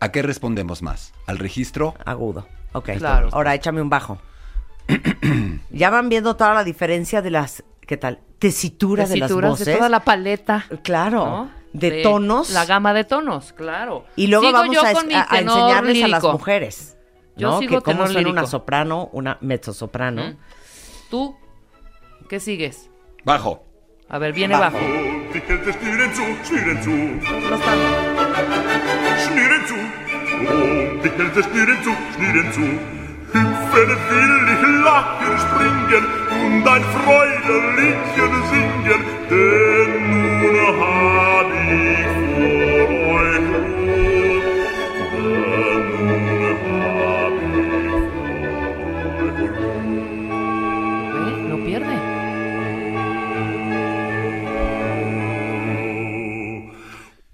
[SPEAKER 5] ¿A qué respondemos más? ¿Al registro?
[SPEAKER 2] Agudo. Ok.
[SPEAKER 3] Claro.
[SPEAKER 2] Ahora échame un bajo. (clears throat) ya van viendo toda la diferencia de las, ¿qué tal? Tesitura de las voces.
[SPEAKER 3] de toda la paleta.
[SPEAKER 2] Claro.
[SPEAKER 3] ¿no?
[SPEAKER 2] De tonos.
[SPEAKER 3] La gama de tonos, claro.
[SPEAKER 2] Y luego
[SPEAKER 3] Sigo
[SPEAKER 2] vamos
[SPEAKER 3] yo
[SPEAKER 2] a,
[SPEAKER 3] con mi
[SPEAKER 2] a- a
[SPEAKER 3] tenor
[SPEAKER 2] enseñarles a las mujeres.
[SPEAKER 3] Yo
[SPEAKER 2] ¿no?
[SPEAKER 3] sigo
[SPEAKER 2] que cómo una soprano, una mezzosoprano.
[SPEAKER 3] Mm. ¿Tú qué sigues?
[SPEAKER 5] Bajo.
[SPEAKER 3] A ver, viene bajo.
[SPEAKER 2] No
[SPEAKER 7] Hüpfen, will ich lachen, springen und ein Freudenliedchen singen, denn nun hab ich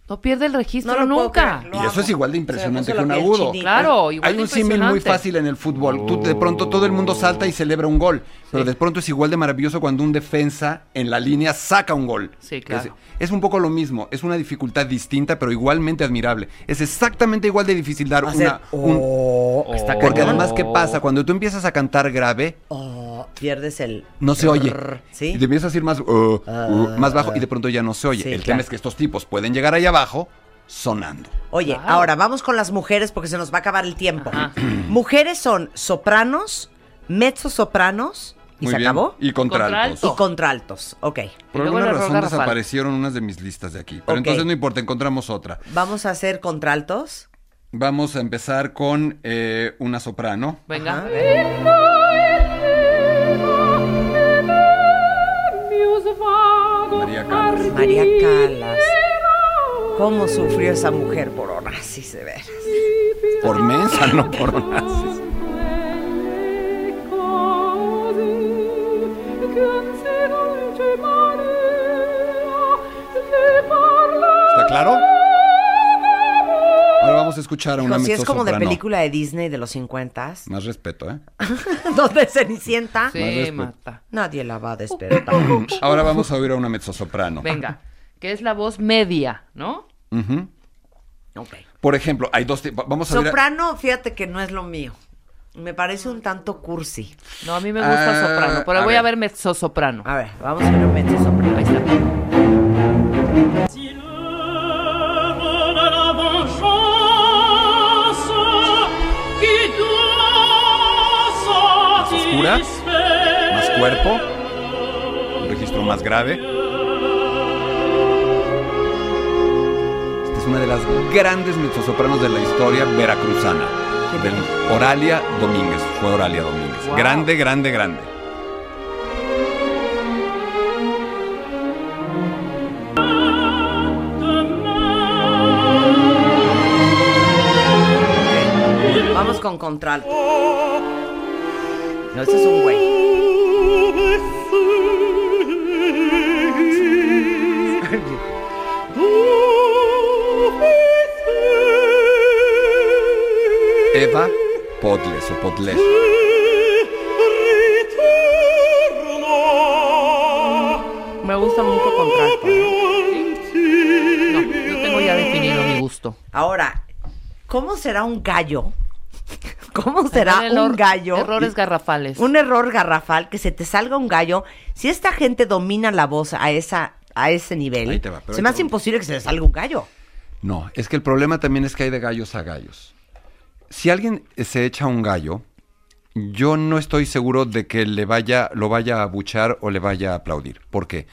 [SPEAKER 3] No pierde el registro
[SPEAKER 2] No
[SPEAKER 3] nunca.
[SPEAKER 2] creer,
[SPEAKER 5] Y eso es igual de impresionante que un agudo.
[SPEAKER 2] chinita.
[SPEAKER 3] Claro, igual
[SPEAKER 5] Hay
[SPEAKER 3] de
[SPEAKER 5] un símil muy fácil en el fútbol. Tú de pronto todo el mundo salta y celebra un gol, pero de pronto es igual de maravilloso cuando un defensa en la línea saca un gol.
[SPEAKER 3] Sí, claro.
[SPEAKER 5] Es, es un poco lo mismo, es una dificultad distinta, pero igualmente admirable. Es exactamente igual de difícil dar
[SPEAKER 2] Hacer,
[SPEAKER 5] una un-
[SPEAKER 2] oh, está
[SPEAKER 5] porque además qué pasa cuando tú empiezas a cantar grave,
[SPEAKER 2] Oh, pierdes el...
[SPEAKER 5] no se oye.
[SPEAKER 2] ¿Sí?
[SPEAKER 5] Y te empiezas a ir más, uh, uh, más bajo y de pronto ya no se oye.
[SPEAKER 2] Sí,
[SPEAKER 5] el
[SPEAKER 2] claro.
[SPEAKER 5] tema es que estos tipos pueden llegar ahí abajo sonando.
[SPEAKER 2] Oye, ahora vamos con las mujeres porque se nos va a acabar el tiempo. (clears throat) Mujeres son sopranos, mezzosopranos, ¿y
[SPEAKER 5] Muy
[SPEAKER 2] se
[SPEAKER 5] bien.
[SPEAKER 2] acabó?
[SPEAKER 5] Y contraltos.
[SPEAKER 3] Contralto.
[SPEAKER 2] Y contraltos, ok.
[SPEAKER 5] Por
[SPEAKER 3] Y
[SPEAKER 5] alguna razón desaparecieron unas de mis listas de aquí. Pero entonces no importa, encontramos otra.
[SPEAKER 2] Vamos a hacer contraltos.
[SPEAKER 5] Vamos a empezar con eh, una soprano.
[SPEAKER 3] Venga.
[SPEAKER 2] Ajá.
[SPEAKER 5] María
[SPEAKER 2] Calas. ¿Cómo sufrió esa mujer por Onassis, de veras?
[SPEAKER 5] Por mensa, no por nazis. ¿Está claro? Vamos a escuchar a una
[SPEAKER 2] si es como de película de Disney de los 50
[SPEAKER 5] Más respeto, ¿eh? (laughs)
[SPEAKER 2] donde Cenicienta,
[SPEAKER 3] Sí, mata.
[SPEAKER 2] nadie la va a despertar. (laughs)
[SPEAKER 5] Ahora vamos a oír a una mezzosoprano.
[SPEAKER 3] Venga. Que es la voz media, ¿no?
[SPEAKER 5] Ujú.
[SPEAKER 2] Ok.
[SPEAKER 5] Por ejemplo, hay dos tipos. Vamos a ver. a-
[SPEAKER 2] Soprano, fíjate que no es lo mío. Me parece un tanto cursi.
[SPEAKER 3] No, a mí me gusta
[SPEAKER 5] Ah,
[SPEAKER 3] soprano, pero
[SPEAKER 5] a
[SPEAKER 3] voy a
[SPEAKER 5] ver.
[SPEAKER 3] mezzosoprano.
[SPEAKER 2] A ver, vamos a ver un mezzosoprano.
[SPEAKER 3] Ahí está.
[SPEAKER 7] Si
[SPEAKER 5] Más cuerpo. Un registro más grave. Esta es una de las grandes mezzosopranos de la historia veracruzana. Del Oralia Domínguez. Fue Oralia Domínguez.
[SPEAKER 3] Wow.
[SPEAKER 5] Grande, grande, grande.
[SPEAKER 2] Vamos con contralto. No, ese es un güey. (laughs)
[SPEAKER 5] Eva Podles o Podles.
[SPEAKER 3] Me gusta mucho contralto. ¿eh? No, yo tengo ya (laughs) definido mi gusto.
[SPEAKER 2] Ahora, ¿cómo será un gallo? ¿Cómo será
[SPEAKER 3] error-
[SPEAKER 2] un gallo?
[SPEAKER 3] Errores garrafales.
[SPEAKER 2] Un error garrafal, que se te salga un gallo. Si esta gente domina la voz a esa a ese nivel,
[SPEAKER 5] Ahí te va,
[SPEAKER 2] se me hace imposible que se le salga un gallo.
[SPEAKER 5] No, es que el problema también es que hay de gallos a gallos. Si alguien se echa un gallo, yo no estoy seguro de que le vaya, lo vaya a abuchar o le vaya a aplaudir. ¿Por qué?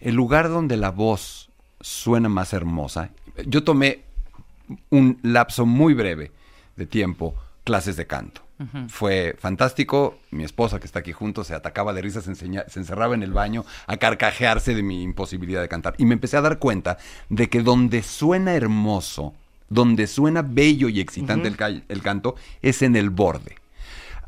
[SPEAKER 5] El lugar donde la voz suena más hermosa. Yo tomé un lapso muy breve de tiempo clases de canto. Fue fantástico. Mi esposa, que está aquí junto, se atacaba de risa, se, enseña- se encerraba en el baño a carcajearse de mi imposibilidad de cantar. Y me empecé a dar cuenta de que donde suena hermoso, donde suena bello y excitante el canto, es en el borde.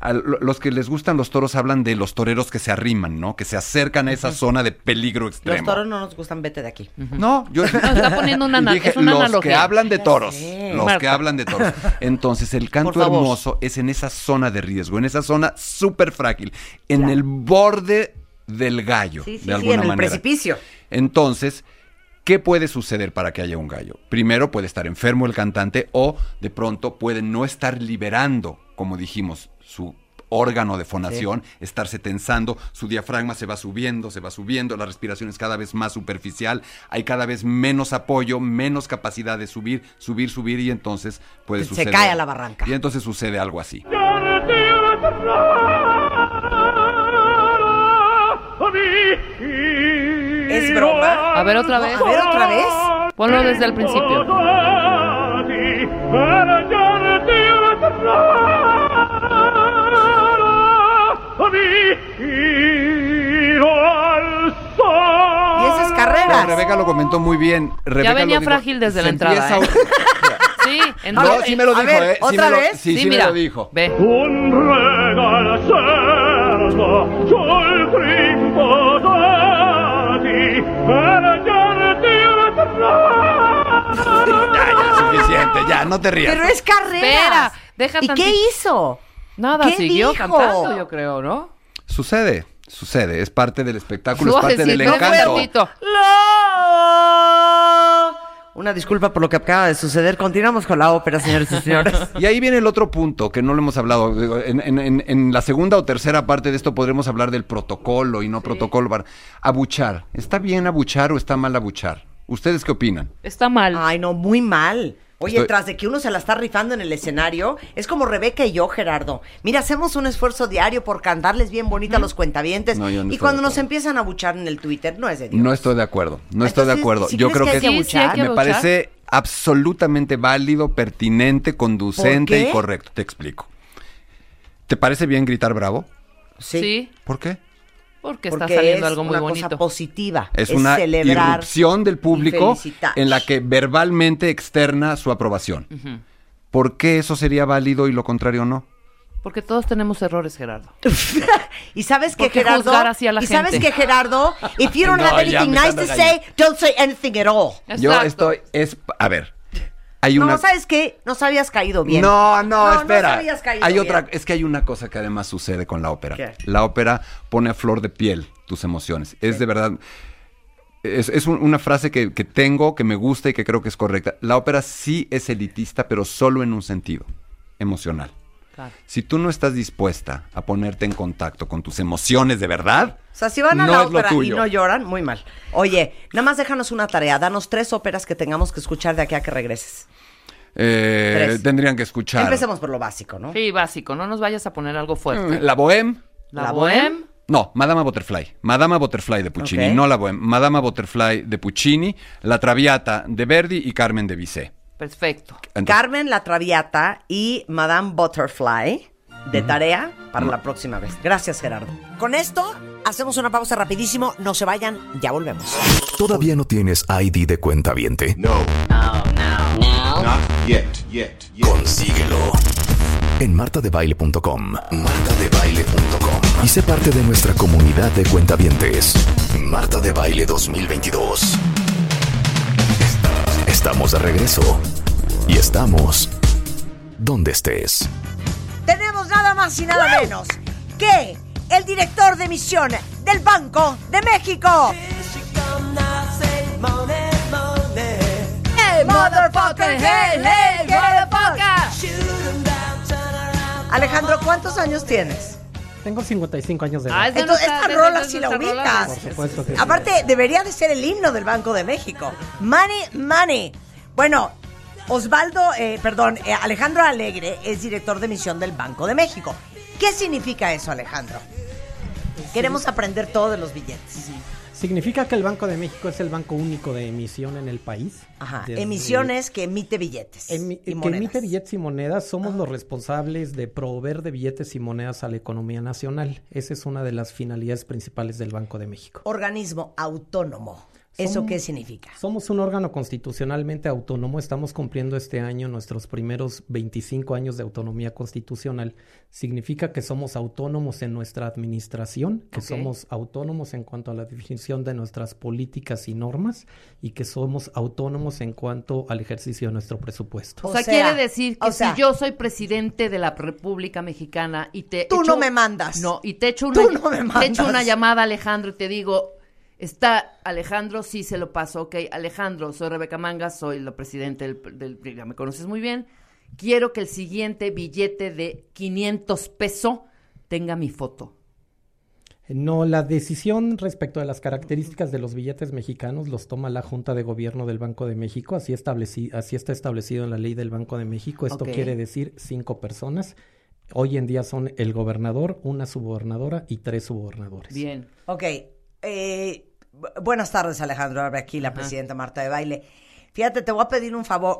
[SPEAKER 5] A los que les gustan los toros hablan de los toreros que se arriman, ¿no? Que se acercan a esa zona de peligro
[SPEAKER 2] Los
[SPEAKER 5] extremo.
[SPEAKER 2] toros no nos gustan, vete de aquí.
[SPEAKER 5] No, yo (laughs)
[SPEAKER 3] está poniendo una (laughs)
[SPEAKER 5] dije,
[SPEAKER 3] es una
[SPEAKER 5] los
[SPEAKER 3] analogía.
[SPEAKER 5] que hablan de toros, los que hablan de toros. (laughs) Entonces, el canto hermoso es en esa zona de riesgo, en esa zona súper frágil, en el borde del gallo,
[SPEAKER 2] Sí, sí,
[SPEAKER 5] de
[SPEAKER 2] sí,
[SPEAKER 5] alguna
[SPEAKER 2] en el
[SPEAKER 5] manera.
[SPEAKER 2] precipicio.
[SPEAKER 5] Entonces, ¿qué puede suceder para que haya un gallo? Primero puede estar enfermo el cantante o de pronto puede no estar liberando, como dijimos, su órgano de fonación, estarse tensando, su diafragma se va subiendo, se va subiendo, la respiración es cada vez más superficial, hay cada vez menos apoyo, menos capacidad de subir, subir, subir y entonces puede
[SPEAKER 2] Se
[SPEAKER 5] suceder.
[SPEAKER 2] cae a la barranca.
[SPEAKER 5] Y entonces sucede algo así.
[SPEAKER 2] ¿Es broma?
[SPEAKER 3] A ver otra vez.
[SPEAKER 2] A ver otra vez.
[SPEAKER 3] Ponlo desde el principio.
[SPEAKER 2] Y esa es
[SPEAKER 5] No,
[SPEAKER 2] carreras.
[SPEAKER 5] Rebeca lo comentó muy bien. Rebeca
[SPEAKER 3] venía
[SPEAKER 5] lo dijo,
[SPEAKER 3] frágil desde la entrada, ¿eh? (laughs) Sí, en
[SPEAKER 5] No, sí me lo dijo,
[SPEAKER 2] ver,
[SPEAKER 5] ¿eh? Sí
[SPEAKER 2] ¿otra
[SPEAKER 5] me lo-
[SPEAKER 2] vez?
[SPEAKER 5] Sí, sí, me
[SPEAKER 3] mira.
[SPEAKER 5] lo dijo.
[SPEAKER 3] Ve.
[SPEAKER 7] Un per
[SPEAKER 5] Ya, ya, suficiente, ya, no te rías.
[SPEAKER 2] Pero es carreras.
[SPEAKER 3] Espera, deja
[SPEAKER 2] ¿Y qué hizo?
[SPEAKER 3] Nada,
[SPEAKER 2] ¿Qué
[SPEAKER 3] siguió
[SPEAKER 2] dijo?
[SPEAKER 3] cantando, yo creo, ¿no?
[SPEAKER 5] Sucede, sucede, es parte del espectáculo, es parte del
[SPEAKER 3] no
[SPEAKER 5] encanto.
[SPEAKER 3] fuertito.
[SPEAKER 2] Una disculpa por lo que acaba de suceder. Continuamos con la ópera, señores y señores. (laughs)
[SPEAKER 5] Y ahí viene el otro punto que no lo hemos hablado. En, en- en- en la segunda o tercera parte de esto podremos hablar del protocolo y no protocolo. para- Abuchar. ¿Está bien abuchar o está mal abuchar? ¿Ustedes qué opinan?
[SPEAKER 3] Está mal.
[SPEAKER 2] Ay, no, muy mal. Oye,
[SPEAKER 5] Estoy-
[SPEAKER 2] tras de que uno se la está rifando en el escenario, es como Rebeca y yo, Gerardo. Mira, hacemos un esfuerzo diario por cantarles bien bonita a los cuentavientes.
[SPEAKER 5] No, yo no
[SPEAKER 2] y cuando nos empiezan a buchar en el Twitter, no es de Dios.
[SPEAKER 5] No estoy de acuerdo. No estoy de acuerdo.
[SPEAKER 2] ¿sí
[SPEAKER 5] Yo creo
[SPEAKER 2] que
[SPEAKER 5] que,
[SPEAKER 3] Sí, que
[SPEAKER 5] me parece absolutamente válido, pertinente, conducente y correcto. Te explico. ¿Te parece bien gritar bravo?
[SPEAKER 3] Sí.
[SPEAKER 5] ¿Por qué?
[SPEAKER 3] Porque,
[SPEAKER 2] Porque
[SPEAKER 3] está saliendo
[SPEAKER 2] es
[SPEAKER 3] algo muy
[SPEAKER 2] una
[SPEAKER 3] bonito.
[SPEAKER 2] cosa positiva.
[SPEAKER 5] Es, una
[SPEAKER 2] celebrar
[SPEAKER 5] irrupción del público en la que verbalmente externa su aprobación. ¿Por qué eso sería válido y lo contrario no?
[SPEAKER 3] Porque todos tenemos errores, Gerardo. (laughs)
[SPEAKER 2] Y sabes que
[SPEAKER 3] ¿Por qué
[SPEAKER 2] Gerardo,
[SPEAKER 3] juzgar así a la
[SPEAKER 2] y sabes
[SPEAKER 3] gente?
[SPEAKER 2] que Gerardo, if you (laughs) don't
[SPEAKER 5] No,
[SPEAKER 2] have anything nice to say, don't say anything at all.
[SPEAKER 5] Yo
[SPEAKER 3] Exacto.
[SPEAKER 5] estoy es a ver. Hay
[SPEAKER 2] No, ¿sabes qué? Nos habías caído bien.
[SPEAKER 5] No, no, espera.
[SPEAKER 2] caído
[SPEAKER 5] hay
[SPEAKER 2] bien.
[SPEAKER 5] otra, es que hay una cosa que además sucede con la ópera.
[SPEAKER 2] ¿Qué?
[SPEAKER 5] La ópera pone a flor de piel tus emociones. Es de verdad. Es, es un- una frase que, que tengo, que me gusta y que creo que es correcta. La ópera sí es elitista, pero solo en un sentido, emocional.
[SPEAKER 3] Claro.
[SPEAKER 5] Si tú no estás dispuesta a ponerte en contacto con tus emociones de verdad,
[SPEAKER 2] O sea, si van a
[SPEAKER 5] no
[SPEAKER 2] la ópera y no lloran, muy mal. Oye, nada más déjanos una tarea. Danos tres óperas que tengamos que escuchar de aquí a que regreses.
[SPEAKER 5] eh, tendrían que escuchar.
[SPEAKER 2] Empecemos por lo básico, ¿no?
[SPEAKER 3] Sí, básico. No nos vayas a poner algo fuerte.
[SPEAKER 5] La Bohème.
[SPEAKER 3] La,
[SPEAKER 2] La
[SPEAKER 3] Bohème.
[SPEAKER 5] No, Madama Butterfly. Madama Butterfly de Puccini, no la Bohème. Madama Butterfly de Puccini, La Traviata de Verdi y Carmen de Bizet.
[SPEAKER 3] Perfecto.
[SPEAKER 5] Entonces,
[SPEAKER 2] Carmen la Traviata y Madame Butterfly de tarea para la próxima vez. Gracias, Gerardo. Con esto, hacemos una pausa rapidísimo. No se vayan, ya volvemos.
[SPEAKER 1] ¿Todavía no tienes ID de cuenta viente?
[SPEAKER 8] No. Not yet, yet, yet.
[SPEAKER 1] Consíguelo. En martadebaile.com. Martadebaile.com. Y sé parte de nuestra comunidad de cuentavientes. Marta de Baile 2022. Estamos de regreso. Y estamos donde estés.
[SPEAKER 2] Tenemos nada más y nada menos que el director de misión del Banco de México. Hey, motherfucker, hey, hey, motherfucker. Alejandro, ¿cuántos años tienes?
[SPEAKER 9] Tengo 55 años de
[SPEAKER 3] Ah,
[SPEAKER 9] edad.
[SPEAKER 3] es de
[SPEAKER 2] Entonces, esta
[SPEAKER 3] de-
[SPEAKER 2] rola sí la
[SPEAKER 3] nuestra rola.
[SPEAKER 2] ubicas.
[SPEAKER 9] Por supuesto que sí.
[SPEAKER 2] Aparte, debería de ser el himno del Banco de México. Money, money. Bueno, Osvaldo, eh, perdón, eh, Alejandro Alegre es director de misión del Banco de México. ¿Qué significa eso, Alejandro? Queremos aprender todo de los billetes.
[SPEAKER 9] Significa que el Banco de México es el banco único de emisión en el país.
[SPEAKER 2] Ajá.
[SPEAKER 9] Desde-
[SPEAKER 2] Emisiones que emite billetes.
[SPEAKER 9] Emi-
[SPEAKER 2] y
[SPEAKER 9] que emite billetes y monedas, somos los responsables de proveer de billetes y monedas a la economía nacional. Esa es una de las finalidades principales del Banco de México.
[SPEAKER 2] Organismo autónomo. ¿Eso
[SPEAKER 9] Somos-
[SPEAKER 2] qué significa?
[SPEAKER 9] Somos un órgano constitucionalmente autónomo. Estamos cumpliendo este año nuestros primeros 25 años de autonomía constitucional. Significa que somos autónomos en nuestra administración, que somos autónomos en cuanto a la definición de nuestras políticas y normas y que somos autónomos en cuanto al ejercicio de nuestro presupuesto.
[SPEAKER 3] O,
[SPEAKER 2] O
[SPEAKER 3] sea, quiere decir que
[SPEAKER 2] o sea-
[SPEAKER 3] si yo soy presidente de la República Mexicana y te
[SPEAKER 2] Tú
[SPEAKER 3] echo-
[SPEAKER 2] no me mandas.
[SPEAKER 3] No, y te echo
[SPEAKER 2] Tú
[SPEAKER 3] una,
[SPEAKER 2] no me
[SPEAKER 3] te echo una llamada Alejandro y te digo, está Alejandro, sí se lo paso, ok, Alejandro, soy Rebeca Manga, soy la presidente del, del- ya me conoces muy bien, quiero que el siguiente billete de 500 pesos tenga mi foto.
[SPEAKER 9] No, la decisión respecto a las características de los billetes mexicanos los toma la Junta de Gobierno del Banco de México, así, estableci- así está establecido en la ley del Banco de México. Esto quiere decir cinco personas. Hoy en día son el gobernador, una subgobernadora y tres subgobernadores.
[SPEAKER 3] Bien.
[SPEAKER 2] Ok. Eh, bu- buenas tardes, Alejandro. Ahora aquí la presidenta Marta de Baile. Fíjate, te voy a pedir un favor.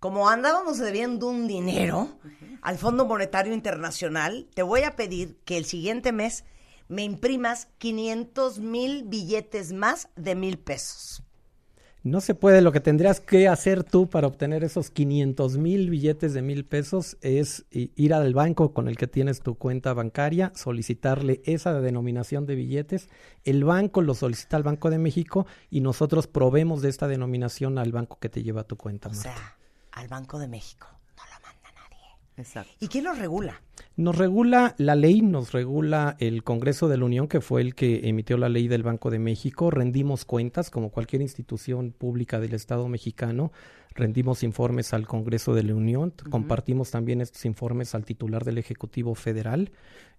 [SPEAKER 2] Como andábamos debiendo un dinero al Fondo Monetario Internacional, te voy a pedir que el siguiente mes me imprimas 500 mil billetes más de mil pesos.
[SPEAKER 9] No se puede, lo que tendrías que hacer tú para obtener esos 500 mil billetes de mil pesos es i- ir al banco con el que tienes tu cuenta bancaria, solicitarle esa denominación de billetes, el banco lo solicita al Banco de México y nosotros probemos de esta denominación al banco que te lleva tu cuenta.
[SPEAKER 2] O
[SPEAKER 9] Marta.
[SPEAKER 2] sea, al Banco de México. No lo manda nadie.
[SPEAKER 3] Exacto.
[SPEAKER 2] ¿Y quién lo regula?
[SPEAKER 9] Nos regula la ley, nos regula el Congreso de la Unión, que fue el que emitió la ley del Banco de México. Rendimos cuentas, como cualquier institución pública del Estado mexicano. Rendimos informes al Congreso de la Unión. Compartimos también estos informes al titular del Ejecutivo Federal.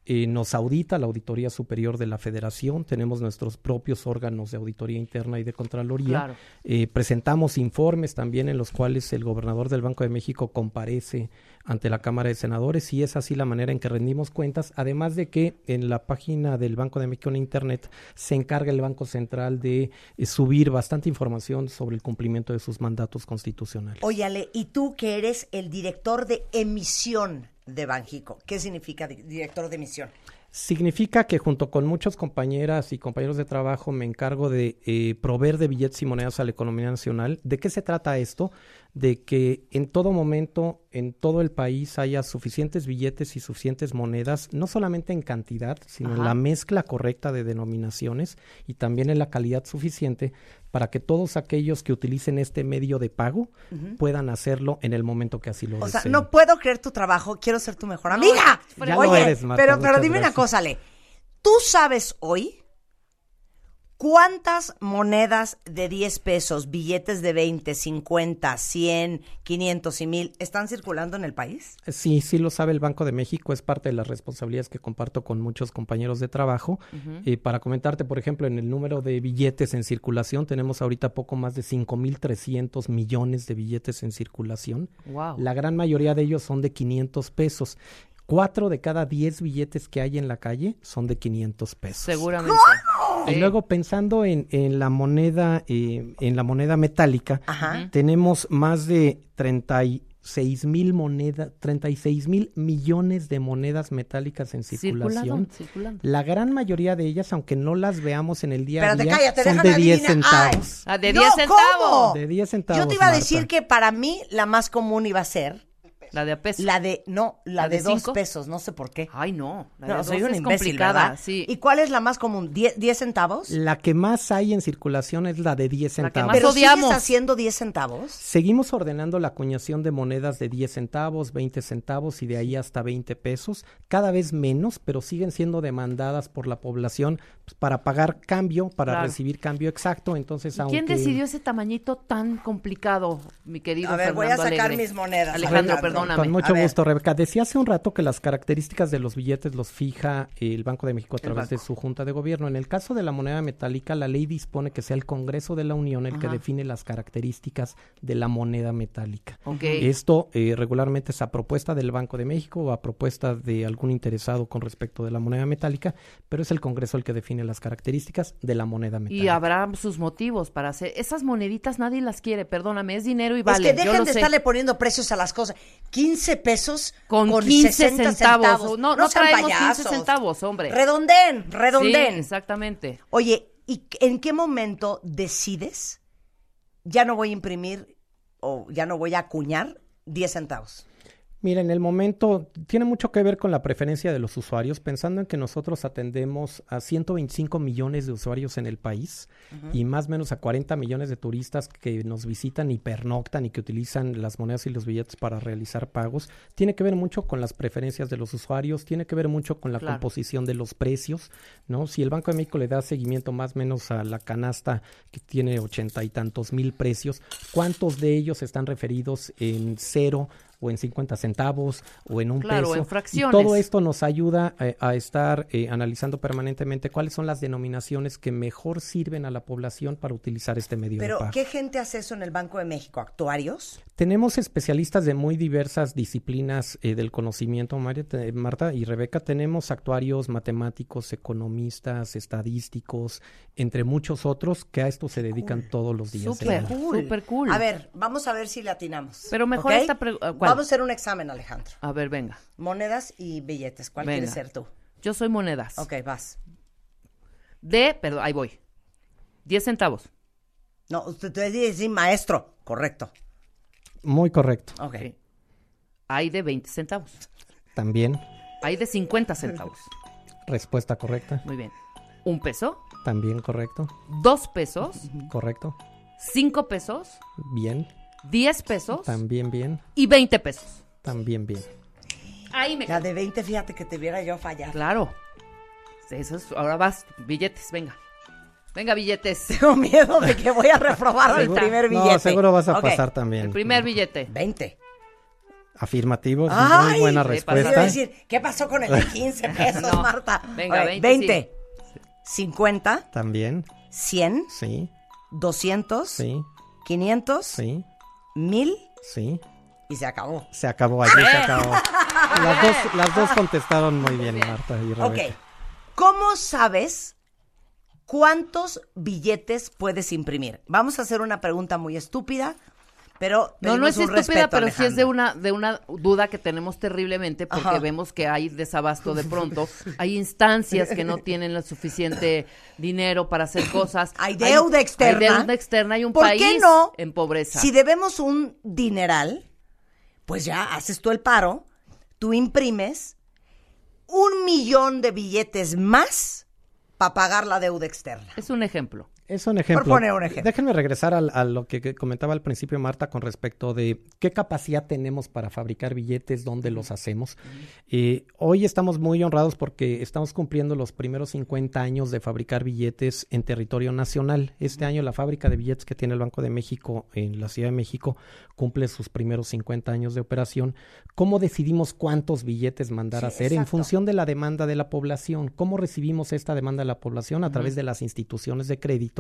[SPEAKER 9] Eh, nos audita la Auditoría Superior de la Federación. Tenemos nuestros propios órganos de auditoría interna y de Contraloría.
[SPEAKER 3] Claro.
[SPEAKER 9] Eh, presentamos informes también en los cuales el gobernador del Banco de México comparece ante la Cámara de Senadores y es así la manera en que rendimos cuentas, además de que en la página del Banco de México en Internet se encarga el Banco Central de eh, subir bastante información sobre el cumplimiento de sus mandatos constitucionales.
[SPEAKER 2] Oye, Ale, y tú que eres el director de emisión de Banjico, ¿qué significa di- director de emisión?
[SPEAKER 9] Significa que junto con muchas compañeras y compañeros de trabajo me encargo de eh, proveer de billetes y monedas a la economía nacional. ¿De qué se trata esto? De que en todo momento, en todo el país, haya suficientes billetes y suficientes monedas, no solamente en cantidad, sino en la mezcla correcta de denominaciones y también en la calidad suficiente para que todos aquellos que utilicen este medio de pago puedan hacerlo en el momento que así lo
[SPEAKER 2] O sea,
[SPEAKER 9] deseen.
[SPEAKER 2] no puedo creer tu trabajo, quiero ser tu mejor amiga.
[SPEAKER 9] Ya
[SPEAKER 2] Oye,
[SPEAKER 9] lo eres, Marta,
[SPEAKER 2] pero, pero dime una cosa, Ale. ¿Tú sabes hoy cuántas monedas de 10 pesos, billetes de 20, 50, 100, 500 y 1000 están circulando en el país?
[SPEAKER 9] Sí, sí lo sabe el Banco de México, es parte de las responsabilidades que comparto con muchos compañeros de trabajo. Eh, para comentarte, por ejemplo, en el número de billetes en circulación, tenemos ahorita poco más de 5.300 millones de billetes en circulación.
[SPEAKER 3] Wow.
[SPEAKER 9] La gran mayoría de ellos son de 500 pesos. Cuatro de cada diez billetes que hay en la calle son de 500 pesos.
[SPEAKER 3] Seguramente.
[SPEAKER 9] Y
[SPEAKER 3] Sí.
[SPEAKER 9] luego pensando en, en la moneda, eh, en la moneda metálica,
[SPEAKER 2] Ajá.
[SPEAKER 9] tenemos más de 36 mil monedas, 36 mil millones de monedas metálicas en circulación.
[SPEAKER 3] Circulando, circulando.
[SPEAKER 9] La gran mayoría de ellas, aunque no las veamos en el día a
[SPEAKER 2] Espérate,
[SPEAKER 9] día,
[SPEAKER 2] cállate,
[SPEAKER 9] son de 10
[SPEAKER 2] adivinar. Ay.
[SPEAKER 9] centavos.
[SPEAKER 3] Ah, de
[SPEAKER 2] No,
[SPEAKER 3] 10 centavos.
[SPEAKER 2] ¿cómo?
[SPEAKER 9] De 10 centavos.
[SPEAKER 2] Yo te iba a
[SPEAKER 9] Marta.
[SPEAKER 2] decir que para mí la más común iba a ser
[SPEAKER 3] La de a peso.
[SPEAKER 2] la de, no, la,
[SPEAKER 3] ¿La
[SPEAKER 2] de,
[SPEAKER 3] de
[SPEAKER 2] dos
[SPEAKER 3] cinco?
[SPEAKER 2] pesos, no sé por qué.
[SPEAKER 3] Ay, no. La
[SPEAKER 2] No,
[SPEAKER 3] de
[SPEAKER 2] soy
[SPEAKER 3] dos
[SPEAKER 2] una
[SPEAKER 3] es
[SPEAKER 2] imbécil,
[SPEAKER 3] complicada.
[SPEAKER 2] ¿verdad?
[SPEAKER 3] Sí.
[SPEAKER 2] ¿Y cuál es la más común? ¿Die- ¿10 centavos?
[SPEAKER 9] La que más hay en circulación es la de 10
[SPEAKER 3] La que
[SPEAKER 9] centavos.
[SPEAKER 3] más
[SPEAKER 2] ¿Pero
[SPEAKER 3] odiamos.
[SPEAKER 2] sigues haciendo 10 centavos?
[SPEAKER 9] Seguimos ordenando la acuñación de monedas de 10 centavos, 20 centavos y de ahí hasta 20 pesos, cada vez menos, pero siguen siendo demandadas por la población para pagar cambio, para
[SPEAKER 3] Claro.
[SPEAKER 9] recibir cambio exacto. Entonces,
[SPEAKER 3] ¿Y
[SPEAKER 9] aunque
[SPEAKER 3] ¿Quién decidió ese tamañito tan complicado, mi querido
[SPEAKER 2] A ver, voy a sacar
[SPEAKER 3] Alegre?
[SPEAKER 2] mis monedas,
[SPEAKER 3] Alejandro,
[SPEAKER 2] Alejandro.
[SPEAKER 3] perdóname.
[SPEAKER 9] Con mucho gusto, Rebeca. Decía hace un rato que las características de los billetes los fija el Banco de México a través de su Junta de Gobierno. En el caso de la moneda metálica, la ley dispone que sea el Congreso de la Unión el que define las características de la moneda metálica.
[SPEAKER 3] Ok.
[SPEAKER 9] Esto eh, regularmente es a propuesta del Banco de México o a propuesta de algún interesado con respecto de la moneda metálica, pero es el Congreso el que define las características de la moneda metálica.
[SPEAKER 3] Y habrá sus motivos para hacer. Esas moneditas nadie las quiere, perdóname, es dinero y vale.
[SPEAKER 2] es que
[SPEAKER 3] yo
[SPEAKER 2] dejen
[SPEAKER 3] lo
[SPEAKER 2] de
[SPEAKER 3] sé.
[SPEAKER 2] estarle poniendo precios a las cosas. 15 pesos
[SPEAKER 3] Con 15
[SPEAKER 2] 60
[SPEAKER 3] centavos. No, no
[SPEAKER 2] sean
[SPEAKER 3] traemos 15
[SPEAKER 2] payasos.
[SPEAKER 3] centavos, hombre.
[SPEAKER 2] Redondén,
[SPEAKER 3] Sí,
[SPEAKER 2] redondén.
[SPEAKER 3] exactamente.
[SPEAKER 2] Oye, ¿Y en qué momento decides ya no voy a imprimir o ya no voy a acuñar 10 centavos?
[SPEAKER 9] Mira, en el momento tiene mucho que ver con la preferencia de los usuarios, pensando en que nosotros atendemos a 125 millones de usuarios en el país y más o menos a 40 millones de turistas que nos visitan y pernoctan y que utilizan las monedas y los billetes para realizar pagos. Tiene que ver mucho con las preferencias de los usuarios, tiene que ver mucho con la
[SPEAKER 3] Claro.
[SPEAKER 9] composición de los precios, ¿no? Si el Banco de México le da seguimiento más o menos a la canasta que tiene ochenta y tantos mil precios, ¿cuántos de ellos están referidos en cero o en 50 centavos o en un
[SPEAKER 3] Claro,
[SPEAKER 9] peso?
[SPEAKER 3] en
[SPEAKER 9] Y
[SPEAKER 3] fracciones.
[SPEAKER 9] todo esto nos ayuda eh, a estar eh, analizando permanentemente cuáles son las denominaciones que mejor sirven a la población para utilizar este medio de
[SPEAKER 2] Pero,
[SPEAKER 9] pago.
[SPEAKER 2] ¿qué gente hace eso en el Banco de México? ¿Actuarios?
[SPEAKER 9] Tenemos especialistas de muy diversas disciplinas eh, del conocimiento, María, te- Marta y Rebeca. Tenemos actuarios, matemáticos, economistas, estadísticos, entre muchos otros que a esto se dedican todos los días.
[SPEAKER 3] Súper cool. Súper cool.
[SPEAKER 2] A ver, vamos a ver si le atinamos.
[SPEAKER 3] Pero mejor esta pregu- ¿cuál?
[SPEAKER 2] Vamos a hacer un examen, Alejandro.
[SPEAKER 3] A ver, venga.
[SPEAKER 2] Monedas y billetes. ¿Cuál
[SPEAKER 3] Venga.
[SPEAKER 2] quieres ser tú?
[SPEAKER 3] Yo soy monedas.
[SPEAKER 2] Ok, vas.
[SPEAKER 3] De, perdón, ahí voy. 10 centavos.
[SPEAKER 2] No, usted te decir maestro. Correcto.
[SPEAKER 9] Muy correcto.
[SPEAKER 2] Ok.
[SPEAKER 3] Hay de 20 centavos.
[SPEAKER 9] También.
[SPEAKER 3] Hay de 50 centavos.
[SPEAKER 9] Respuesta correcta.
[SPEAKER 3] Muy bien. Un peso,
[SPEAKER 9] También correcto.
[SPEAKER 3] dos pesos,
[SPEAKER 9] Correcto.
[SPEAKER 3] cinco pesos,
[SPEAKER 9] Bien.
[SPEAKER 3] 10 pesos
[SPEAKER 9] También bien.
[SPEAKER 3] y 20 pesos.
[SPEAKER 9] También bien.
[SPEAKER 3] Ahí me
[SPEAKER 2] La de 20, fíjate que te viera yo fallar.
[SPEAKER 3] Claro. Eso es- ahora vas, billetes, venga. Venga, billetes. (laughs)
[SPEAKER 2] Tengo miedo de que voy a reprobar el primer
[SPEAKER 9] No,
[SPEAKER 2] billete.
[SPEAKER 9] seguro vas a
[SPEAKER 2] Ok,
[SPEAKER 9] pasar también.
[SPEAKER 3] El primer billete.
[SPEAKER 2] 20.
[SPEAKER 9] Afirmativo. es
[SPEAKER 2] Ay,
[SPEAKER 9] muy buena
[SPEAKER 2] Pues
[SPEAKER 9] respuesta.
[SPEAKER 2] decir, ¿qué pasó con el de 15 (laughs) pesos,
[SPEAKER 3] No.
[SPEAKER 2] Marta?
[SPEAKER 3] Venga,
[SPEAKER 2] Ok,
[SPEAKER 3] 20,
[SPEAKER 2] 20. 50,
[SPEAKER 9] También.
[SPEAKER 2] 100,
[SPEAKER 9] Sí.
[SPEAKER 2] 200,
[SPEAKER 9] Sí.
[SPEAKER 2] 500,
[SPEAKER 9] Sí.
[SPEAKER 2] 1000
[SPEAKER 9] Sí.
[SPEAKER 2] y se acabó.
[SPEAKER 9] Se acabó allí, se acabó. (laughs) Las dos, las dos contestaron muy bien, Marta y Rebeca.
[SPEAKER 2] Ok. ¿Cómo sabes cuántos billetes puedes imprimir? Vamos a hacer una pregunta muy estúpida, pero
[SPEAKER 3] No, no es estúpida, pero sí es de una, de una duda que tenemos terriblemente porque
[SPEAKER 2] Ajá.
[SPEAKER 3] vemos que hay desabasto de pronto. (laughs) hay instancias que no tienen el suficiente dinero para hacer cosas.
[SPEAKER 2] Hay deuda externa.
[SPEAKER 3] Hay deuda externa. Hay un
[SPEAKER 2] ¿Por
[SPEAKER 3] país
[SPEAKER 2] qué no?
[SPEAKER 3] en pobreza.
[SPEAKER 2] Si debemos un dineral, pues ya haces tú el paro, tú imprimes un millón de billetes más para pagar la deuda externa.
[SPEAKER 3] Es un ejemplo.
[SPEAKER 9] Es un ejemplo.
[SPEAKER 2] poner un ejemplo.
[SPEAKER 9] Déjenme regresar al- a, lo que comentaba al principio Marta con respecto de qué capacidad tenemos para fabricar billetes, dónde los hacemos. Eh, hoy estamos muy honrados porque estamos cumpliendo los primeros 50 años de fabricar billetes en territorio nacional. Este año la fábrica de billetes que tiene el Banco de México en la Ciudad de México cumple sus primeros 50 años de operación. ¿Cómo decidimos cuántos billetes mandar
[SPEAKER 2] Sí,
[SPEAKER 9] a hacer? En función de la demanda de la población. ¿Cómo recibimos esta demanda de la población? A través de las instituciones de crédito,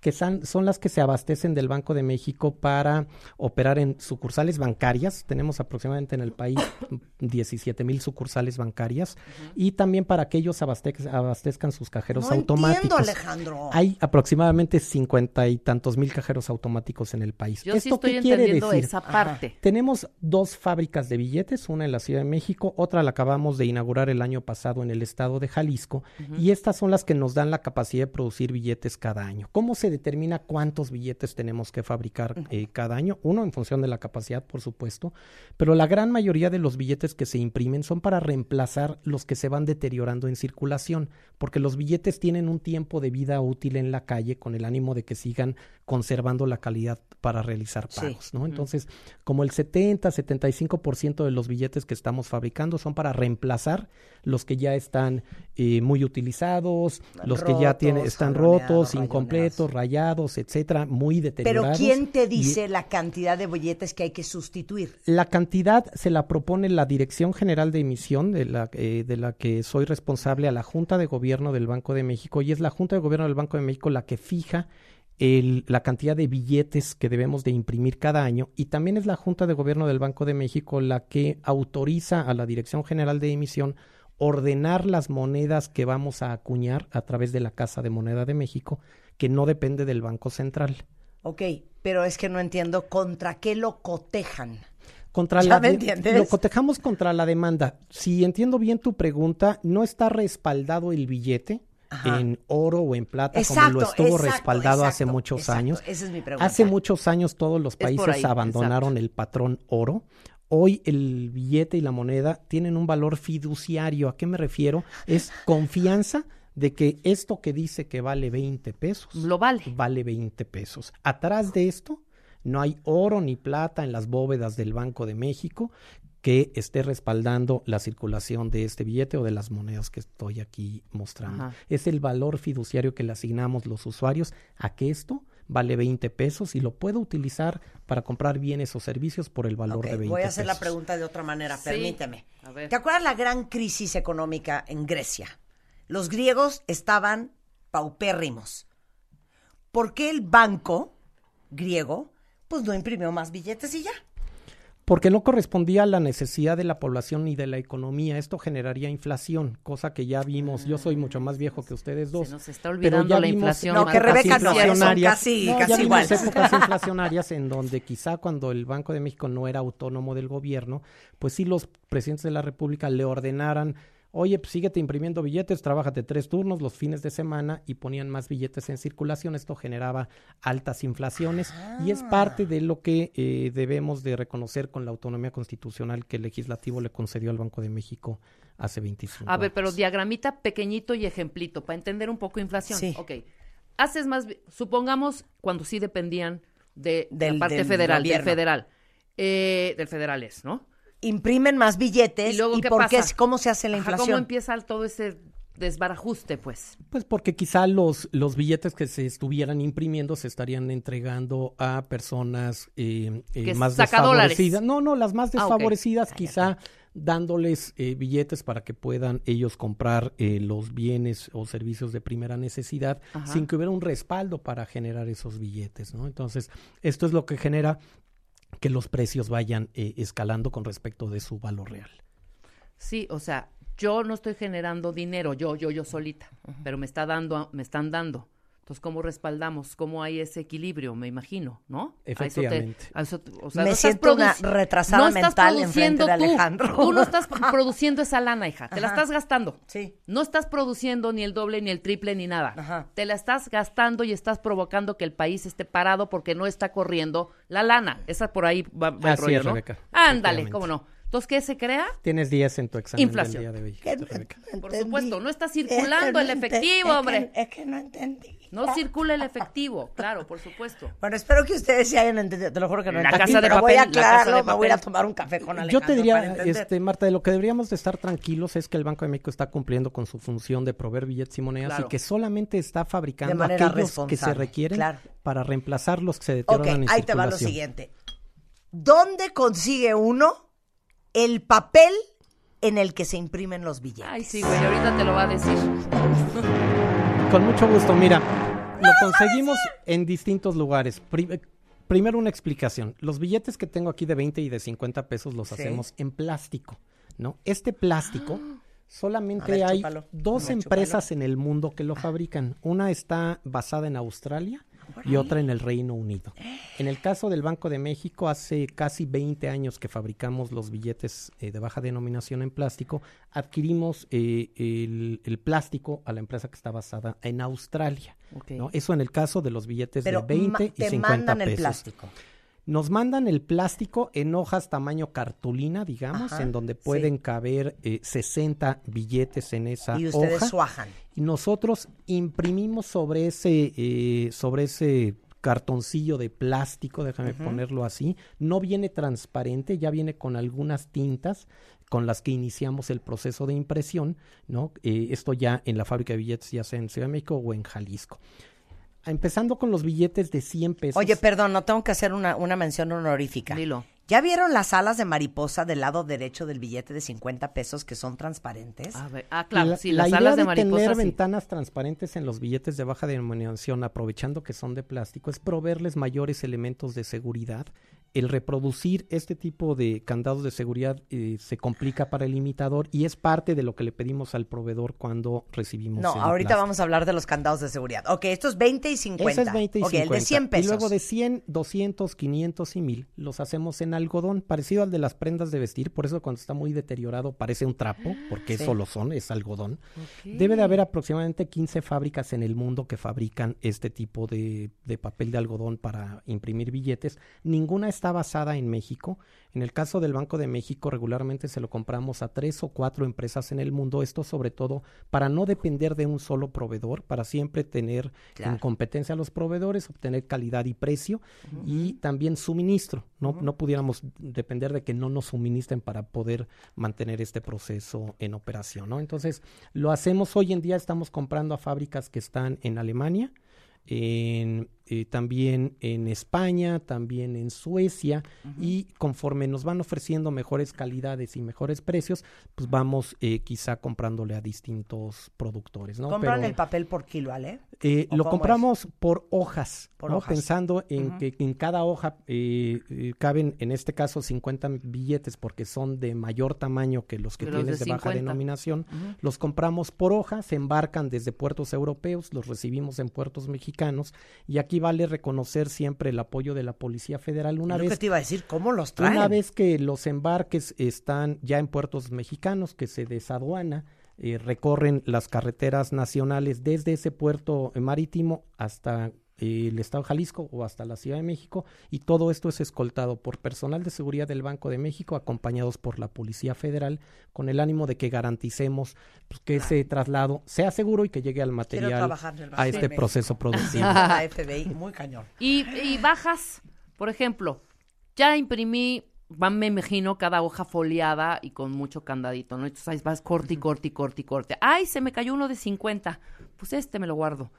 [SPEAKER 9] que son, son las que se abastecen del Banco de México para operar en sucursales bancarias. Tenemos aproximadamente en el país (coughs) 17 mil sucursales bancarias. Y también para que ellos abastez- abastezcan sus cajeros
[SPEAKER 2] No
[SPEAKER 9] automáticos.
[SPEAKER 2] entiendo, Alejandro.
[SPEAKER 9] Hay aproximadamente 50 y tantos mil cajeros automáticos en el país.
[SPEAKER 3] Yo sí
[SPEAKER 9] ¿Esto
[SPEAKER 3] estoy
[SPEAKER 9] qué quiere decir?
[SPEAKER 3] esa parte.
[SPEAKER 9] Tenemos dos fábricas de billetes, una en la Ciudad de México, otra la acabamos de inaugurar el año pasado en el estado de Jalisco, y estas son las que nos dan la capacidad de producir billetes cada año. ¿Cómo se determina cuántos billetes tenemos que fabricar eh, cada año? Uno, en función de la capacidad, por supuesto, pero la gran mayoría de los billetes que se imprimen son para reemplazar los que se van deteriorando en circulación, porque los billetes tienen un tiempo de vida útil en la calle con el ánimo de que sigan conservando la calidad para realizar
[SPEAKER 2] Sí.
[SPEAKER 9] pagos, ¿no? Entonces, como el 70, 75% de los billetes que estamos fabricando son para reemplazar los que ya están eh, muy utilizados, los que ya tienen, están rotos, incompletos, rayados, etcétera, muy
[SPEAKER 2] Pero
[SPEAKER 9] deteriorados.
[SPEAKER 2] ¿quién te
[SPEAKER 9] Y-
[SPEAKER 2] dice la cantidad de billetes que hay que sustituir?
[SPEAKER 9] la cantidad se la propone la Dirección General de Emisión, de la, eh, de la que soy responsable a la Junta de Gobierno del Banco de México, y es la Junta de Gobierno del Banco de México la que fija el- la cantidad de billetes que debemos de imprimir cada año, y también es la Junta de Gobierno del Banco de México la que autoriza a la Dirección General de Emisión ordenar las monedas que vamos a acuñar a través de la Casa de Moneda de México, que no depende del Banco Central.
[SPEAKER 2] Ok, pero es que no entiendo contra qué lo cotejan.
[SPEAKER 9] Contra (laughs)
[SPEAKER 2] ¿Ya
[SPEAKER 9] la
[SPEAKER 2] me
[SPEAKER 9] de-
[SPEAKER 2] entiendes?
[SPEAKER 9] Lo cotejamos contra la demanda. Si entiendo bien tu pregunta, no está respaldado el billete en oro o en plata como lo estuvo
[SPEAKER 2] exacto,
[SPEAKER 9] respaldado hace muchos años.
[SPEAKER 2] Esa es mi pregunta.
[SPEAKER 9] Hace muchos años todos los países
[SPEAKER 3] ahí,
[SPEAKER 9] abandonaron el patrón oro. Hoy el billete y la moneda tienen un valor fiduciario. ¿A qué me refiero? Es (laughs) confianza de que esto que dice que vale 20 pesos
[SPEAKER 3] Lo vale.
[SPEAKER 9] vale 20 pesos. Atrás de esto no hay oro ni plata en las bóvedas del Banco de México que esté respaldando la circulación de este billete o de las monedas que estoy aquí mostrando.
[SPEAKER 3] Ajá.
[SPEAKER 9] Es el valor fiduciario que le asignamos los usuarios a que esto vale 20 pesos y lo puedo utilizar para comprar bienes o servicios por el valor de 20
[SPEAKER 2] voy a hacer la
[SPEAKER 9] pesos.
[SPEAKER 2] pregunta de otra manera,
[SPEAKER 3] Sí.
[SPEAKER 2] permíteme.
[SPEAKER 3] A ver.
[SPEAKER 2] ¿Te acuerdas la gran crisis económica en Grecia? Los griegos estaban paupérrimos. ¿Por qué el banco griego pues no imprimió más billetes y ya?
[SPEAKER 9] Porque no correspondía a la necesidad de la población ni de la economía. Esto generaría inflación, cosa que ya vimos. Yo soy mucho más viejo que ustedes dos.
[SPEAKER 3] Se nos está
[SPEAKER 9] pero
[SPEAKER 3] olvidando
[SPEAKER 9] ya
[SPEAKER 3] la
[SPEAKER 9] vimos
[SPEAKER 3] inflación.
[SPEAKER 2] No, que. Rebeca no, casi-
[SPEAKER 9] No,
[SPEAKER 2] casi
[SPEAKER 9] ya vimos
[SPEAKER 2] iguales.
[SPEAKER 9] épocas (laughs) inflacionarias en donde quizá cuando el Banco de México no era autónomo del gobierno, pues sí los presidentes de la República le ordenaran, oye, pues síguete imprimiendo billetes, trabájate tres turnos los fines de semana y ponían más billetes en circulación. Esto generaba altas inflaciones y es parte de lo que eh, debemos de reconocer con la autonomía constitucional que el legislativo le concedió al Banco de México hace 25
[SPEAKER 3] A ver, pero
[SPEAKER 9] años.
[SPEAKER 3] diagramita pequeñito y ejemplito para entender un poco inflación.
[SPEAKER 2] Sí.
[SPEAKER 3] Ok. Haces más, supongamos cuando sí dependían de
[SPEAKER 2] Del-
[SPEAKER 3] la parte
[SPEAKER 2] del
[SPEAKER 3] federal, del federal. Eh, del federal es, ¿no?
[SPEAKER 2] Imprimen más billetes
[SPEAKER 3] ¿Y luego qué
[SPEAKER 2] por qué-
[SPEAKER 3] pasa?
[SPEAKER 2] cómo se hace la
[SPEAKER 3] Ajá,
[SPEAKER 2] inflación?
[SPEAKER 3] ¿Cómo empieza todo ese desbarajuste, pues?
[SPEAKER 9] Pues porque quizá los, los billetes que se estuvieran imprimiendo se estarían entregando a personas eh, eh, más
[SPEAKER 3] dólares.
[SPEAKER 9] desfavorecidas. No, no, las más
[SPEAKER 3] Ah,
[SPEAKER 9] desfavorecidas quizá dándoles eh, billetes para que puedan ellos comprar eh, los bienes o servicios de primera necesidad
[SPEAKER 3] Ajá.
[SPEAKER 9] sin que hubiera un respaldo para generar esos billetes, ¿no? Entonces, esto es lo que genera que los precios vayan eh, escalando con respecto de su valor real.
[SPEAKER 3] Sí, o sea, yo no estoy generando dinero, yo, yo, yo solita, pero me está dando, me están dando. Entonces, ¿cómo respaldamos? ¿Cómo hay ese equilibrio? Me imagino, ¿no? A eso te-
[SPEAKER 9] Efectivamente.
[SPEAKER 3] a eso te- o sea,
[SPEAKER 2] Me
[SPEAKER 3] no
[SPEAKER 2] siento una retrasada
[SPEAKER 3] no estás
[SPEAKER 2] mental
[SPEAKER 3] produciendo
[SPEAKER 2] enfrente de
[SPEAKER 3] tú.
[SPEAKER 2] Alejandro.
[SPEAKER 3] Tú no estás (laughs) produciendo esa lana, hija. Te la estás gastando.
[SPEAKER 2] Sí.
[SPEAKER 3] No estás produciendo ni el doble, ni el triple, ni nada.
[SPEAKER 2] Ajá.
[SPEAKER 3] Te la estás gastando y estás provocando que el país esté parado porque no está corriendo la lana. Esa por ahí va, va el
[SPEAKER 9] Así
[SPEAKER 3] rollo,
[SPEAKER 9] es,
[SPEAKER 3] ¿no?
[SPEAKER 9] Rebeca.
[SPEAKER 3] Ándale, cómo no. Entonces, ¿qué se crea?
[SPEAKER 9] Tienes 10 en tu examen
[SPEAKER 3] Inflación.
[SPEAKER 9] del día de hoy.
[SPEAKER 2] Que
[SPEAKER 9] Rebeca.
[SPEAKER 2] no
[SPEAKER 3] Por
[SPEAKER 2] entendí.
[SPEAKER 3] supuesto, no está
[SPEAKER 2] Es que
[SPEAKER 3] circulando el efectivo,
[SPEAKER 2] es que-
[SPEAKER 3] hombre.
[SPEAKER 2] Es que no entendí.
[SPEAKER 3] No circula el efectivo, claro, por supuesto.
[SPEAKER 2] Bueno, espero que ustedes sí hayan entendido. Te lo juro que no
[SPEAKER 3] La
[SPEAKER 2] entendí,
[SPEAKER 3] Casa de
[SPEAKER 2] pero voy a
[SPEAKER 3] Papel,
[SPEAKER 2] aclararlo. Me voy a
[SPEAKER 3] Papel.
[SPEAKER 2] tomar un café con Alejandro
[SPEAKER 9] Yo te diría, este, Marta, de lo que deberíamos de estar tranquilos es que el Banco de México está cumpliendo con su función de proveer billetes y monedas
[SPEAKER 3] Claro.
[SPEAKER 9] y que solamente está fabricando aquellos que se requieren
[SPEAKER 2] claro.
[SPEAKER 9] para reemplazar los que se deterioran en
[SPEAKER 2] ahí te va lo
[SPEAKER 9] circulación.
[SPEAKER 2] siguiente. ¿Dónde consigue uno el papel en el que se imprimen los billetes?
[SPEAKER 3] Ay, sí, güey, ahorita te lo va a decir.
[SPEAKER 9] Con mucho gusto, mira, lo conseguimos en distintos lugares. Pri- primero una explicación. Los billetes que tengo aquí de 20 y de 50 pesos los
[SPEAKER 2] Sí.
[SPEAKER 9] hacemos en plástico, ¿no? Este plástico solamente
[SPEAKER 2] A ver,
[SPEAKER 9] hay
[SPEAKER 2] chúpalo.
[SPEAKER 9] dos empresas en el mundo que lo fabrican. Una está basada en Australia y otra en el Reino Unido. En el caso del Banco de México, hace casi 20 años que fabricamos los billetes eh, de baja denominación en plástico, adquirimos eh, el, el plástico a la empresa que está basada en Australia. Eso en el caso de los billetes
[SPEAKER 2] Pero
[SPEAKER 9] de 20
[SPEAKER 2] ma-
[SPEAKER 9] y
[SPEAKER 2] te
[SPEAKER 9] 50
[SPEAKER 2] mandan el
[SPEAKER 9] pesos.
[SPEAKER 2] plástico.
[SPEAKER 9] Nos mandan el plástico en hojas tamaño cartulina, digamos,
[SPEAKER 2] Ajá,
[SPEAKER 9] en donde
[SPEAKER 2] sí.
[SPEAKER 9] pueden caber eh, 60 billetes en esa
[SPEAKER 2] Y ustedes
[SPEAKER 9] hoja.
[SPEAKER 2] suajan.
[SPEAKER 9] Y nosotros imprimimos sobre ese, eh, sobre ese cartoncillo de plástico, déjame ponerlo así. No viene transparente, ya viene con algunas tintas con las que iniciamos el proceso de impresión, ¿no? Eh, esto ya en la fábrica de billetes, ya sea en Ciudad de México o en Jalisco. Empezando con los billetes de 100 pesos.
[SPEAKER 2] Oye, perdón, no tengo que hacer una, una mención honorífica.
[SPEAKER 3] Dilo.
[SPEAKER 2] ¿Ya vieron las alas de mariposa del lado derecho del billete de 50 pesos que son transparentes?
[SPEAKER 3] A ver, ah, claro,
[SPEAKER 9] la,
[SPEAKER 3] sí,
[SPEAKER 9] la
[SPEAKER 3] las
[SPEAKER 9] idea
[SPEAKER 3] alas de
[SPEAKER 9] de
[SPEAKER 3] mariposa
[SPEAKER 9] tener
[SPEAKER 3] sí.
[SPEAKER 9] ventanas transparentes en los billetes de baja denominación, aprovechando que son de plástico, es proveerles mayores elementos de seguridad. El reproducir este tipo de candados de seguridad eh, se complica para el imitador y es parte de lo que le pedimos al proveedor cuando recibimos
[SPEAKER 2] No,
[SPEAKER 9] el
[SPEAKER 2] ahorita
[SPEAKER 9] plástico.
[SPEAKER 2] vamos a hablar de los candados de seguridad. Ok, estos 20 y 50.
[SPEAKER 9] Ese es 20 y
[SPEAKER 2] ok,
[SPEAKER 9] 50.
[SPEAKER 2] el de 100 pesos.
[SPEAKER 9] Y luego de 100, 200, 500 y 1000 los hacemos en algodón, parecido al de las prendas de vestir, por eso cuando está muy deteriorado parece un trapo, porque
[SPEAKER 2] Sí.
[SPEAKER 9] eso lo son, es algodón. Debe de haber aproximadamente 15 fábricas en el mundo que fabrican este tipo de, de papel de algodón para imprimir billetes. Ninguna está basada en México. En el caso del Banco de México, regularmente se lo compramos a tres o cuatro empresas en el mundo. Esto sobre todo para no depender de un solo proveedor, para siempre tener en competencia a los proveedores, obtener calidad y precio y también suministro. No, no pudiéramos depender de que no nos suministren para poder mantener este proceso en operación. ¿no? Entonces, lo hacemos hoy en día, estamos comprando a fábricas que están en Alemania, en, eh, también en España, también en Suecia y conforme nos van ofreciendo mejores calidades y mejores precios, pues vamos eh, quizá comprándole a distintos productores, ¿no?
[SPEAKER 2] Compran
[SPEAKER 9] Pero-
[SPEAKER 2] el papel por kilo, ¿vale?
[SPEAKER 9] eh,
[SPEAKER 2] ¿O
[SPEAKER 9] lo compramos por hojas,
[SPEAKER 2] Por
[SPEAKER 9] ¿no?
[SPEAKER 2] hojas.
[SPEAKER 9] pensando en que en cada hoja eh, caben, en este caso, 50 billetes porque son de mayor tamaño que los que
[SPEAKER 3] los
[SPEAKER 9] tienes
[SPEAKER 3] de
[SPEAKER 9] de, baja
[SPEAKER 3] 50.
[SPEAKER 9] denominación. Los compramos por hoja, se embarcan desde puertos europeos, los recibimos en puertos mexicanos y aquí vale reconocer siempre el apoyo de la Policía Federal. Una
[SPEAKER 2] lo que
[SPEAKER 9] vez
[SPEAKER 2] te iba a decir, ¿cómo los traen?
[SPEAKER 9] una vez que los embarques están ya en puertos mexicanos, que se desaduana, eh, recorren las carreteras nacionales desde ese puerto marítimo hasta el estado de Jalisco o hasta la Ciudad de México y todo esto es escoltado por personal de seguridad del Banco de México acompañados por la Policía Federal con el ánimo de que garanticemos pues, que ese traslado sea seguro y que llegue al material a este
[SPEAKER 2] México.
[SPEAKER 9] proceso productivo. (laughs)
[SPEAKER 2] FBI, muy cañón.
[SPEAKER 3] Y, y bajas, por ejemplo, ya imprimí, va, me imagino, cada hoja foliada y con mucho candadito, ¿no? Entonces ahí vas corte y corte y corte y corte. Ay, se me cayó uno de 50. Pues este me lo guardo.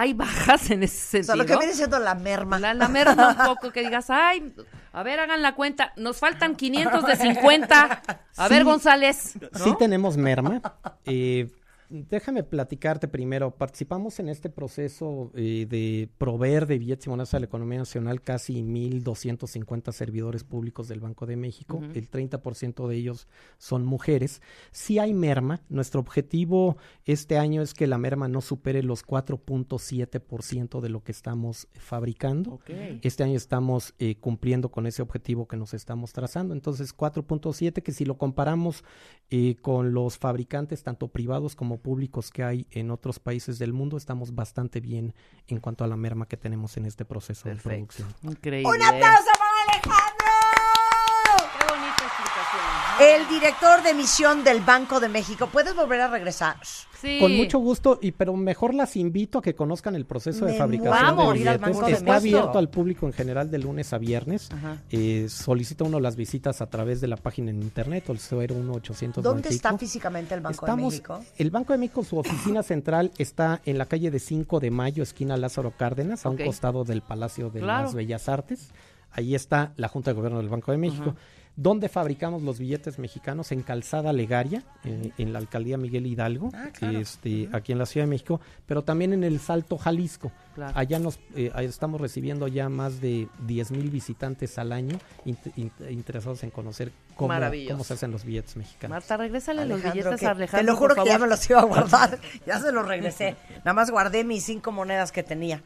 [SPEAKER 3] Hay bajas en ese
[SPEAKER 2] O sea,
[SPEAKER 3] sentido.
[SPEAKER 2] lo que viene siendo la merma.
[SPEAKER 3] La, la merma un poco que digas, ay, a ver, hagan la cuenta. Nos faltan 500 de 50. A ver. González. ¿no?
[SPEAKER 9] Sí tenemos merma. Eh, déjame platicarte primero. Participamos en este proceso eh, de proveer de billetes y monedas a la economía nacional casi 1.250 servidores públicos del Banco de México.
[SPEAKER 10] Ujú.
[SPEAKER 9] El 30% de ellos son mujeres. Sí hay merma. Nuestro objetivo este año es que la merma no supere los 4.7% de lo que estamos fabricando. Este año estamos eh, cumpliendo con ese objetivo que nos estamos trazando. Entonces, 4.7, que si lo comparamos eh, con los fabricantes, tanto privados como públicos que hay en otros países del mundo, estamos bastante bien en cuanto a la merma que tenemos en este proceso de producción.
[SPEAKER 3] Increíble.
[SPEAKER 2] ¡Un aplauso para Alejandro!
[SPEAKER 3] Qué bonita explicación.
[SPEAKER 2] El director de misión del Banco de México. ¿Puedes volver a regresar?
[SPEAKER 3] Sí.
[SPEAKER 9] Con mucho gusto, y pero mejor las invito a que conozcan el proceso de
[SPEAKER 2] Me
[SPEAKER 9] fabricación de
[SPEAKER 2] al
[SPEAKER 9] billetes.
[SPEAKER 2] Banco de
[SPEAKER 9] Está abierto al público en general de lunes a viernes.
[SPEAKER 3] Ajá.
[SPEAKER 9] Eh, solicita uno las visitas a través de la página en internet o el 01 800
[SPEAKER 2] ¿Dónde está físicamente el Banco
[SPEAKER 9] Estamos-
[SPEAKER 2] de México?
[SPEAKER 9] El Banco de México, su oficina central está en la calle de 5 de Mayo, esquina Lázaro Cárdenas, a un costado del Palacio de
[SPEAKER 3] Claro.
[SPEAKER 9] las Bellas Artes. Ahí está la Junta de Gobierno del Banco de México. Donde fabricamos los billetes mexicanos en Calzada Legaria, eh, en la alcaldía Miguel Hidalgo,
[SPEAKER 2] Ah, claro.
[SPEAKER 9] este, aquí en la Ciudad de México, pero también en el Salto Jalisco.
[SPEAKER 3] Claro.
[SPEAKER 9] Allá nos eh, estamos recibiendo ya más de 10 mil visitantes al año int- int- interesados en conocer cómo, cómo se hacen los billetes mexicanos.
[SPEAKER 3] Marta, regrésale los
[SPEAKER 2] Alejandro,
[SPEAKER 3] billetes
[SPEAKER 2] que-
[SPEAKER 3] a Alejandro.
[SPEAKER 2] Te lo juro
[SPEAKER 3] por
[SPEAKER 2] que ya me los iba a (laughs) guardar. ya se los regresé. Nada más guardé mis cinco monedas que tenía.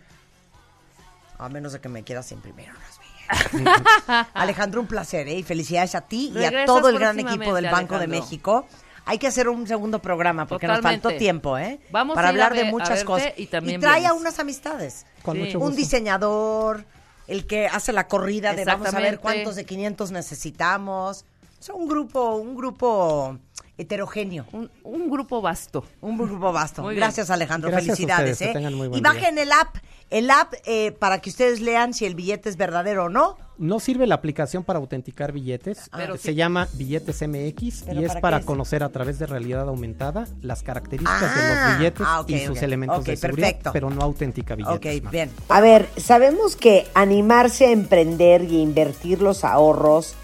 [SPEAKER 2] A menos de que me quieras imprimir unas. (laughs) Alejandro, un placer, ¿eh? Y felicidades a ti y a todo el gran equipo del Banco de. México. Hay que hacer un segundo programa porque nos faltó tiempo, ¿eh?
[SPEAKER 3] Vamos
[SPEAKER 2] Para
[SPEAKER 3] a ir a
[SPEAKER 2] hablar de muchas cosas.
[SPEAKER 3] y también
[SPEAKER 2] trae a unas amistades.
[SPEAKER 9] Con
[SPEAKER 3] Sí.
[SPEAKER 9] mucho
[SPEAKER 2] Un
[SPEAKER 9] gusto.
[SPEAKER 2] diseñador, el que hace la corrida de vamos a ver cuántos de 500 necesitamos. Es un grupo, un grupo heterogéneo.
[SPEAKER 3] Un, un grupo vasto.
[SPEAKER 2] Un grupo vasto.
[SPEAKER 3] Muy bien.
[SPEAKER 2] Gracias, Alejandro.
[SPEAKER 9] Gracias
[SPEAKER 2] Felicidades.
[SPEAKER 9] ustedes,
[SPEAKER 2] ¿eh?
[SPEAKER 9] muy
[SPEAKER 2] y
[SPEAKER 9] día.
[SPEAKER 2] bajen el app, el app eh, para que ustedes lean si el billete es verdadero o no.
[SPEAKER 9] No sirve la aplicación para autenticar billetes.
[SPEAKER 3] Pero
[SPEAKER 9] se
[SPEAKER 3] sí.
[SPEAKER 9] llama Billetes MX
[SPEAKER 2] ¿Pero
[SPEAKER 9] y es
[SPEAKER 2] para
[SPEAKER 9] para
[SPEAKER 2] qué es?
[SPEAKER 9] conocer a través de realidad aumentada las características de
[SPEAKER 2] Ah,
[SPEAKER 9] los billetes
[SPEAKER 2] ah,
[SPEAKER 9] y sus elementos de seguridad,
[SPEAKER 2] perfecto.
[SPEAKER 9] pero no autentica billetes.
[SPEAKER 2] Ok, bien. A ver, sabemos que animarse a emprender y a invertir los ahorros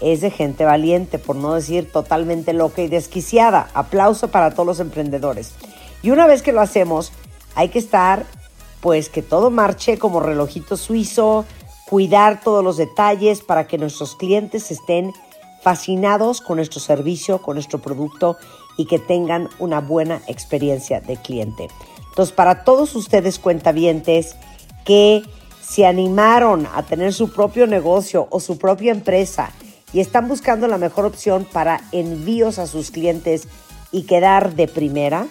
[SPEAKER 2] es de gente valiente, por no decir totalmente loca y desquiciada. Aplauso para todos los emprendedores. Y una vez que lo hacemos, hay que estar, pues que todo marche como relojito suizo, cuidar todos los detalles para que nuestros clientes estén fascinados con nuestro servicio, con nuestro producto y que tengan una buena experiencia de cliente. Entonces, para todos ustedes cuentavientes que se animaron a tener su propio negocio o su propia empresa y están buscando la mejor opción para envíos a sus clientes y quedar de primera,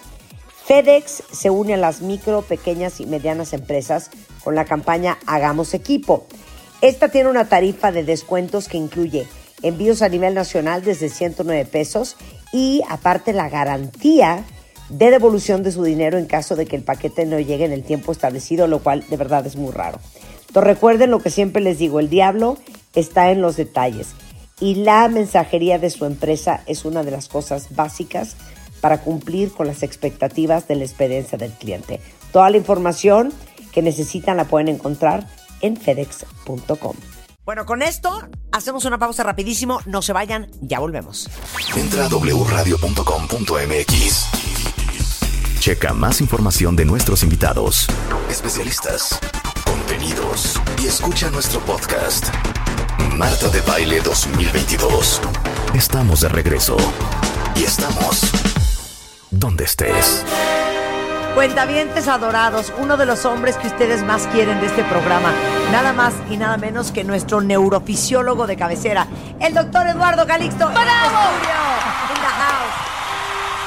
[SPEAKER 2] FedEx se une a las micro, pequeñas y medianas empresas con la campaña Hagamos Equipo. Esta tiene una tarifa de descuentos que incluye envíos a nivel nacional desde 109 pesos y aparte la garantía de devolución de su dinero en caso de que el paquete no llegue en el tiempo establecido, lo cual de verdad es muy raro. Recuerden lo que siempre les digo, el diablo está en los detalles y la mensajería de su empresa es una de las cosas básicas para cumplir con las expectativas de la experiencia del cliente. Toda la información que necesitan la pueden encontrar en fedex.com. Bueno, con esto hacemos una pausa rapidísimo, no se vayan, ya volvemos.
[SPEAKER 1] Entra a wradio.com.mx. Checa más información de nuestros invitados, especialistas, contenidos y escucha nuestro podcast. Marta de Baile 2022. Estamos de regreso. Y estamos donde estés.
[SPEAKER 2] Cuentavientes adorados, uno de los hombres que ustedes más quieren de este programa, nada más y nada menos que nuestro neurofisiólogo de cabecera, el doctor Eduardo Calixto. in the house.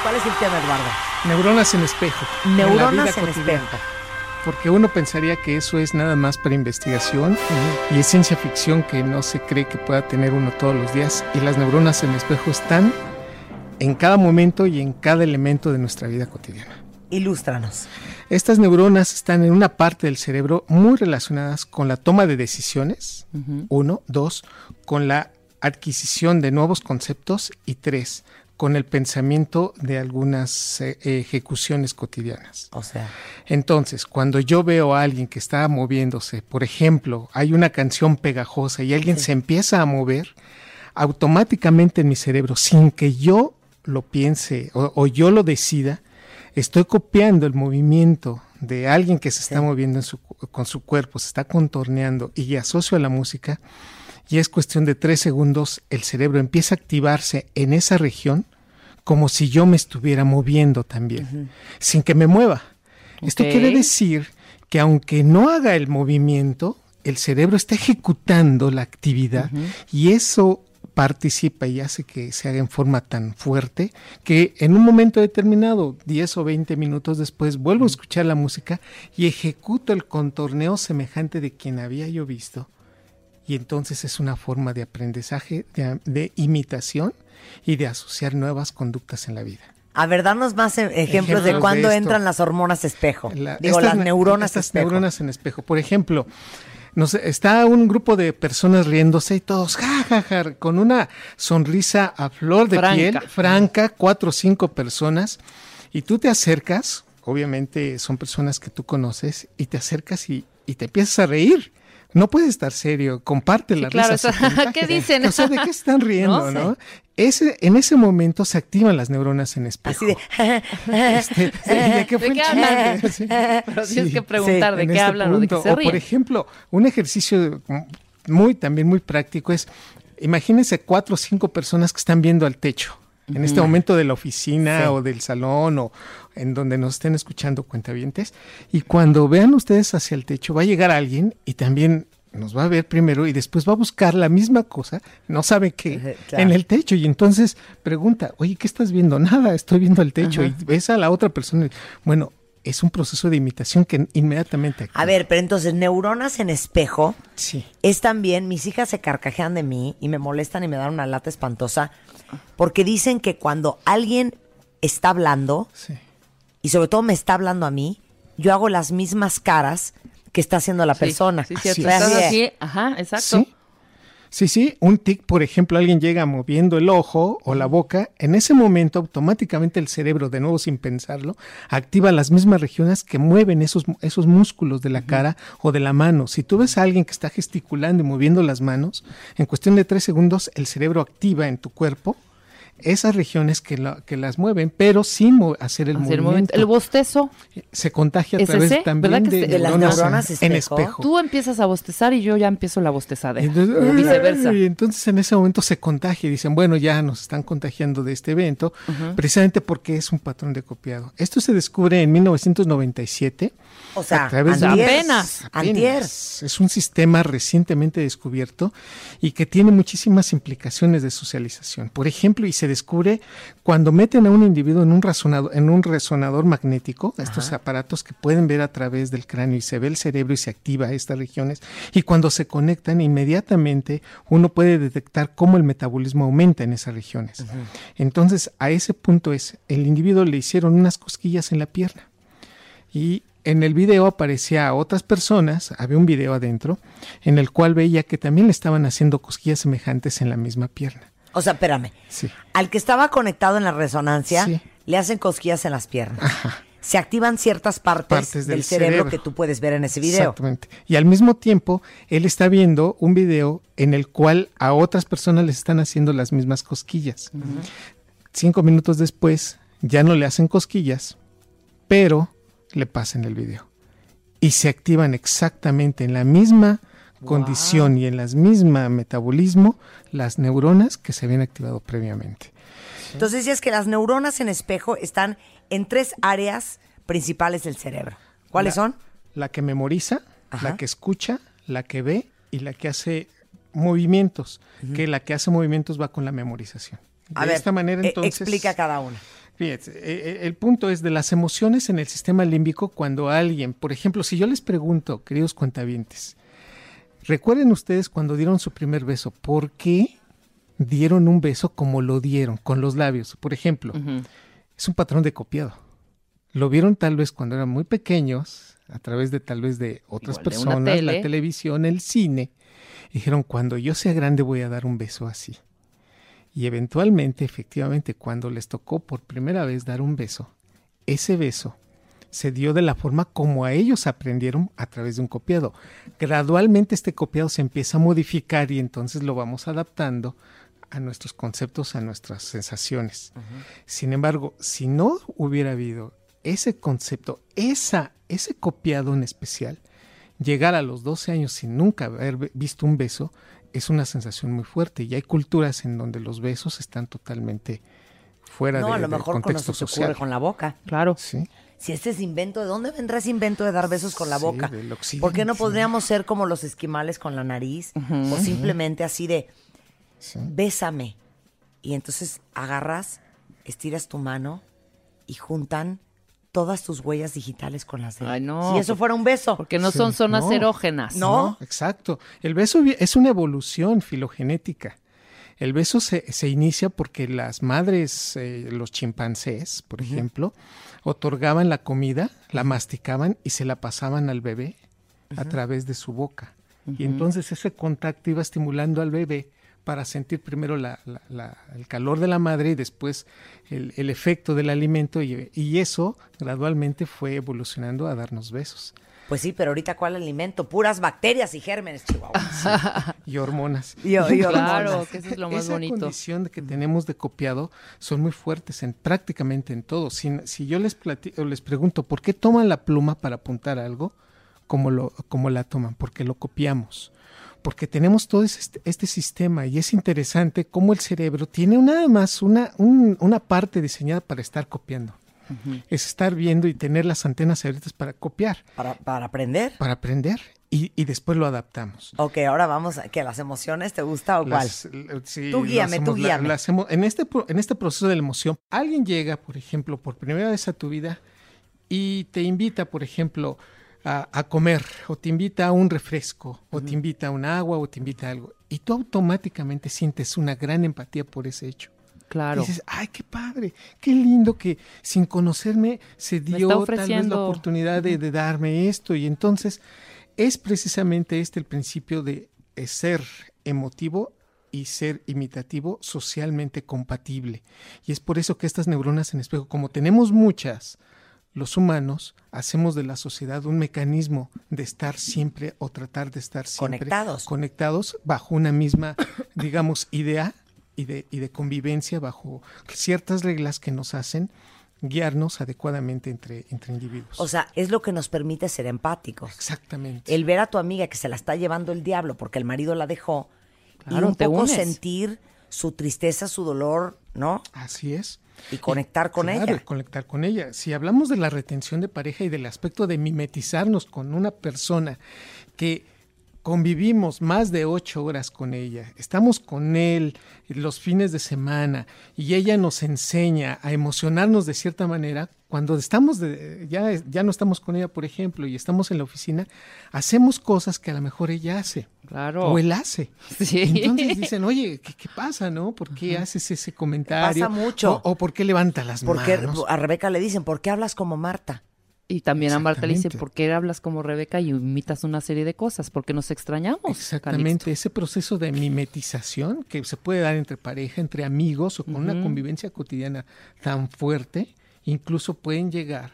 [SPEAKER 2] ¿Cuál es el tema, Eduardo?
[SPEAKER 10] Neuronas en espejo.
[SPEAKER 2] Neuronas en
[SPEAKER 10] cotidiana.
[SPEAKER 2] espejo.
[SPEAKER 10] Porque uno pensaría que eso es nada más para investigación y es ciencia ficción que no se cree que pueda tener uno todos los días. Y las neuronas en espejo están en cada momento y en cada elemento de nuestra vida cotidiana.
[SPEAKER 2] Ilústranos.
[SPEAKER 10] Estas neuronas están en una parte del cerebro muy relacionadas con la toma de decisiones, uno, dos, con la adquisición de nuevos conceptos y tres, con el pensamiento de algunas eh, ejecuciones cotidianas.
[SPEAKER 2] O sea,
[SPEAKER 10] Entonces, cuando yo veo a alguien que está moviéndose, por ejemplo, hay una canción pegajosa y alguien se empieza a mover, automáticamente en mi cerebro, sin que yo lo piense o, o yo lo decida, estoy copiando el movimiento de alguien que se está moviendo en su cu- con su cuerpo, se está contorneando y asocio a la música, y es cuestión de tres segundos, el cerebro empieza a activarse en esa región como si yo me estuviera moviendo también, sin que me mueva. Esto quiere decir que aunque no haga el movimiento, el cerebro está ejecutando la actividad y eso participa y hace que se haga en forma tan fuerte que en un momento determinado, 10 o 20 minutos después, vuelvo a escuchar la música y ejecuto el contorneo semejante de quien había yo visto. Y entonces es una forma de aprendizaje, de, de imitación y de asociar nuevas conductas en la vida.
[SPEAKER 2] a ver, danos más e- ejemplos,
[SPEAKER 10] Ejemplos
[SPEAKER 2] de
[SPEAKER 10] esto.
[SPEAKER 2] entran las hormonas espejo.
[SPEAKER 10] La-
[SPEAKER 2] Digo,
[SPEAKER 10] estas
[SPEAKER 2] las
[SPEAKER 10] ne-
[SPEAKER 2] neuronas
[SPEAKER 10] estas
[SPEAKER 2] espejo.
[SPEAKER 10] neuronas en espejo. Por ejemplo, no sé, está un grupo de personas riéndose y todos ja, ja, ja, con una sonrisa a flor de
[SPEAKER 3] Franca.
[SPEAKER 10] piel, franca, cuatro o cinco personas, y tú te acercas, obviamente son personas que tú conoces, y te acercas y, y te empiezas a reír. No puedes estar serio, comparte
[SPEAKER 3] Sí,
[SPEAKER 10] la
[SPEAKER 3] claro,
[SPEAKER 10] risa.
[SPEAKER 3] eso-
[SPEAKER 10] se contagia. (laughs)
[SPEAKER 3] ¿qué dicen?
[SPEAKER 10] O sea, ¿de qué están (laughs) riendo,
[SPEAKER 3] No
[SPEAKER 10] no?
[SPEAKER 3] sé.
[SPEAKER 10] Ese, en ese momento se activan las neuronas en espejo.
[SPEAKER 2] Así de. (laughs)
[SPEAKER 10] Este, sí, ¿De qué fue
[SPEAKER 3] ¿De
[SPEAKER 10] el
[SPEAKER 3] qué hablan?
[SPEAKER 10] chiste? Sí.
[SPEAKER 3] Pero tienes
[SPEAKER 10] Sí.
[SPEAKER 3] que preguntar de qué
[SPEAKER 10] este
[SPEAKER 3] hablan o de qué se
[SPEAKER 10] O, por
[SPEAKER 3] ríen.
[SPEAKER 10] ejemplo, un ejercicio muy también muy práctico es, imagínense cuatro o cinco personas que están viendo al techo. En este momento de la oficina
[SPEAKER 2] Sí.
[SPEAKER 10] o del salón o en donde nos estén escuchando cuentavientes. Y cuando vean ustedes hacia el techo, va a llegar alguien y también nos va a ver primero y después va a buscar la misma cosa, no sabe qué,
[SPEAKER 2] claro.
[SPEAKER 10] en el techo. Y entonces pregunta, oye, ¿qué estás viendo? Nada, estoy viendo el techo. Y ves a la otra persona. y, Bueno, es un proceso de imitación que inmediatamente.
[SPEAKER 2] A ver, pero entonces, neuronas en espejo
[SPEAKER 10] Sí.
[SPEAKER 2] es también. Mis hijas se carcajean de mí y me molestan y me dan una lata espantosa porque dicen que cuando alguien está hablando,
[SPEAKER 10] Sí.
[SPEAKER 2] y sobre todo me está hablando a mí, yo hago las mismas caras que está haciendo la
[SPEAKER 3] Sí,
[SPEAKER 2] persona.
[SPEAKER 3] Sí.
[SPEAKER 10] Así
[SPEAKER 2] es.
[SPEAKER 3] así, ajá, exacto.
[SPEAKER 10] Sí. Sí, sí, un tic, por ejemplo, alguien llega moviendo el ojo o la boca, en ese momento automáticamente el cerebro, de nuevo sin pensarlo, activa las mismas regiones que mueven esos, esos músculos de la cara o de la mano. Si tú ves a alguien que está gesticulando y moviendo las manos, en cuestión de tres segundos el cerebro activa en tu cuerpo esas regiones que, la- que las mueven, pero sin hacer el
[SPEAKER 3] Hacer
[SPEAKER 10] movimiento.
[SPEAKER 3] El bostezo,
[SPEAKER 10] Se contagia a
[SPEAKER 3] ¿Es
[SPEAKER 10] través
[SPEAKER 3] ese?
[SPEAKER 10] también
[SPEAKER 3] ¿Verdad que
[SPEAKER 10] de,
[SPEAKER 3] de
[SPEAKER 2] las
[SPEAKER 10] neuronas
[SPEAKER 2] neuronas
[SPEAKER 10] en
[SPEAKER 2] espejo?
[SPEAKER 3] tú empiezas a bostezar y yo ya empiezo la bostezada.
[SPEAKER 10] Entonces,
[SPEAKER 3] o viceversa.
[SPEAKER 10] Y entonces en ese momento se contagia y dicen, bueno, ya nos están contagiando de este evento, precisamente porque es un patrón de copiado. Esto se descubre en 1997.
[SPEAKER 2] O sea,
[SPEAKER 10] a través de.
[SPEAKER 3] Apenas.
[SPEAKER 2] Antier.
[SPEAKER 10] Es un sistema recientemente descubierto y que tiene muchísimas implicaciones de socialización. Por ejemplo, y se descubre cuando meten a un individuo en un resonador, en un resonador magnético, estos aparatos que pueden ver a través del cráneo y se ve el cerebro y se activa estas regiones, y cuando se conectan inmediatamente uno puede detectar cómo el metabolismo aumenta en esas regiones. Entonces, a ese punto es, el individuo le hicieron unas cosquillas en la pierna y en el video aparecía a otras personas, había un video adentro, en el cual veía que también le estaban haciendo cosquillas semejantes en la misma pierna.
[SPEAKER 2] O sea, espérame.
[SPEAKER 10] Sí.
[SPEAKER 2] Al que estaba conectado en la resonancia,
[SPEAKER 10] Sí.
[SPEAKER 2] le hacen cosquillas en las piernas. Se activan ciertas partes,
[SPEAKER 10] Partes
[SPEAKER 2] del,
[SPEAKER 10] del
[SPEAKER 2] cerebro,
[SPEAKER 10] cerebro.
[SPEAKER 2] que tú puedes ver en ese video.
[SPEAKER 10] Exactamente. Y al mismo tiempo, él está viendo un video en el cual a otras personas les están haciendo las mismas cosquillas. Cinco minutos después, ya no le hacen cosquillas, pero le pasan el video. Y se activan exactamente en la misma condición y en las misma metabolismo las neuronas que se habían activado previamente.
[SPEAKER 2] Entonces decías que las neuronas en espejo están en tres áreas principales del cerebro. ¿Cuáles
[SPEAKER 10] La-
[SPEAKER 2] son?
[SPEAKER 10] La que memoriza,
[SPEAKER 2] Ajá.
[SPEAKER 10] la que escucha, la que ve y la que hace movimientos. Que la que hace movimientos va con la memorización.
[SPEAKER 2] A
[SPEAKER 10] de
[SPEAKER 2] ver,
[SPEAKER 10] esta manera,
[SPEAKER 2] eh,
[SPEAKER 10] entonces.
[SPEAKER 2] explica cada una.
[SPEAKER 10] Fíjate, eh, eh, el punto es de las emociones en el sistema límbico cuando alguien, por ejemplo, si yo les pregunto, queridos cuentavientes, recuerden ustedes cuando dieron su primer beso, ¿por qué dieron un beso como lo dieron, con los labios? Por ejemplo, es un patrón de copiado. Lo vieron tal vez cuando eran muy pequeños, a través de tal vez de otras
[SPEAKER 3] Igual de una
[SPEAKER 10] personas,
[SPEAKER 3] tele.
[SPEAKER 10] la televisión, el cine. Dijeron, cuando yo sea grande voy a dar un beso así. Y eventualmente, efectivamente, cuando les tocó por primera vez dar un beso, ese beso se dio de la forma como a ellos aprendieron a través de un copiado. Gradualmente este copiado se empieza a modificar y entonces lo vamos adaptando a nuestros conceptos, a nuestras sensaciones. Sin embargo, si no hubiera habido ese concepto, esa, ese copiado en especial, llegar a los 12 años sin nunca haber visto un beso es una sensación muy fuerte. Y hay culturas en donde los besos están totalmente fuera
[SPEAKER 2] No,
[SPEAKER 10] de,
[SPEAKER 2] a lo
[SPEAKER 10] del
[SPEAKER 2] mejor con
[SPEAKER 10] contexto
[SPEAKER 2] se
[SPEAKER 10] social.
[SPEAKER 2] ocurre con la boca.
[SPEAKER 3] Claro.
[SPEAKER 10] Sí.
[SPEAKER 2] Si este es invento, ¿de dónde vendrá ese invento de dar besos con la
[SPEAKER 10] Sí,
[SPEAKER 2] boca?
[SPEAKER 10] occidente.
[SPEAKER 2] ¿Por qué no podríamos ser como los esquimales con la nariz? O simplemente así de, bésame. Y entonces agarras, estiras tu mano y juntan todas tus huellas digitales con las de él.
[SPEAKER 3] Ay, no,
[SPEAKER 2] Si eso fuera un beso.
[SPEAKER 3] Porque no
[SPEAKER 10] Sí,
[SPEAKER 3] son zonas
[SPEAKER 10] no.
[SPEAKER 3] erógenas.
[SPEAKER 2] No.
[SPEAKER 10] Exacto. El beso es una evolución filogenética. El beso se, se inicia porque las madres, eh, los chimpancés, por ejemplo, otorgaban la comida, la masticaban y se la pasaban al bebé a través de su boca. Y entonces ese contacto iba estimulando al bebé para sentir primero la- la- la- el calor de la madre y después el, el efecto del alimento y, y eso gradualmente fue evolucionando a darnos besos
[SPEAKER 2] Pues sí, pero ahorita ¿cuál alimento? Puras bacterias y gérmenes, Chihuahua. (laughs)
[SPEAKER 10] y hormonas.
[SPEAKER 2] Y- y hormonas.
[SPEAKER 3] Claro, que eso es lo más
[SPEAKER 10] Esa
[SPEAKER 3] bonito.
[SPEAKER 10] condición que tenemos de copiado son muy fuertes en prácticamente en todo. Si, si yo les plati- o les pregunto por qué toman la pluma para apuntar algo, como lo como la toman, porque lo copiamos. Porque tenemos todo este, este sistema y es interesante cómo el cerebro tiene nada más una, un- una parte diseñada para estar copiando. Es estar viendo y tener las antenas abiertas para copiar,
[SPEAKER 2] para, para aprender.
[SPEAKER 10] para aprender y, y después lo adaptamos.
[SPEAKER 2] Ok, ahora vamos a que las emociones, ¿te gusta o cuál?
[SPEAKER 10] Las- sí,
[SPEAKER 2] Tú guíame, tú
[SPEAKER 10] hacemos,
[SPEAKER 2] guíame.
[SPEAKER 10] la hacemos- en, este, en este proceso de la emoción, alguien llega, por ejemplo, por primera vez a tu vida y te invita, por ejemplo, a, a comer, o te invita a un refresco, o te invita a un agua, o te invita a algo. Y tú automáticamente sientes una gran empatía por ese hecho.
[SPEAKER 3] Claro.
[SPEAKER 10] Dices, ay, qué padre, qué lindo que sin conocerme se dio tal vez la oportunidad de, de darme esto. Y entonces es precisamente este el principio de eh, ser emotivo y ser imitativo socialmente compatible. Y es por eso que estas neuronas en espejo, como tenemos muchas, los humanos hacemos de la sociedad un mecanismo de estar siempre o tratar de estar siempre
[SPEAKER 2] Conectados.
[SPEAKER 10] conectados bajo una misma, digamos, idea y de, y de convivencia bajo ciertas reglas que nos hacen guiarnos adecuadamente entre, entre individuos.
[SPEAKER 2] O sea, es lo que nos permite ser empáticos.
[SPEAKER 10] Exactamente.
[SPEAKER 2] El ver a tu amiga que se la está llevando el diablo porque el marido la dejó
[SPEAKER 3] Claro,
[SPEAKER 2] y un
[SPEAKER 3] te
[SPEAKER 2] poco
[SPEAKER 3] unes.
[SPEAKER 2] sentir su tristeza, su dolor, ¿no?
[SPEAKER 10] Así es.
[SPEAKER 2] Y conectar con
[SPEAKER 10] Claro, y
[SPEAKER 2] ella.
[SPEAKER 10] conectar con ella. Si hablamos de la retención de pareja y del aspecto de mimetizarnos con una persona que convivimos más de ocho horas con ella, estamos con él los fines de semana y ella nos enseña a emocionarnos de cierta manera, cuando estamos de, ya, ya no estamos con ella, por ejemplo, y estamos en la oficina, hacemos cosas que a lo mejor ella hace.
[SPEAKER 3] Claro.
[SPEAKER 10] O él hace.
[SPEAKER 3] Sí.
[SPEAKER 10] Entonces dicen, oye, ¿qué, qué pasa, no? ¿Por qué haces ese comentario?
[SPEAKER 2] Pasa mucho.
[SPEAKER 10] O, o por qué levanta las
[SPEAKER 2] Porque
[SPEAKER 10] manos.
[SPEAKER 2] a Rebeca le dicen, ¿por qué hablas como Marta?
[SPEAKER 3] Y también a Marta le dice. ¿por qué hablas como Rebeca y imitas una serie de cosas? Porque nos extrañamos.
[SPEAKER 10] Exactamente, ese proceso de mimetización que se puede dar entre pareja, entre amigos o con una convivencia cotidiana tan fuerte, incluso pueden llegar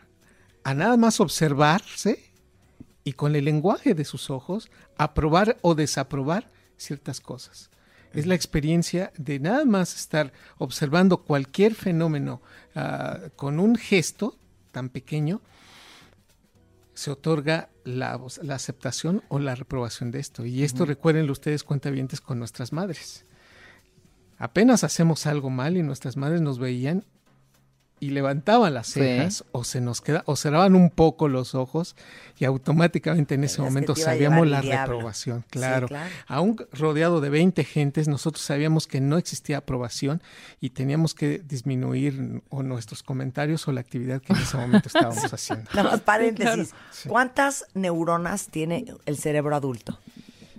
[SPEAKER 10] a nada más observarse y con el lenguaje de sus ojos aprobar o desaprobar ciertas cosas. Es la experiencia de nada más estar observando cualquier fenómeno ah, con un gesto tan pequeño, se otorga la, la aceptación o la reprobación de esto. Y esto
[SPEAKER 3] Ujú.
[SPEAKER 10] recuérdenlo ustedes cuentavientes con nuestras madres. Apenas hacemos algo mal y nuestras madres nos veían y levantaban las
[SPEAKER 3] Sí.
[SPEAKER 10] cejas o se nos queda o cerraban un poco los ojos y automáticamente en ese momento sabíamos la reprobación,
[SPEAKER 2] Sí,
[SPEAKER 10] claro. Aún rodeado de 20 gentes, nosotros sabíamos que no existía aprobación y teníamos que disminuir o nuestros comentarios o la actividad que en ese momento (laughs) estábamos haciendo.
[SPEAKER 2] Nada más paréntesis.
[SPEAKER 10] Sí.
[SPEAKER 2] ¿Cuántas neuronas tiene el cerebro adulto?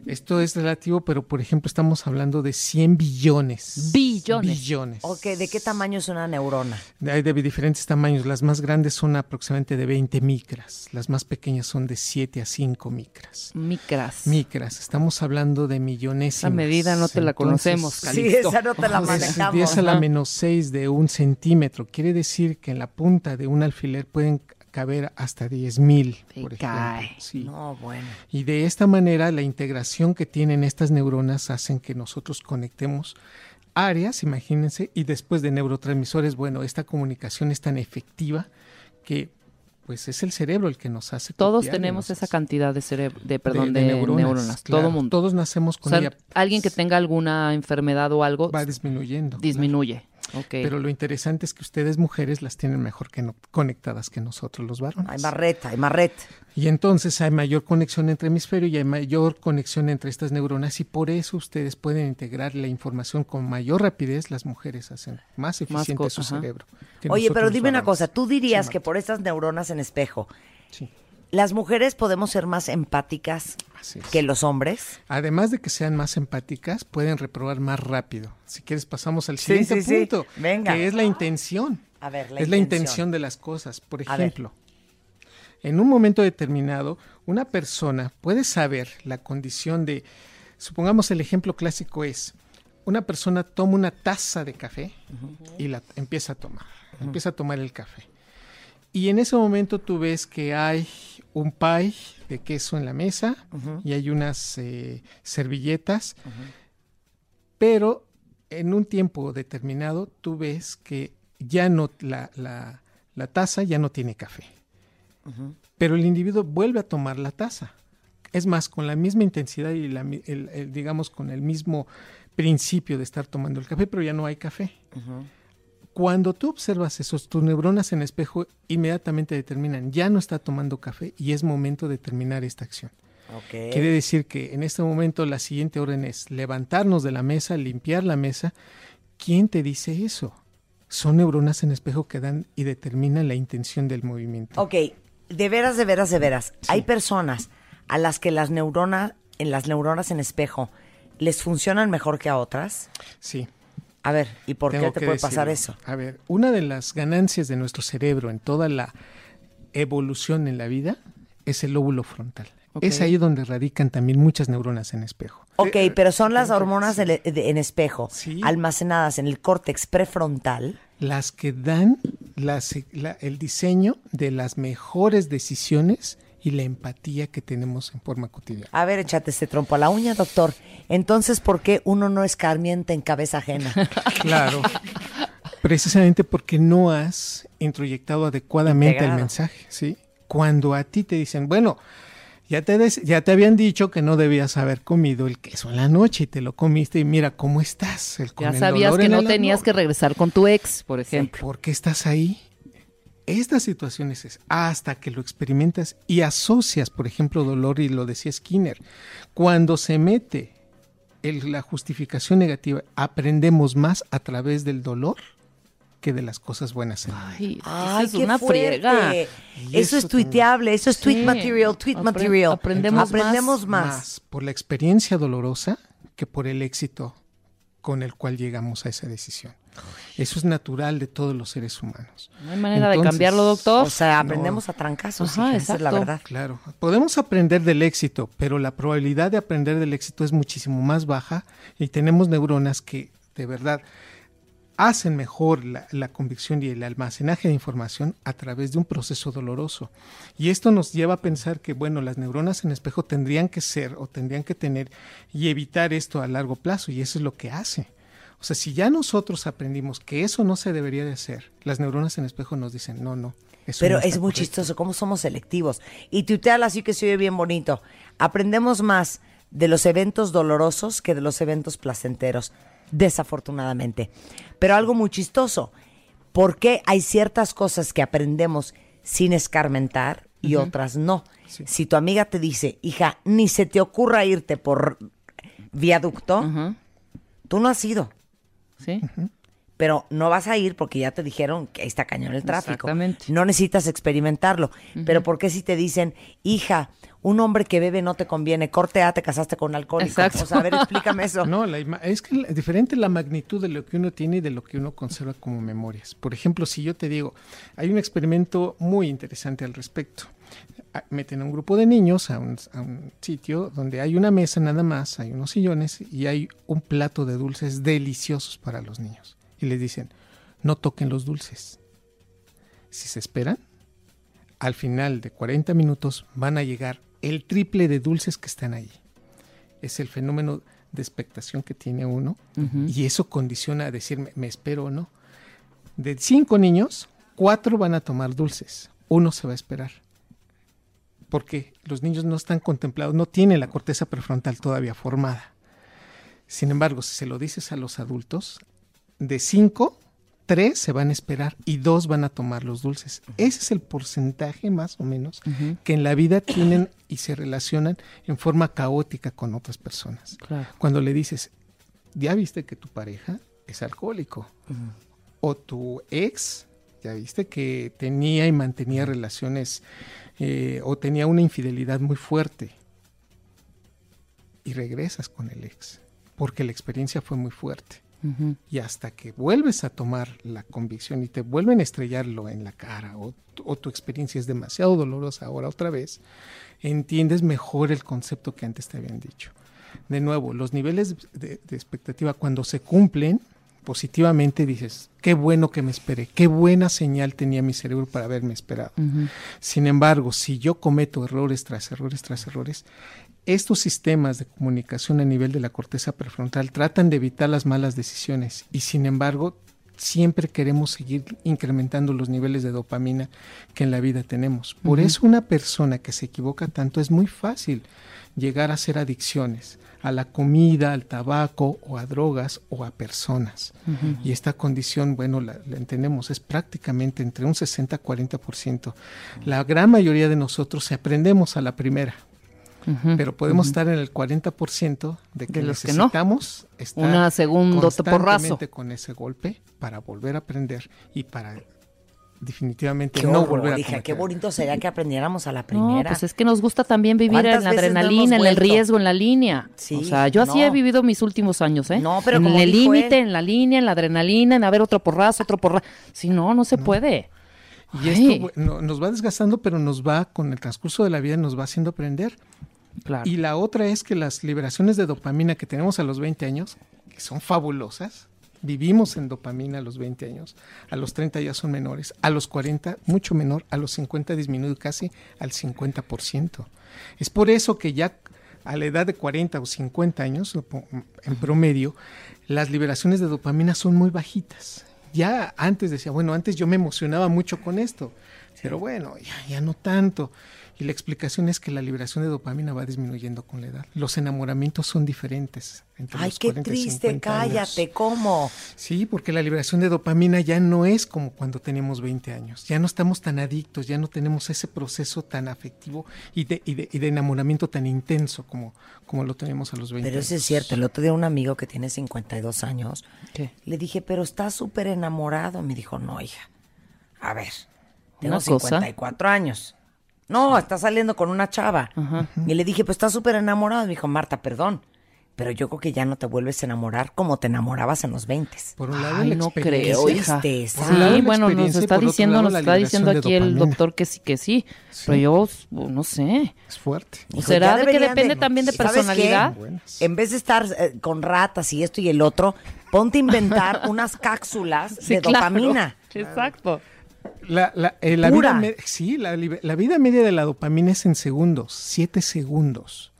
[SPEAKER 10] Esto es relativo, pero por ejemplo estamos hablando de 100 billones.
[SPEAKER 3] Billones.
[SPEAKER 10] Billones.
[SPEAKER 2] Ok, ¿de qué tamaño es una neurona?
[SPEAKER 10] Hay de diferentes tamaños. Las más grandes son aproximadamente de 20 micras. Las más pequeñas son de 7 a 5 micras.
[SPEAKER 3] Micras.
[SPEAKER 10] Micras. Estamos hablando de millones.
[SPEAKER 3] Esa medida no te la conocemos,
[SPEAKER 2] Sí,
[SPEAKER 3] Calixto.
[SPEAKER 2] esa no te la
[SPEAKER 10] Es
[SPEAKER 2] manejamos.
[SPEAKER 10] 10 a la menos 6 de un centímetro. Quiere decir que en la punta de un alfiler pueden caber hasta 10 mil,
[SPEAKER 3] Te
[SPEAKER 10] por
[SPEAKER 3] cae.
[SPEAKER 10] ejemplo. Sí.
[SPEAKER 2] No, bueno.
[SPEAKER 10] Y de esta manera la integración que tienen estas neuronas hacen que nosotros conectemos áreas, imagínense, y después de neurotransmisores, bueno, esta comunicación es tan efectiva que pues es el cerebro el que nos hace.
[SPEAKER 3] Todos tenemos esa cantidad de cerebro, de perdón, de,
[SPEAKER 10] de
[SPEAKER 3] neuronas,
[SPEAKER 10] neuronas,
[SPEAKER 3] todo
[SPEAKER 10] claro.
[SPEAKER 3] mundo.
[SPEAKER 10] Todos nacemos
[SPEAKER 3] O
[SPEAKER 10] con
[SPEAKER 3] sea,
[SPEAKER 10] ella.
[SPEAKER 3] alguien que tenga alguna enfermedad o algo
[SPEAKER 10] Va disminuyendo.
[SPEAKER 3] disminuye.
[SPEAKER 10] Pero lo interesante es que ustedes mujeres las tienen mejor que no, conectadas que nosotros los varones.
[SPEAKER 2] Hay marreta, hay marreta.
[SPEAKER 10] Y entonces hay mayor conexión entre hemisferio y hay mayor conexión entre estas neuronas y por eso ustedes pueden integrar la información con mayor rapidez. Las mujeres hacen más eficiente su
[SPEAKER 3] ajá.
[SPEAKER 10] cerebro.
[SPEAKER 2] Oye, pero dime una cosa, tú dirías
[SPEAKER 10] Sí,
[SPEAKER 2] que por estas neuronas en espejo,
[SPEAKER 10] Sí,
[SPEAKER 2] ¿las mujeres podemos ser más empáticas
[SPEAKER 10] así es.
[SPEAKER 2] que los hombres?
[SPEAKER 10] Además de que sean más empáticas, pueden reprobar más rápido. Si quieres pasamos al siguiente
[SPEAKER 2] sí, sí.
[SPEAKER 10] punto,
[SPEAKER 2] Venga.
[SPEAKER 10] que es la intención.
[SPEAKER 2] A ver, la
[SPEAKER 10] es la
[SPEAKER 2] intención.
[SPEAKER 10] de las cosas. Por ejemplo, en un momento determinado, una persona puede saber la condición de, supongamos el ejemplo clásico es, una persona toma una taza de café y la empieza a tomar, empieza a tomar el café. Y en ese momento tú ves que hay un pie de queso en la mesa y hay unas eh, servilletas, pero en un tiempo determinado tú ves que ya no la, la- la taza ya no tiene café. Pero el individuo vuelve a tomar la taza. Es más, con la misma intensidad y la el- el, digamos con el mismo principio de estar tomando el café, pero ya no hay café. Cuando tú observas esos, tus neuronas en espejo inmediatamente determinan, ya no está tomando café y es momento de terminar esta acción.
[SPEAKER 2] Ok.
[SPEAKER 10] Quiere decir que en este momento la siguiente orden es levantarnos de la mesa, limpiar la mesa. ¿Quién te dice eso? Son neuronas en espejo que dan y determinan la intención del movimiento.
[SPEAKER 2] Ok, de veras, de veras, de veras. Hay personas a las que las neuronas, en las neuronas en espejo, les funcionan mejor que a otras.
[SPEAKER 10] Sí.
[SPEAKER 2] A ver, ¿y por
[SPEAKER 10] Tengo
[SPEAKER 2] qué te puede pasar eso?
[SPEAKER 10] A ver, una de las ganancias de nuestro cerebro en toda la evolución en la vida es el lóbulo frontal. Es ahí donde radican también muchas neuronas en espejo.
[SPEAKER 2] Ok,
[SPEAKER 10] Eh,
[SPEAKER 2] pero son las hormonas de- en espejo
[SPEAKER 10] Sí.
[SPEAKER 2] almacenadas en el córtex prefrontal.
[SPEAKER 10] las que dan las- la- el diseño de las mejores decisiones y la empatía que tenemos en forma cotidiana.
[SPEAKER 2] A ver, échate ese trompo a la uña, doctor. Entonces, ¿por qué uno no escarmienta en cabeza ajena? (laughs)
[SPEAKER 10] Claro. Precisamente porque no has introyectado adecuadamente
[SPEAKER 2] Integrado.
[SPEAKER 10] el mensaje, ¿sí? Cuando a ti te dicen, bueno, ya te, des- ya te habían dicho que no debías haber comido el queso en la noche y te lo comiste y mira cómo estás. El,
[SPEAKER 3] Ya
[SPEAKER 10] el
[SPEAKER 3] sabías
[SPEAKER 10] dolor
[SPEAKER 3] que no tenías
[SPEAKER 10] amor.
[SPEAKER 3] que regresar con tu ex, por ejemplo.
[SPEAKER 10] ¿Por qué estás ahí? Estas situaciones es hasta que lo experimentas y asocias, por ejemplo, dolor, y lo decía Skinner, cuando se mete el- la justificación negativa, aprendemos más a través del dolor que de las cosas buenas.
[SPEAKER 3] Ay,
[SPEAKER 2] Ay,
[SPEAKER 3] es
[SPEAKER 2] qué
[SPEAKER 3] una
[SPEAKER 2] fuerte.
[SPEAKER 3] friega.
[SPEAKER 2] Eso, es tuiteable, eso es tweet
[SPEAKER 3] Sí.
[SPEAKER 2] material, tweet
[SPEAKER 3] Apre-
[SPEAKER 2] material.
[SPEAKER 3] aprendemos
[SPEAKER 2] aprendemos más.
[SPEAKER 10] Más por la experiencia dolorosa que por el éxito con el cual llegamos a esa decisión. Eso es natural de todos los seres humanos.
[SPEAKER 3] No hay manera de cambiarlo, doctor.
[SPEAKER 2] O sea, aprendemos a trancazos,
[SPEAKER 3] Ajá,
[SPEAKER 2] hija, esa es la
[SPEAKER 3] exacto.
[SPEAKER 2] verdad.
[SPEAKER 10] Claro, podemos aprender del éxito, pero la probabilidad de aprender del éxito es muchísimo más baja y tenemos neuronas que de verdad hacen mejor la, la convicción y el almacenaje de información a través de un proceso doloroso. Y esto nos lleva a pensar que, bueno, las neuronas en espejo tendrían que ser o tendrían que tener y evitar esto a largo plazo, y eso es lo que hace. O sea, si ya nosotros aprendimos que eso no se debería de hacer, las neuronas en espejo nos dicen, no, no. eso
[SPEAKER 2] Pero
[SPEAKER 10] no
[SPEAKER 2] es muy
[SPEAKER 10] correcto".
[SPEAKER 2] chistoso cómo somos selectivos. Y tuiteala así que se oye bien bonito. Aprendemos más de los eventos dolorosos que de los eventos placenteros, desafortunadamente. Pero algo muy chistoso, ¿por qué hay ciertas cosas que aprendemos sin escarmentar y otras no? Si tu amiga te dice, hija, ni se te ocurra irte por viaducto, tú no has ido.
[SPEAKER 3] sí.
[SPEAKER 2] Pero no vas a ir porque ya te dijeron que ahí está cañón el tráfico.
[SPEAKER 3] Exactamente.
[SPEAKER 2] No necesitas experimentarlo. Pero ¿por qué si te dicen, hija, un hombre que bebe no te conviene, corte A, te casaste con un alcohólico?
[SPEAKER 3] Exacto.
[SPEAKER 2] O sea, a ver, explícame eso. (laughs)
[SPEAKER 10] No, la ima- es que la- es diferente la magnitud de lo que uno tiene y de lo que uno conserva como memorias. Por ejemplo, si yo te digo, hay un experimento muy interesante al respecto. Ah, Meten a un grupo de niños a un, a un sitio donde hay una mesa nada más, hay unos sillones y hay un plato de dulces deliciosos para los niños. Y les dicen, no toquen los dulces. Si se esperan, al final de 40 minutos van a llegar el triple de dulces que están ahí es el fenómeno de expectación que tiene uno y eso condiciona a decirme, me espero o no. De cinco niños, cuatro van a tomar dulces, uno se va a esperar. Porque los niños no están contemplados, no tienen la corteza prefrontal todavía formada. Sin embargo, si se lo dices a los adultos, de cinco, tres se van a esperar y dos van a tomar los dulces. Ese es el porcentaje más o menos que en la vida tienen y se relacionan en forma caótica con otras personas.
[SPEAKER 3] Claro.
[SPEAKER 10] Cuando le dices, ya viste que tu pareja es alcohólico o tu ex, ya viste que tenía y mantenía relaciones eh, o tenía una infidelidad muy fuerte y regresas con el ex porque la experiencia fue muy fuerte. Y hasta que vuelves a tomar la convicción y te vuelven a estrellarlo en la cara o, tu- o tu experiencia es demasiado dolorosa ahora otra vez, entiendes mejor el concepto que antes te habían dicho. De nuevo, los niveles de, de expectativa cuando se cumplen positivamente dices, qué bueno que me esperé, qué buena señal tenía mi cerebro para haberme esperado. Sin embargo, si yo cometo errores tras errores tras errores, estos sistemas de comunicación a nivel de la corteza prefrontal tratan de evitar las malas decisiones y sin embargo siempre queremos seguir incrementando los niveles de dopamina que en la vida tenemos. Por eso una persona que se equivoca tanto es muy fácil llegar a hacer adicciones a la comida, al tabaco o a drogas o a personas. Y esta condición, bueno, la, la entendemos, es prácticamente entre un 60 a 40%. La gran mayoría de nosotros aprendemos a la primera, Pero podemos estar en el 40% de que
[SPEAKER 3] De los que no.
[SPEAKER 10] necesitamos estar
[SPEAKER 3] Una segundo porrazo.
[SPEAKER 10] constantemente con ese golpe para volver a aprender y para definitivamente
[SPEAKER 2] Qué
[SPEAKER 10] no
[SPEAKER 2] horror,
[SPEAKER 10] volver a
[SPEAKER 2] hija, qué bonito sería que aprendiéramos a la
[SPEAKER 3] No,
[SPEAKER 2] primera.
[SPEAKER 3] pues es que nos gusta también vivir
[SPEAKER 2] ¿Cuántas
[SPEAKER 3] en la
[SPEAKER 2] no
[SPEAKER 3] adrenalina, en el riesgo, en la línea.
[SPEAKER 2] Sí,
[SPEAKER 3] o sea, yo así
[SPEAKER 2] no.
[SPEAKER 3] he vivido mis últimos años, ¿eh?
[SPEAKER 2] No, pero
[SPEAKER 3] en
[SPEAKER 2] como
[SPEAKER 3] el límite, en la línea, en la adrenalina, en a ver otro porrazo, otro porrazo. Si no, no se puede.
[SPEAKER 10] Y
[SPEAKER 3] Ay.
[SPEAKER 10] esto nos va desgastando, pero nos va, con el transcurso de la vida, nos va haciendo aprender.
[SPEAKER 3] Claro.
[SPEAKER 10] Y la otra es que las liberaciones de dopamina que tenemos a los 20 años, que son fabulosas, vivimos en dopamina a los 20 años, a los 30 ya son menores, a los 40 mucho menor, a los 50 disminuye casi al 50%. Es por eso que ya a la edad de 40 o 50 años, en promedio, las liberaciones de dopamina son muy bajitas. Ya antes decía, bueno, antes yo me emocionaba mucho con esto, pero bueno, ya, ya no tanto. Y la explicación es que la liberación de dopamina va disminuyendo con la edad. Los enamoramientos son diferentes. Entre
[SPEAKER 2] Ay,
[SPEAKER 10] los
[SPEAKER 2] qué
[SPEAKER 10] 40 y
[SPEAKER 2] triste,
[SPEAKER 10] 50 años.
[SPEAKER 2] cállate, ¿cómo?
[SPEAKER 10] Sí, porque la liberación de dopamina ya no es como cuando teníamos 20 años. Ya no estamos tan adictos, ya no tenemos ese proceso tan afectivo y de, y de, y de enamoramiento tan intenso como, como lo tenemos a los 20
[SPEAKER 2] Pero eso
[SPEAKER 10] años.
[SPEAKER 2] es cierto. El otro día un amigo que tiene 52 años,
[SPEAKER 3] ¿Qué?
[SPEAKER 2] le dije, pero está súper enamorado. Me dijo, no, hija. A ver, tengo
[SPEAKER 3] Una cosa.
[SPEAKER 2] 54 años. No, está saliendo con una chava. Y le dije, pues está súper enamorado. Me dijo, Marta, perdón. Pero yo creo que ya no te vuelves a enamorar como te enamorabas en los 20.
[SPEAKER 10] Por un lado,
[SPEAKER 3] Ay,
[SPEAKER 10] la
[SPEAKER 3] no creo, hija.
[SPEAKER 2] tristeza.
[SPEAKER 3] Sí, bueno, nos está diciendo,
[SPEAKER 10] lado,
[SPEAKER 3] nos está diciendo aquí el doctor que sí, que sí. Pero yo, uh, no sé.
[SPEAKER 10] Es fuerte.
[SPEAKER 2] Hijo,
[SPEAKER 3] ¿Será de que depende también de personalidad?
[SPEAKER 2] En vez de estar eh, con ratas y esto y el otro, ponte a inventar (laughs) unas cápsulas de
[SPEAKER 3] claro.
[SPEAKER 2] dopamina.
[SPEAKER 3] Exacto.
[SPEAKER 10] La, la, eh, la vida sí, la, vida media de la dopamina es en segundos, siete segundos.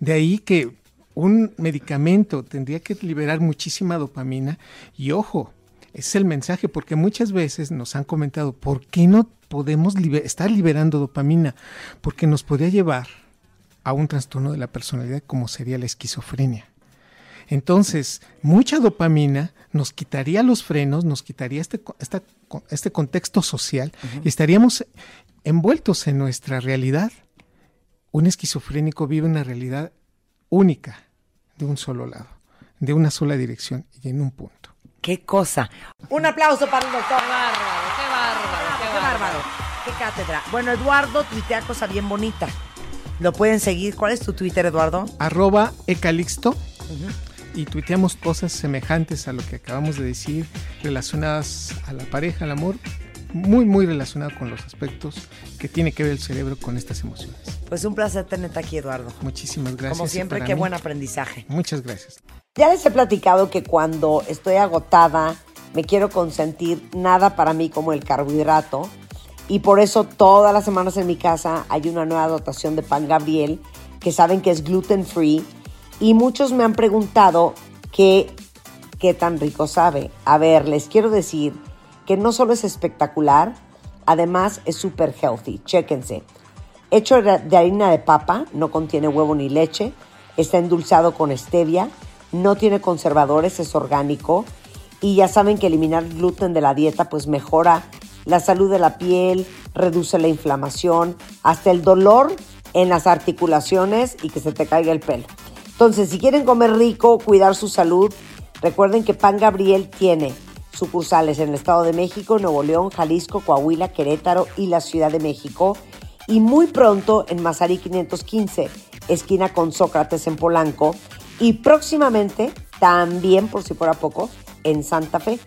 [SPEAKER 10] De ahí que un medicamento tendría que liberar muchísima dopamina y ojo, es el mensaje porque muchas veces nos han comentado, ¿por qué no podemos estar liberando dopamina? Porque nos podría llevar a un trastorno de la personalidad como sería la esquizofrenia. Entonces, mucha dopamina nos quitaría los frenos, nos quitaría este, esta este contexto social y estaríamos envueltos en nuestra realidad. Un esquizofrénico vive una realidad única, de un solo lado, de una sola dirección y en un punto.
[SPEAKER 2] Qué cosa. Un aplauso para el doctor.
[SPEAKER 3] Qué bárbaro, qué bárbaro,
[SPEAKER 2] Qué bárbaro. Qué cátedra. Bueno, Eduardo tuitea cosa bien bonita. Lo pueden seguir. ¿Cuál es tu Twitter, Eduardo?
[SPEAKER 10] Arroba Ecalixto y tuiteamos cosas semejantes a lo que acabamos de decir, relacionadas a la pareja, al amor, muy, muy relacionado con los aspectos que tiene que ver el cerebro con estas emociones.
[SPEAKER 2] Pues un placer tenerte aquí, Eduardo.
[SPEAKER 10] Muchísimas gracias.
[SPEAKER 2] Como siempre, qué
[SPEAKER 10] mí-
[SPEAKER 2] buen aprendizaje.
[SPEAKER 10] Muchas gracias.
[SPEAKER 2] Ya les he platicado que cuando estoy agotada, me quiero consentir nada para mí como el carbohidrato. Y por eso todas las semanas en mi casa hay una nueva dotación de pan Gabriel, que saben que es gluten free. Y muchos me han preguntado qué, tan rico sabe. A ver, les quiero decir que no solo es espectacular, además es súper healthy. Chéquense. Hecho de harina de papa, no contiene huevo ni leche, está endulzado con stevia, no tiene conservadores, es orgánico y ya saben que eliminar el gluten de la dieta pues mejora la salud de la piel, reduce la inflamación, hasta el dolor en las articulaciones y que se te caiga el pelo. Entonces, si quieren comer rico, cuidar su salud, recuerden que Pan Gabriel tiene sucursales en el Estado de México, Nuevo León, Jalisco, Coahuila, Querétaro y la Ciudad de México. Y muy pronto en Mazarí 515, esquina con Sócrates en Polanco. Y próximamente, también por si fuera poco, en Santa Fe.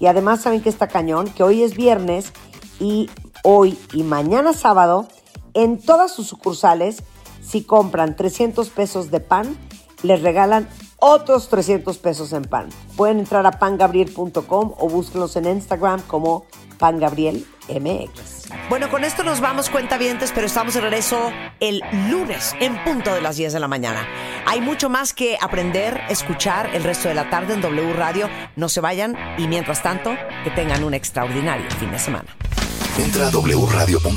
[SPEAKER 2] Y además saben que está cañón, que hoy es viernes y hoy y mañana sábado, en todas sus sucursales, si compran 300 pesos de pan, les regalan otros 300 pesos en pan. Pueden entrar a pangabriel.com o búsquenlos en Instagram como pangabrielmx. Bueno, con esto nos vamos cuentavientes, pero estamos de regreso el lunes en punto de las 10 de la mañana. Hay mucho más que aprender, escuchar el resto de la tarde en W Radio. No se vayan y mientras tanto, que tengan un extraordinario fin de semana.
[SPEAKER 1] Entra a wradio.com.mx.